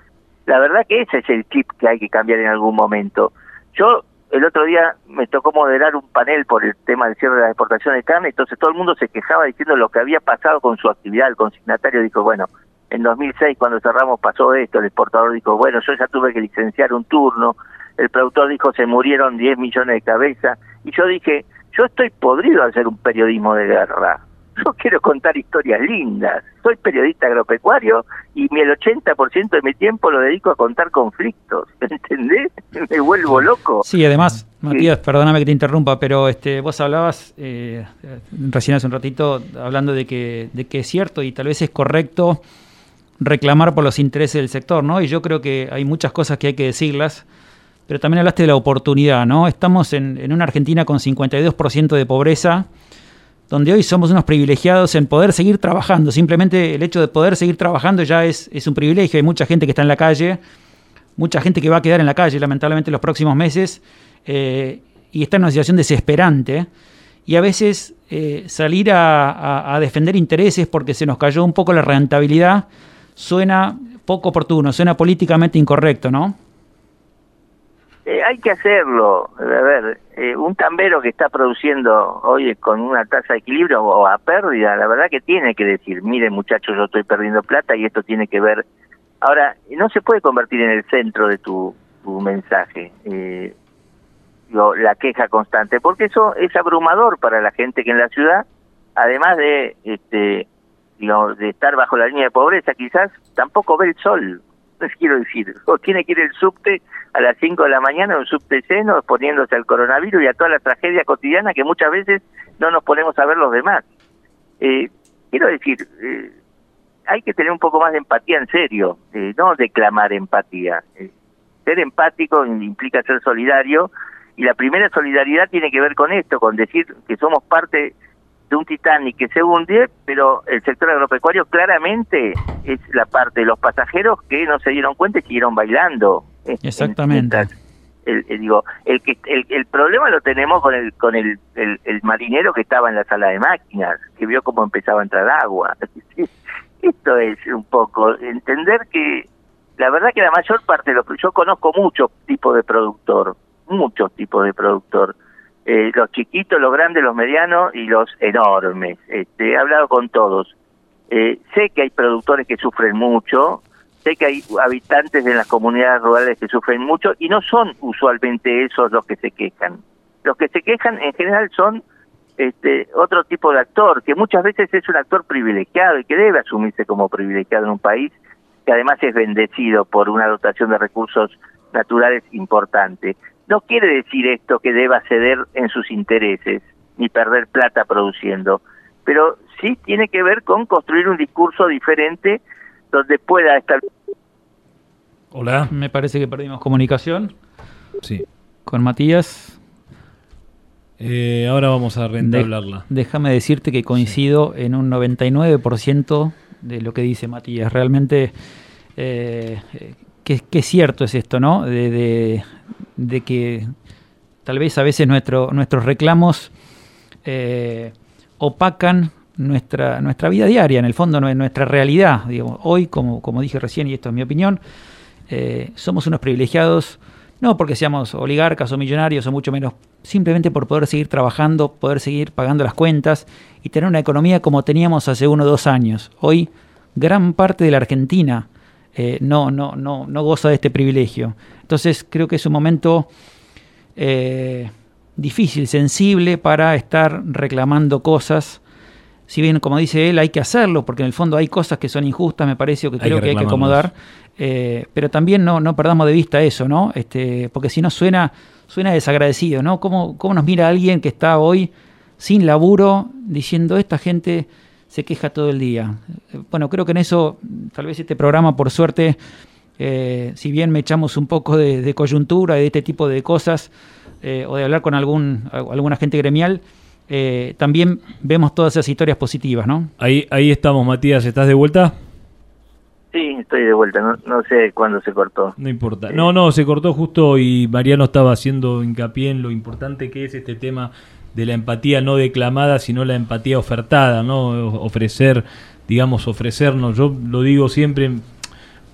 La verdad que ese es el chip que hay que cambiar en algún momento. Yo el otro día me tocó moderar un panel por el tema del cierre de la exportación de carne, entonces todo el mundo se quejaba diciendo lo que había pasado con su actividad. El consignatario dijo, bueno, en 2006 cuando cerramos pasó esto, el exportador dijo, bueno, yo ya tuve que licenciar un turno, el productor dijo, se murieron 10 millones de cabezas, y yo dije, yo estoy podrido al hacer un periodismo de guerra, yo quiero contar historias lindas. Soy periodista agropecuario y mi, el 80% de mi tiempo lo dedico a contar conflictos. ¿Entendés? Me vuelvo loco. Sí, además, Matías, perdóname que te interrumpa, pero este, vos hablabas eh, recién hace un ratito hablando de que, de que es cierto y tal vez es correcto reclamar por los intereses del sector, ¿no? Y yo creo que hay muchas cosas que hay que decirlas, pero también hablaste de la oportunidad, ¿no? Estamos en, en una Argentina con 52% de pobreza donde hoy somos unos privilegiados en poder seguir trabajando. Simplemente el hecho de poder seguir trabajando ya es, es un privilegio. Hay mucha gente que está en la calle, mucha gente que va a quedar en la calle lamentablemente los próximos meses eh, y está en una situación desesperante. Y a veces eh, salir a, defender intereses porque se nos cayó un poco la rentabilidad suena poco oportuno, suena políticamente incorrecto, ¿no? Eh, hay que hacerlo. A ver, eh, un tambero que está produciendo hoy con una tasa de equilibrio o a pérdida, la verdad que tiene que decir, miren muchachos, yo estoy perdiendo plata y esto tiene que ver. Ahora, no se puede convertir en el centro de tu, tu mensaje. Eh, la queja constante, porque eso es abrumador para la gente que en la ciudad, además de este de estar bajo la línea de pobreza, quizás tampoco ve el sol, les quiero decir, o tiene que ir el subte a las 5 de la mañana, un subte seno, exponiéndose al coronavirus y a toda la tragedia cotidiana que muchas veces no nos ponemos a ver los demás. Eh, quiero decir, eh, hay que tener un poco más de empatía en serio, eh, no declamar empatía. ser empático implica ser solidario y la primera solidaridad tiene que ver con esto, con decir que somos parte de un Titanic que se hunde, pero el sector agropecuario claramente es la parte de los pasajeros que no se dieron cuenta y siguieron bailando. Exactamente. El, digo, el que el, el, problema lo tenemos con el con el, el, marinero que estaba en la sala de máquinas, que vio cómo empezaba a entrar agua. Esto es un poco entender que la verdad que la mayor parte de los yo conozco muchos tipos de productor, muchos tipos de productor eh, los chiquitos, los grandes, los medianos y los enormes. Este, he hablado con todos. Eh, sé que hay productores que sufren mucho, sé que hay habitantes de las comunidades rurales que sufren mucho y no son usualmente esos los que se quejan. Los que se quejan en general son este, otro tipo de actor, que muchas veces es un actor privilegiado y que debe asumirse como privilegiado en un país que además es bendecido por una dotación de recursos naturales importante. No quiere decir esto que deba ceder en sus intereses ni perder plata produciendo, pero sí tiene que ver con construir un discurso diferente donde pueda estar. Hola, me parece que perdimos comunicación. Sí. Con Matías. Eh, ahora vamos a reentablarla. déjame decirte que coincido en un 99% de lo que dice Matías. Realmente eh, qué, cierto es esto, ¿no? De, que tal vez a veces nuestro, nuestros reclamos eh, opacan nuestra, nuestra vida diaria, en el fondo nuestra realidad. Digamos. Hoy, como, como dije recién, y esto es mi opinión, eh, somos unos privilegiados, no porque seamos oligarcas o millonarios o mucho menos, simplemente por poder seguir trabajando, poder seguir pagando las cuentas y tener una economía como teníamos hace uno o dos años. Hoy, gran parte de la Argentina eh, no, no, no, no goza de este privilegio. Entonces, creo que es un momento eh, difícil, sensible para estar reclamando cosas si bien como dice él hay que hacerlo, porque en el fondo hay cosas que son injustas, me parece, o que creo que, hay que acomodar, eh, pero también no, no perdamos de vista eso, ¿no? Este, porque si no suena, suena desagradecido, ¿no? ¿Cómo, ¿Cómo nos mira alguien que está hoy sin laburo diciendo esta gente se queja todo el día? Bueno, creo que en eso, tal vez este programa, por suerte, eh, si bien me echamos un poco de, coyuntura, de este tipo de cosas, eh, o de hablar con algún, alguna gente gremial, eh, también vemos todas esas historias positivas, ¿no? Ahí, ahí estamos, Matías, ¿estás de vuelta? Sí, estoy de vuelta, no, sé cuándo se cortó. No importa. No, no, se cortó justo y Mariano estaba haciendo hincapié en lo importante que es este tema de la empatía no declamada, sino la empatía ofertada, ¿no? Ofrecer, digamos, ofrecernos. Yo lo digo siempre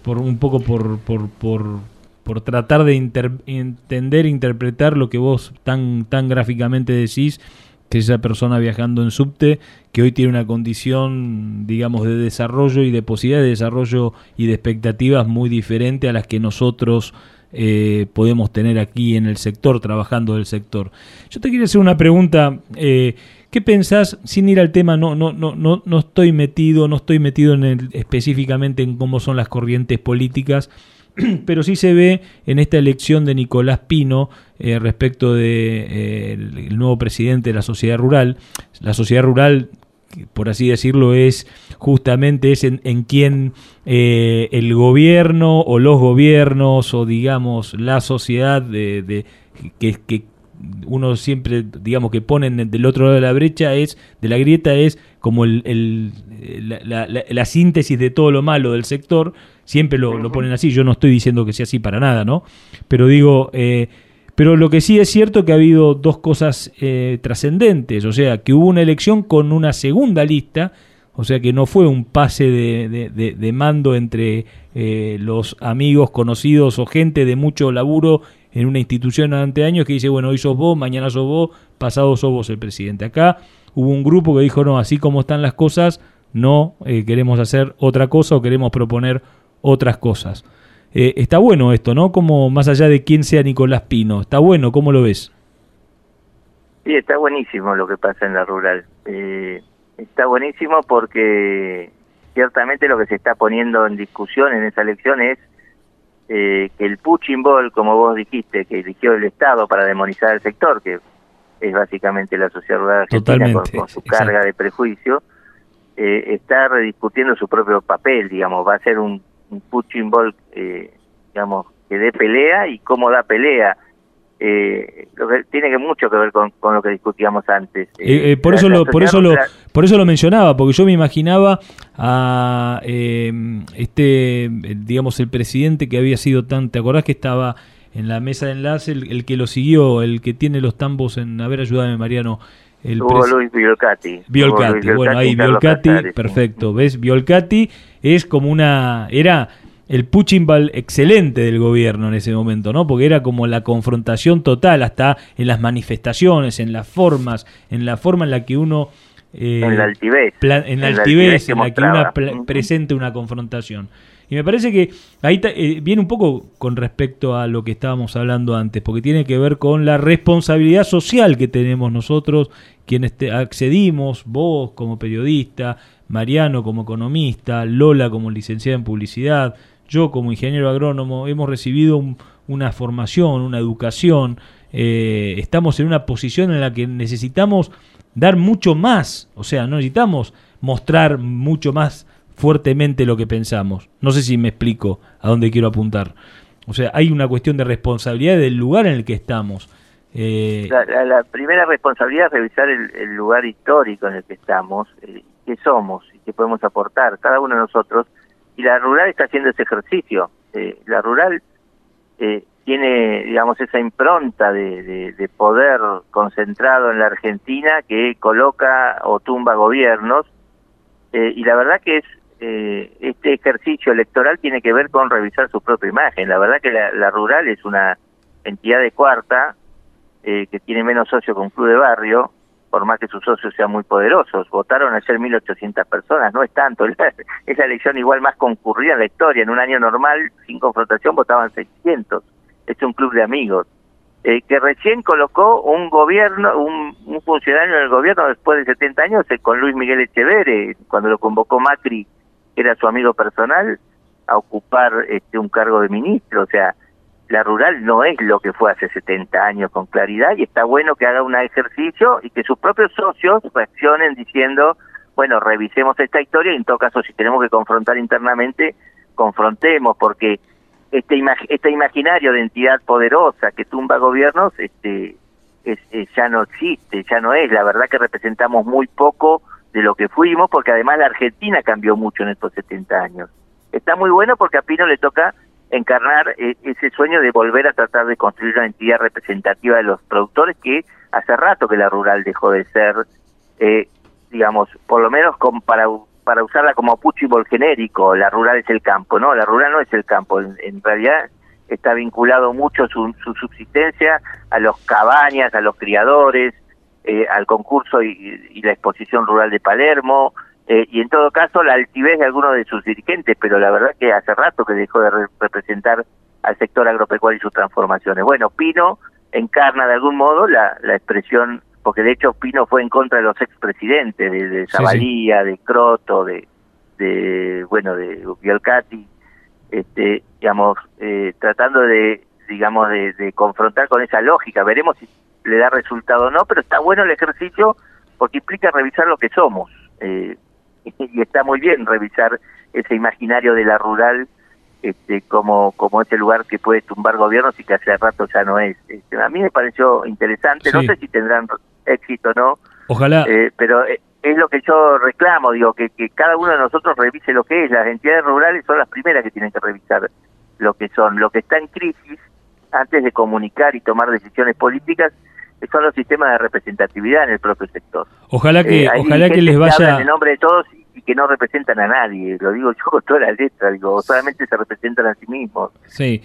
por un poco por, por, por, por tratar de entender, interpretar lo que vos tan, tan gráficamente decís que esa persona viajando en subte que hoy tiene una condición, digamos, de desarrollo y de posibilidad de desarrollo y de expectativas muy diferente a las que nosotros eh, podemos tener aquí en el sector, trabajando del sector. Yo te quiero hacer una pregunta. Eh, ¿Qué pensás, sin ir al tema, no, no, no, no, no estoy metido, no estoy metido en el, específicamente en cómo son las corrientes políticas, pero sí se ve en esta elección de Nicolás Pino eh, respecto de eh, el, nuevo presidente de la sociedad rural. La sociedad rural, por así decirlo, es justamente es en, quien eh, el gobierno o los gobiernos o digamos la sociedad de, que, que uno siempre, digamos, que ponen del otro lado de la brecha es, de la grieta es como el, la, síntesis de todo lo malo del sector, siempre lo, ponen así, yo no estoy diciendo que sea así para nada, ¿no? Pero digo, eh, pero lo que sí es cierto que ha habido dos cosas eh, trascendentes, o sea, que hubo una elección con una segunda lista, o sea que no fue un pase de, de, mando entre eh, los amigos, conocidos o gente de mucho laburo en una institución durante años que dice, bueno, hoy sos vos, mañana sos vos, pasado sos vos el presidente. Acá hubo un grupo que dijo, no, así como están las cosas, no eh, queremos hacer otra cosa o queremos proponer otras cosas. Eh, está bueno esto, ¿no? Como más allá de quién sea Nicolás Pino, está bueno, ¿cómo lo ves? Sí, está buenísimo lo que pasa en la rural. Eh, está buenísimo porque ciertamente lo que se está poniendo en discusión en esa elección es eh, que el Puchin Ball, como vos dijiste, que eligió el Estado para demonizar el sector, que es básicamente la sociedad rural argentina con, su carga de prejuicio, eh, está rediscutiendo su propio papel, digamos, va a ser un, un Puchin Ball, eh, digamos, que dé pelea y cómo da pelea eh, lo que tiene que mucho que ver con, lo que discutíamos antes. Eh, eh, por, eso lo, por, eso lo, por eso lo mencionaba, porque yo me imaginaba a este, digamos, el presidente que había sido tan, ¿te acordás que estaba en la mesa de enlace, el, que lo siguió, el que tiene los tambos en, a ver, ayúdame Mariano. El Hugo Luis Biolcati. Biolcati, bueno, ahí Biolcati, perfecto, ¿ves? Biolcati es como una, era el Puchimbal excelente del gobierno en ese momento, ¿no? Porque era como la confrontación total, hasta en las manifestaciones, en las formas, en la forma en la que uno... Eh, en la altivez. en la altivez, en la que uno presente una confrontación. Y me parece que ahí eh, viene un poco con respecto a lo que estábamos hablando antes, porque tiene que ver con la responsabilidad social que tenemos nosotros, quienes accedimos, vos como periodista, Mariano como economista, Lola como licenciada en publicidad, yo como ingeniero agrónomo hemos recibido una formación, una educación, eh, estamos en una posición en la que necesitamos dar mucho más, o sea, no necesitamos mostrar mucho más fuertemente lo que pensamos. No sé si me explico a dónde quiero apuntar. O sea, hay una cuestión de responsabilidad del lugar en el que estamos. Eh, la, primera responsabilidad es revisar el, lugar histórico en el que estamos, eh, qué somos y qué podemos aportar, cada uno de nosotros, y la rural está haciendo ese ejercicio. Eh, la rural eh, tiene, digamos, esa impronta de, de, poder concentrado en la Argentina que coloca o tumba gobiernos Eh, y la verdad que es eh, este ejercicio electoral tiene que ver con revisar su propia imagen. La verdad que la, rural es una entidad de cuarta que tiene menos socios que un club de barrio, por más que sus socios sean muy poderosos. Votaron ayer 1.800 personas, no es tanto. Es elección igual más concurrida en la historia. En un año normal, sin confrontación, votaban 600. Es un club de amigos. Eh, que recién colocó un gobierno, un, funcionario del gobierno después de 70 años, eh, con Luis Miguel Echeverre, cuando lo convocó Macri, que era su amigo personal, a ocupar este, un cargo de ministro. O sea, la rural no es lo que fue hace 70 años con claridad y está bueno que haga un ejercicio y que sus propios socios reaccionen diciendo, bueno, revisemos esta historia y en todo caso si tenemos que confrontar internamente, confrontemos, porque este, este imaginario de entidad poderosa que tumba gobiernos este es, ya no existe, ya no es. La verdad que representamos muy poco de lo que fuimos, porque además la Argentina cambió mucho en estos 70 años. Está muy bueno porque a Pino le toca encarnar eh, ese sueño de volver a tratar de construir una entidad representativa de los productores que hace rato que la rural dejó de ser, eh, digamos, por lo menos para para usarla como puchibol genérico, la rural es el campo, no, la rural no es el campo, en, realidad está vinculado mucho su, subsistencia a los cabañas, a los criadores, eh, al concurso y, la exposición rural de Palermo, eh, y en todo caso la altivez de algunos de sus dirigentes, pero la verdad que hace rato que dejó de representar al sector agropecuario y sus transformaciones. Bueno, Pino encarna de algún modo la, la expresión porque de hecho Pino fue en contra de los expresidentes, de, de Zabalía, de Croto, de, de bueno, de Biolcati, este, digamos, eh, tratando de, digamos, de, confrontar con esa lógica. Veremos si le da resultado o no, pero está bueno el ejercicio porque implica revisar lo que somos. Eh, y está muy bien revisar ese imaginario de la rural este, como, como ese lugar que puede tumbar gobiernos y que hace rato ya no es. Este, a mí me pareció interesante, no sé si tendrán éxito o no. Ojalá. Eh, pero eh, es lo que yo reclamo, digo, que, que cada uno de nosotros revise lo que es. Las entidades rurales son las primeras que tienen que revisar lo que son. Lo que está en crisis, antes de comunicar y tomar decisiones políticas, son los sistemas de representatividad en el propio sector. Ojalá que, eh, ojalá que les vaya... en nombre de todos y que no representan a nadie, lo digo yo con toda la letra, digo, solamente se representan a sí mismos. Sí,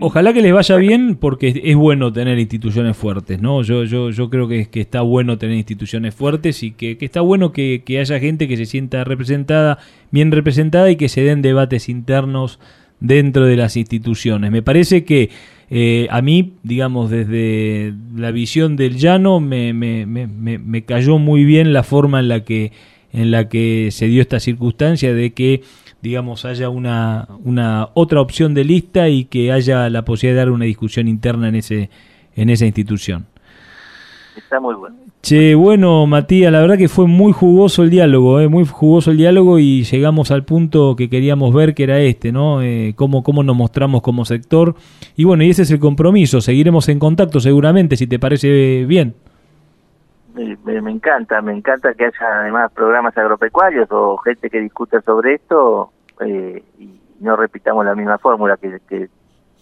ojalá que les vaya bien porque es bueno tener instituciones fuertes, ¿no? Yo yo yo creo que, que está bueno tener instituciones fuertes y que, que está bueno que, que haya gente que se sienta representada, bien representada y que se den debates internos dentro de las instituciones. Me parece que eh, a mí, digamos, desde la visión del llano, me, me, me, me, cayó muy bien la forma en la que en la que se dio esta circunstancia de que digamos haya una, una otra opción de lista y que haya la posibilidad de dar una discusión interna en ese en esa institución. Está muy bueno. Che, bueno, Matías, la verdad que fue muy jugoso el diálogo, eh, muy jugoso el diálogo y llegamos al punto que queríamos ver, que era este, ¿no? Eh, cómo, cómo nos mostramos como sector. Y bueno, y ese es el compromiso, seguiremos en contacto seguramente, si te parece bien me, encanta, me encanta que haya además programas agropecuarios o gente que discuta sobre esto eh, y no repitamos la misma fórmula, que, que,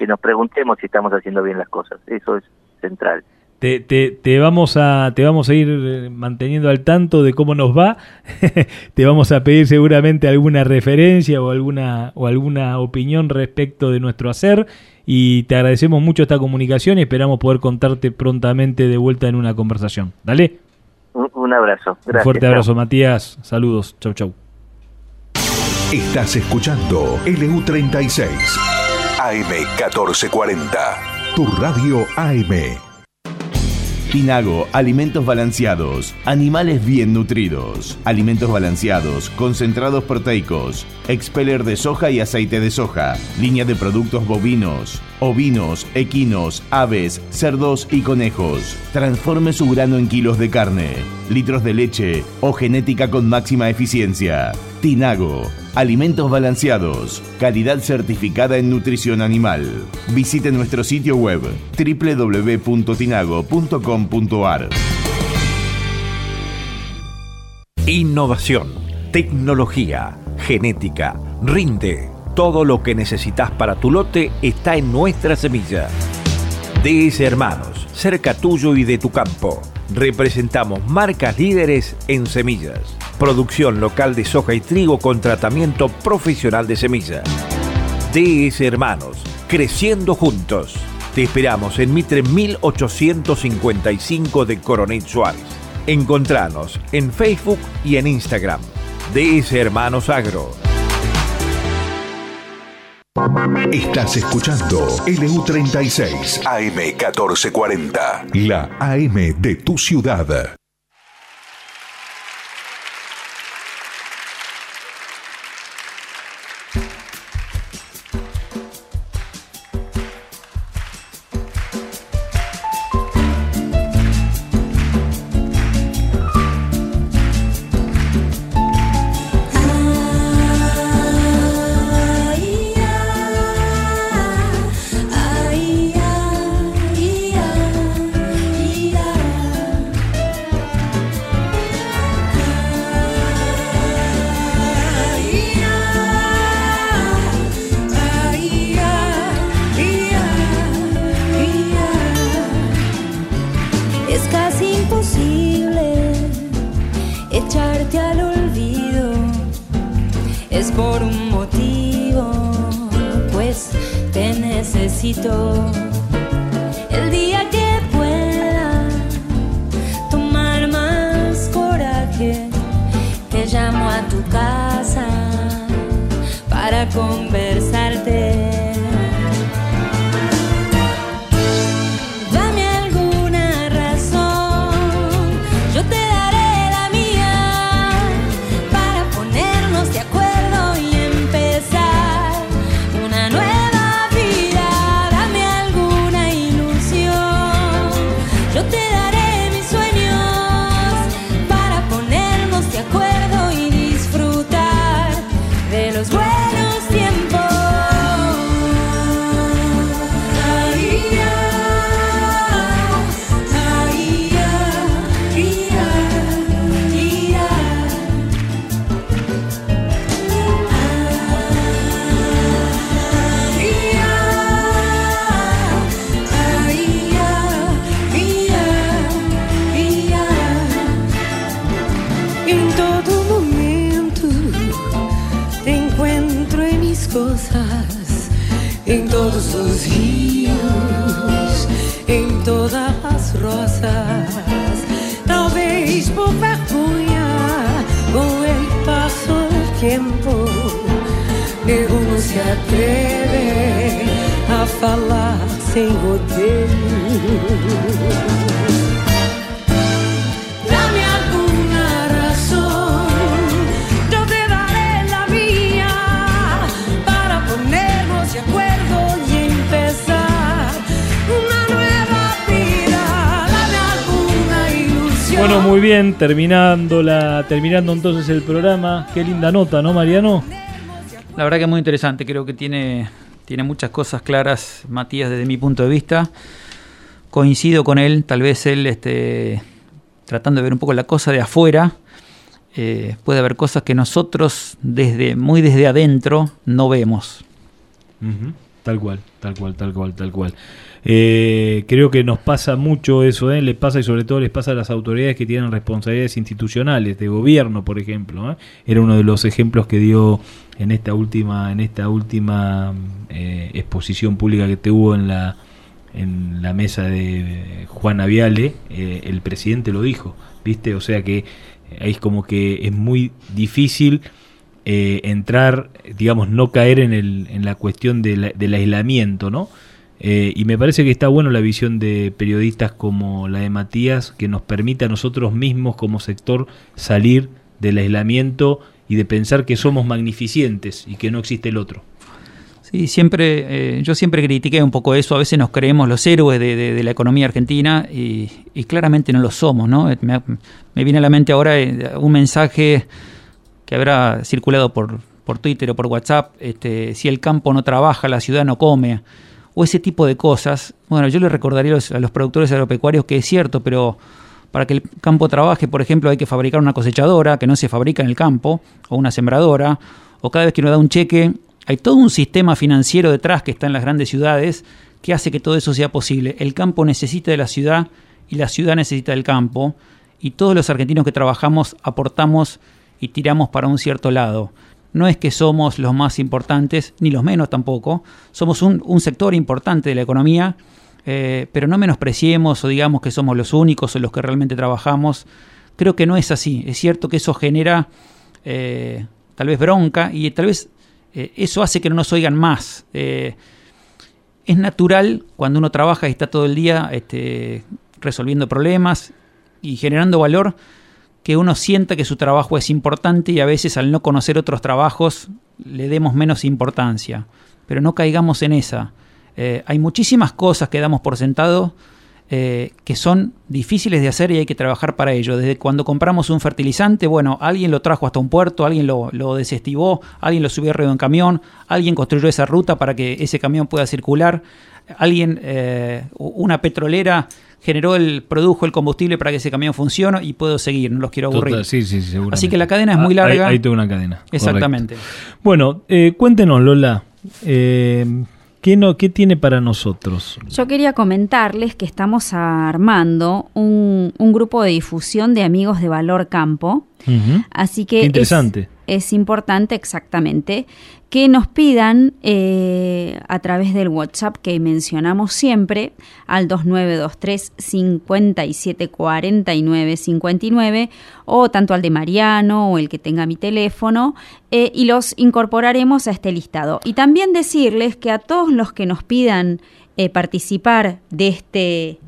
nos preguntemos si estamos haciendo bien las cosas. Eso es central. Te, te, te, vamos a te vamos a ir eh, manteniendo al tanto de cómo nos va te vamos a pedir seguramente alguna referencia o alguna o alguna opinión respecto de nuestro hacer y te agradecemos mucho esta comunicación y esperamos poder contarte prontamente de vuelta en una conversación dale un, abrazo. un fuerte abrazo, Matías. Saludos. Chau, chau. Estás escuchando LU36 AM1440. Tu radio AM. Pinago, alimentos balanceados, animales bien nutridos, alimentos balanceados, concentrados proteicos, expeller de soja y aceite de soja, línea de productos bovinos, ovinos, equinos, aves, cerdos y conejos. Transforme su grano en kilos de carne, litros de leche o genética con máxima eficiencia. Tinago, alimentos balanceados, calidad certificada en nutrición animal. Visite nuestro sitio web www.tinago.com.ar. Innovación, tecnología, genética, rinde. Todo lo que necesitas para tu lote está en nuestra semilla. DS Hermanos, cerca tuyo y de tu campo. Representamos marcas líderes en semillas producción local de soja y trigo con tratamiento profesional de semilla. DS Hermanos, creciendo juntos. Te esperamos en Mitre 1855 de Coronel Suárez. Encontranos en Facebook y en Instagram. DS Hermanos Agro. Estás escuchando LU36 AM1440, la AM de tu ciudad. Terminando, la, terminando entonces el programa. Qué linda nota, ¿no, Mariano? La verdad que es muy interesante, creo que tiene, tiene muchas cosas claras, Matías, desde mi punto de vista. Coincido con él, tal vez él este, tratando de ver un poco la cosa de afuera, eh, puede haber cosas que nosotros desde muy desde adentro no vemos. Tal cual, tal cual, tal cual, tal cual. Eh, creo que nos pasa mucho eso, ¿eh? les pasa y sobre todo les pasa a las autoridades que tienen responsabilidades institucionales, de gobierno, por ejemplo. ¿eh? Era uno de los ejemplos que dio en esta última, en esta última eh, exposición pública que tuvo en la en la mesa de Juan Aviale, el presidente lo dijo, ¿viste? O sea que es como que es muy difícil entrar, digamos, no caer en, el, en la cuestión del aislamiento, ¿no? Eh, y me parece que está bueno la visión de periodistas como la de Matías, que nos permite a nosotros mismos como sector salir del aislamiento y de pensar que somos magnificentes y que no existe el otro. Sí, siempre, eh, yo siempre critiqué un poco eso, a veces nos creemos los héroes de, la economía argentina y, claramente no lo somos, ¿no? Me, viene a la mente ahora eh, un mensaje que habrá circulado por, por Twitter o por WhatsApp, este, si el campo no trabaja, la ciudad no come o ese tipo de cosas. Bueno, yo le recordaría a los, productores agropecuarios que es cierto, pero para que el campo trabaje, por ejemplo, hay que fabricar una cosechadora que no se fabrica en el campo, o una sembradora, o cada vez que uno da un cheque, hay todo un sistema financiero detrás que está en las grandes ciudades que hace que todo eso sea posible. El campo necesita de la ciudad y la ciudad necesita del campo, y todos los argentinos que trabajamos aportamos y tiramos para un cierto lado. No es que somos los más importantes, ni los menos tampoco. Somos un, sector importante de la economía, eh, pero no menospreciemos o digamos que somos los únicos o los que realmente trabajamos. Creo que no es así. Es cierto que eso genera eh, tal vez bronca y tal vez eh, eso hace que no nos oigan más. es natural cuando uno trabaja y está todo el día este, resolviendo problemas y generando valor que uno sienta que su trabajo es importante y a veces al no conocer otros trabajos le demos menos importancia. Pero no caigamos en esa. Eh, hay muchísimas cosas que damos por sentado eh, que son difíciles de hacer y hay que trabajar para ello. Desde cuando compramos un fertilizante, bueno, alguien lo trajo hasta un puerto, alguien lo, lo desestivó, alguien lo subió arriba de un camión, alguien construyó esa ruta para que ese camión pueda circular, alguien, eh, una petrolera generó el, produjo el combustible para que ese camión funcione y puedo seguir, no los quiero aburrir. Así que la cadena es muy ah, larga. Ahí, tengo una cadena. Exactamente. Bueno, eh, cuéntenos, Lola. Eh, ¿Qué, no, ¿Qué tiene para nosotros? Yo quería comentarles que estamos armando un, grupo de difusión de amigos de Valor Campo. Así que interesante. Es, importante exactamente que nos pidan eh, a través del WhatsApp que mencionamos siempre al 2923 5749 59 o tanto al de Mariano o el que tenga mi teléfono eh, y los incorporaremos a este listado. Y también decirles que a todos los que nos pidan eh, participar de este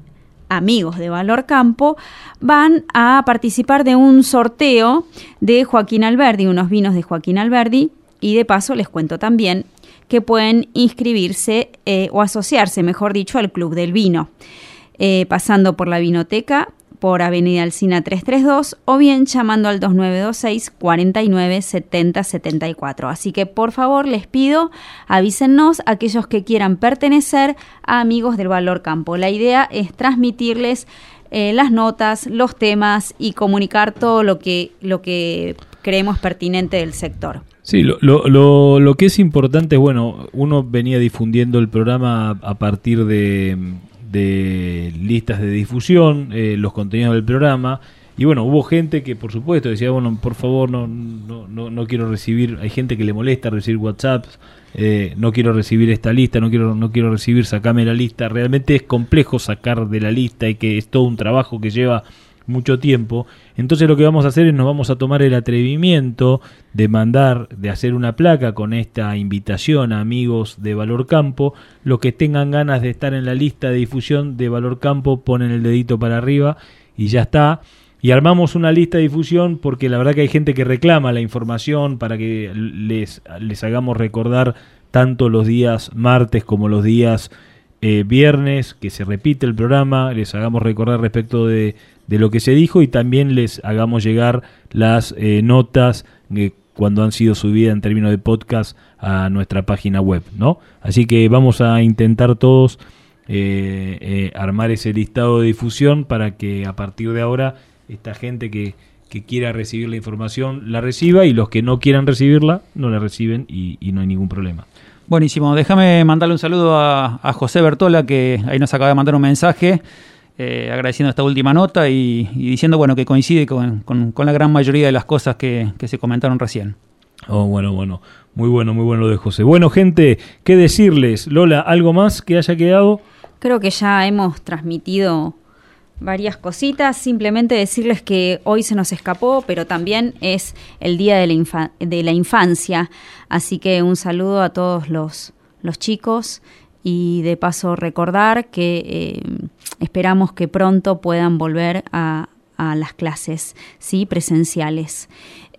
amigos de Valor Campo van a participar de un sorteo de Joaquín Alberdi, unos vinos de Joaquín Alberdi, y de paso les cuento también que pueden inscribirse eh, o asociarse, mejor dicho, al Club del Vino, eh, pasando por la vinoteca por Avenida Alcina 332 o bien llamando al 2926 49 70 74. Así que por favor les pido avísennos a aquellos que quieran pertenecer a Amigos del Valor Campo. La idea es transmitirles eh, las notas, los temas y comunicar todo lo que, lo que creemos pertinente del sector. Sí, lo, lo, lo, que es importante es, bueno, uno venía difundiendo el programa a partir de, de listas de difusión, eh, los contenidos del programa. Y bueno, hubo gente que por supuesto decía, bueno, por favor, no, no, no, no quiero recibir, hay gente que le molesta recibir WhatsApps, eh, no quiero recibir esta lista, no quiero, no quiero recibir, sacame la lista. Realmente es complejo sacar de la lista y que es todo un trabajo que lleva mucho tiempo. Entonces lo que vamos a hacer es nos vamos a tomar el atrevimiento de mandar, de hacer una placa con esta invitación a amigos de Valor Campo. Los que tengan ganas de estar en la lista de difusión de Valor Campo ponen el dedito para arriba y ya está. Y armamos una lista de difusión porque la verdad que hay gente que reclama la información para que les, les hagamos recordar tanto los días martes como los días eh, viernes, que se repite el programa, les hagamos recordar respecto de, de lo que se dijo y también les hagamos llegar las eh, notas que cuando han sido subidas en términos de podcast a nuestra página web, ¿no? Así que vamos a intentar todos eh, eh, armar ese listado de difusión para que a partir de ahora esta gente que, que, quiera recibir la información la reciba y los que no quieran recibirla no la reciben y, no hay ningún problema. Buenísimo, déjame mandarle un saludo a, a José Bertola que ahí nos acaba de mandar un mensaje. Eh, agradeciendo esta última nota y, diciendo bueno que coincide con, la gran mayoría de las cosas que, se comentaron recién. Oh, bueno, bueno, muy bueno, muy bueno lo de José. Bueno, gente, ¿qué decirles? Lola, ¿algo más que haya quedado? Creo que ya hemos transmitido varias cositas. Simplemente decirles que hoy se nos escapó, pero también es el Día de la, de la Infancia. Así que un saludo a todos los, los chicos y de paso recordar que eh, esperamos que pronto puedan volver a, las clases ¿sí? presenciales.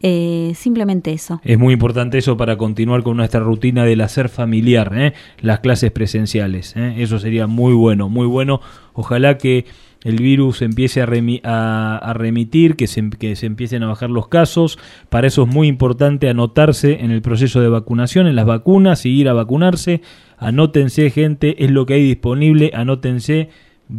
Eh, simplemente eso. Es muy importante eso para continuar con nuestra rutina del hacer familiar, ¿eh? las clases presenciales. Eso sería muy bueno, muy bueno. Ojalá que el virus empiece a, a, remitir, que se, que se, empiecen a bajar los casos. Para eso es muy importante anotarse en el proceso de vacunación, en las vacunas y ir a vacunarse. Anótense, gente, es lo que hay disponible, anótense,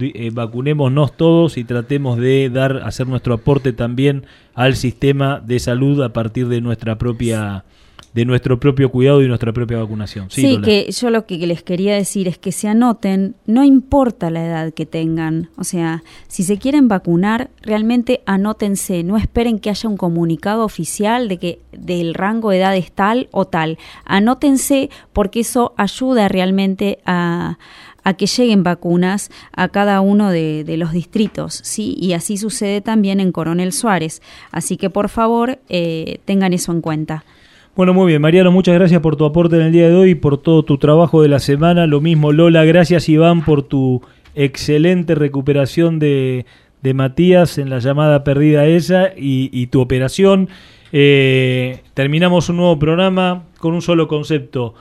eh, vacunémonos todos y tratemos de dar, hacer nuestro aporte también al sistema de salud a partir de nuestra propia de nuestro propio cuidado y nuestra propia vacunación. Sí, que yo lo que les quería decir es que se anoten, no importa la edad que tengan, o sea, si se quieren vacunar, realmente anótense, no esperen que haya un comunicado oficial de que del rango de edad es tal o tal, anótense porque eso ayuda realmente a a que lleguen vacunas a cada uno de, los distritos, ¿sí? Y así sucede también en Coronel Suárez. Así que por favor eh, tengan eso en cuenta. Bueno, muy bien, Mariano, muchas gracias por tu aporte en el día de hoy y por todo tu trabajo de la semana. Lo mismo, Lola, gracias Iván por tu excelente recuperación de, Matías en la llamada perdida esa y, tu operación. Eh, terminamos un nuevo programa con un solo concepto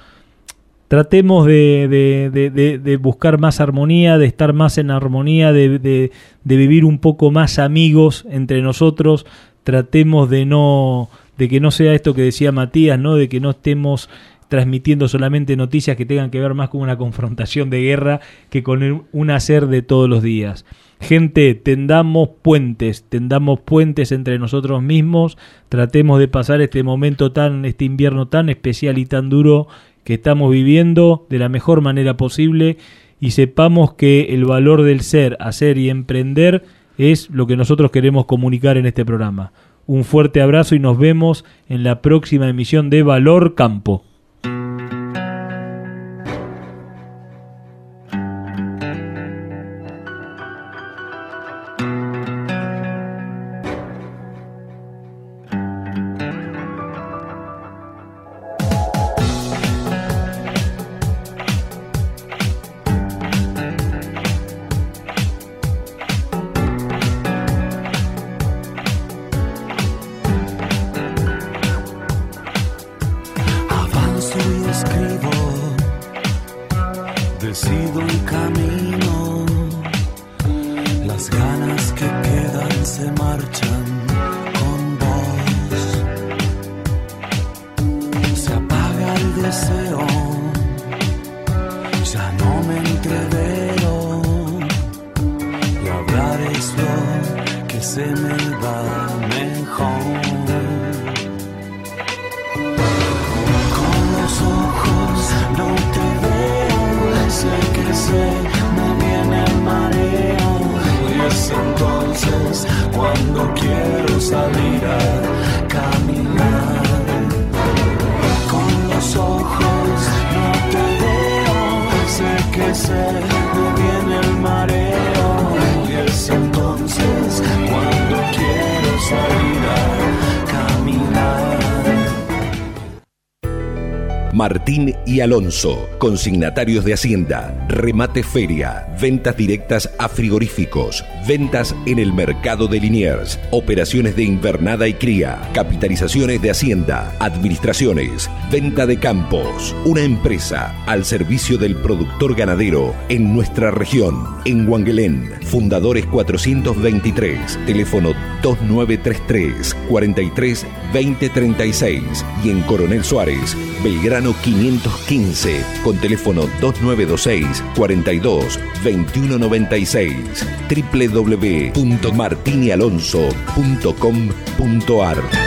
tratemos de, buscar más armonía, de estar más en armonía, de, vivir un poco más amigos entre nosotros, tratemos de no de que no sea esto que decía Matías, ¿no? De que no estemos transmitiendo solamente noticias que tengan que ver más con una confrontación de guerra que con un hacer de todos los días. Gente, tendamos puentes, tendamos puentes entre nosotros mismos, tratemos de pasar este momento tan, este invierno tan especial y tan duro que estamos viviendo de la mejor manera posible y sepamos que el valor del ser, hacer y emprender es lo que nosotros queremos comunicar en este programa. Un fuerte abrazo y nos vemos en la próxima emisión de Valor Campo. Martín y Alonso, consignatarios de Hacienda, remate feria, ventas directas a frigoríficos, ventas en el mercado de Liniers, operaciones de invernada y cría, capitalizaciones de Hacienda, administraciones, venta de campos, una empresa al servicio del productor ganadero en nuestra región, en Huanguelén, Fundadores 423, teléfono 2933 43 2036 y en Coronel Suárez, Belgrano 515 con teléfono 2926 42 2196 www.martinialonso.com.ar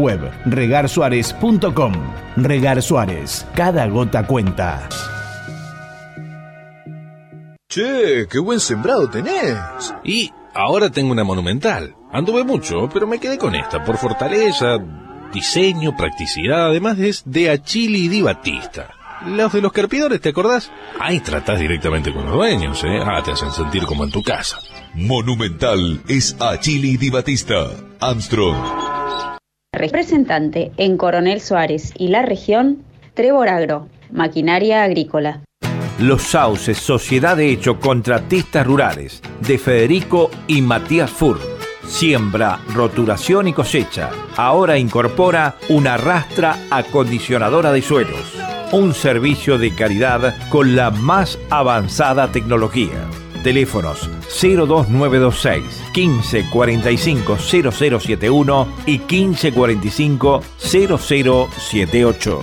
web regarsuárez.com. Regar Suárez, cada gota cuenta. Che, qué buen sembrado tenés. Y ahora tengo una monumental. Anduve mucho, pero me quedé con esta por fortaleza, diseño, practicidad, además es de Achili y Di Batista. Los de los carpidores, ¿te acordás? Ahí tratás directamente con los dueños, ¿eh? Ah, te hacen sentir como en tu casa. Monumental es Achili Di Batista. Armstrong. Representante en Coronel Suárez y la región, Trevor Agro, Maquinaria Agrícola. Los Sauces, Sociedad de Hecho Contratistas Rurales, de Federico y Matías Fur siembra, roturación y cosecha. Ahora incorpora una rastra acondicionadora de suelos. Un servicio de calidad con la más avanzada tecnología. Teléfonos 02926 1545 0071 y 1545 0078.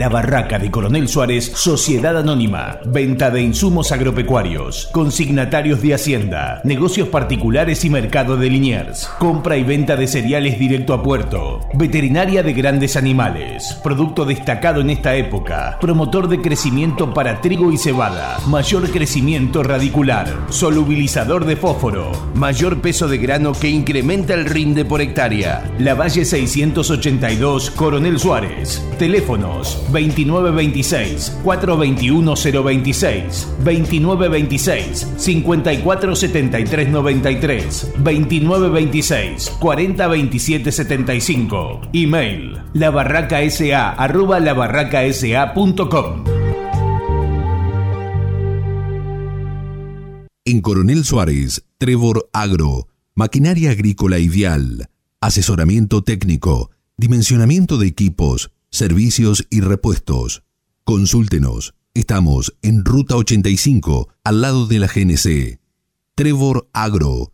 La Barraca de Coronel Suárez, Sociedad Anónima. Venta de insumos agropecuarios, consignatarios de Hacienda, negocios particulares y mercado de Liniers. Compra y venta de cereales directo a puerto. Veterinaria de grandes animales. Producto destacado en esta época. Promotor de crecimiento para trigo y cebada. Mayor crecimiento radicular. Solubilizador de fósforo. Mayor peso de grano que incrementa el rinde por hectárea. La Valle 682, Coronel Suárez. Teléfonos 2926 421 026 2926 5473 93 2926 4027 75 Email labarracasa arroba labarracasa.com En Coronel Suárez, Trevor Agro, maquinaria agrícola ideal, asesoramiento técnico, dimensionamiento de equipos, servicios y repuestos. Consúltenos. Estamos en Ruta 85, al lado de la GNC. Trevor Agro.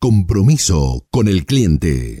Compromiso con el cliente.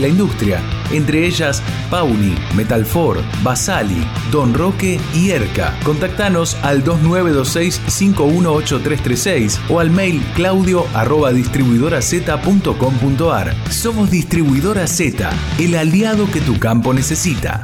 la industria, entre ellas Pauni, Metalfor, Basali, Don Roque y Erca. Contactanos al 2926-518336 o al mail claudio arroba distribuidoraz.com.ar. Somos Distribuidora Z, el aliado que tu campo necesita.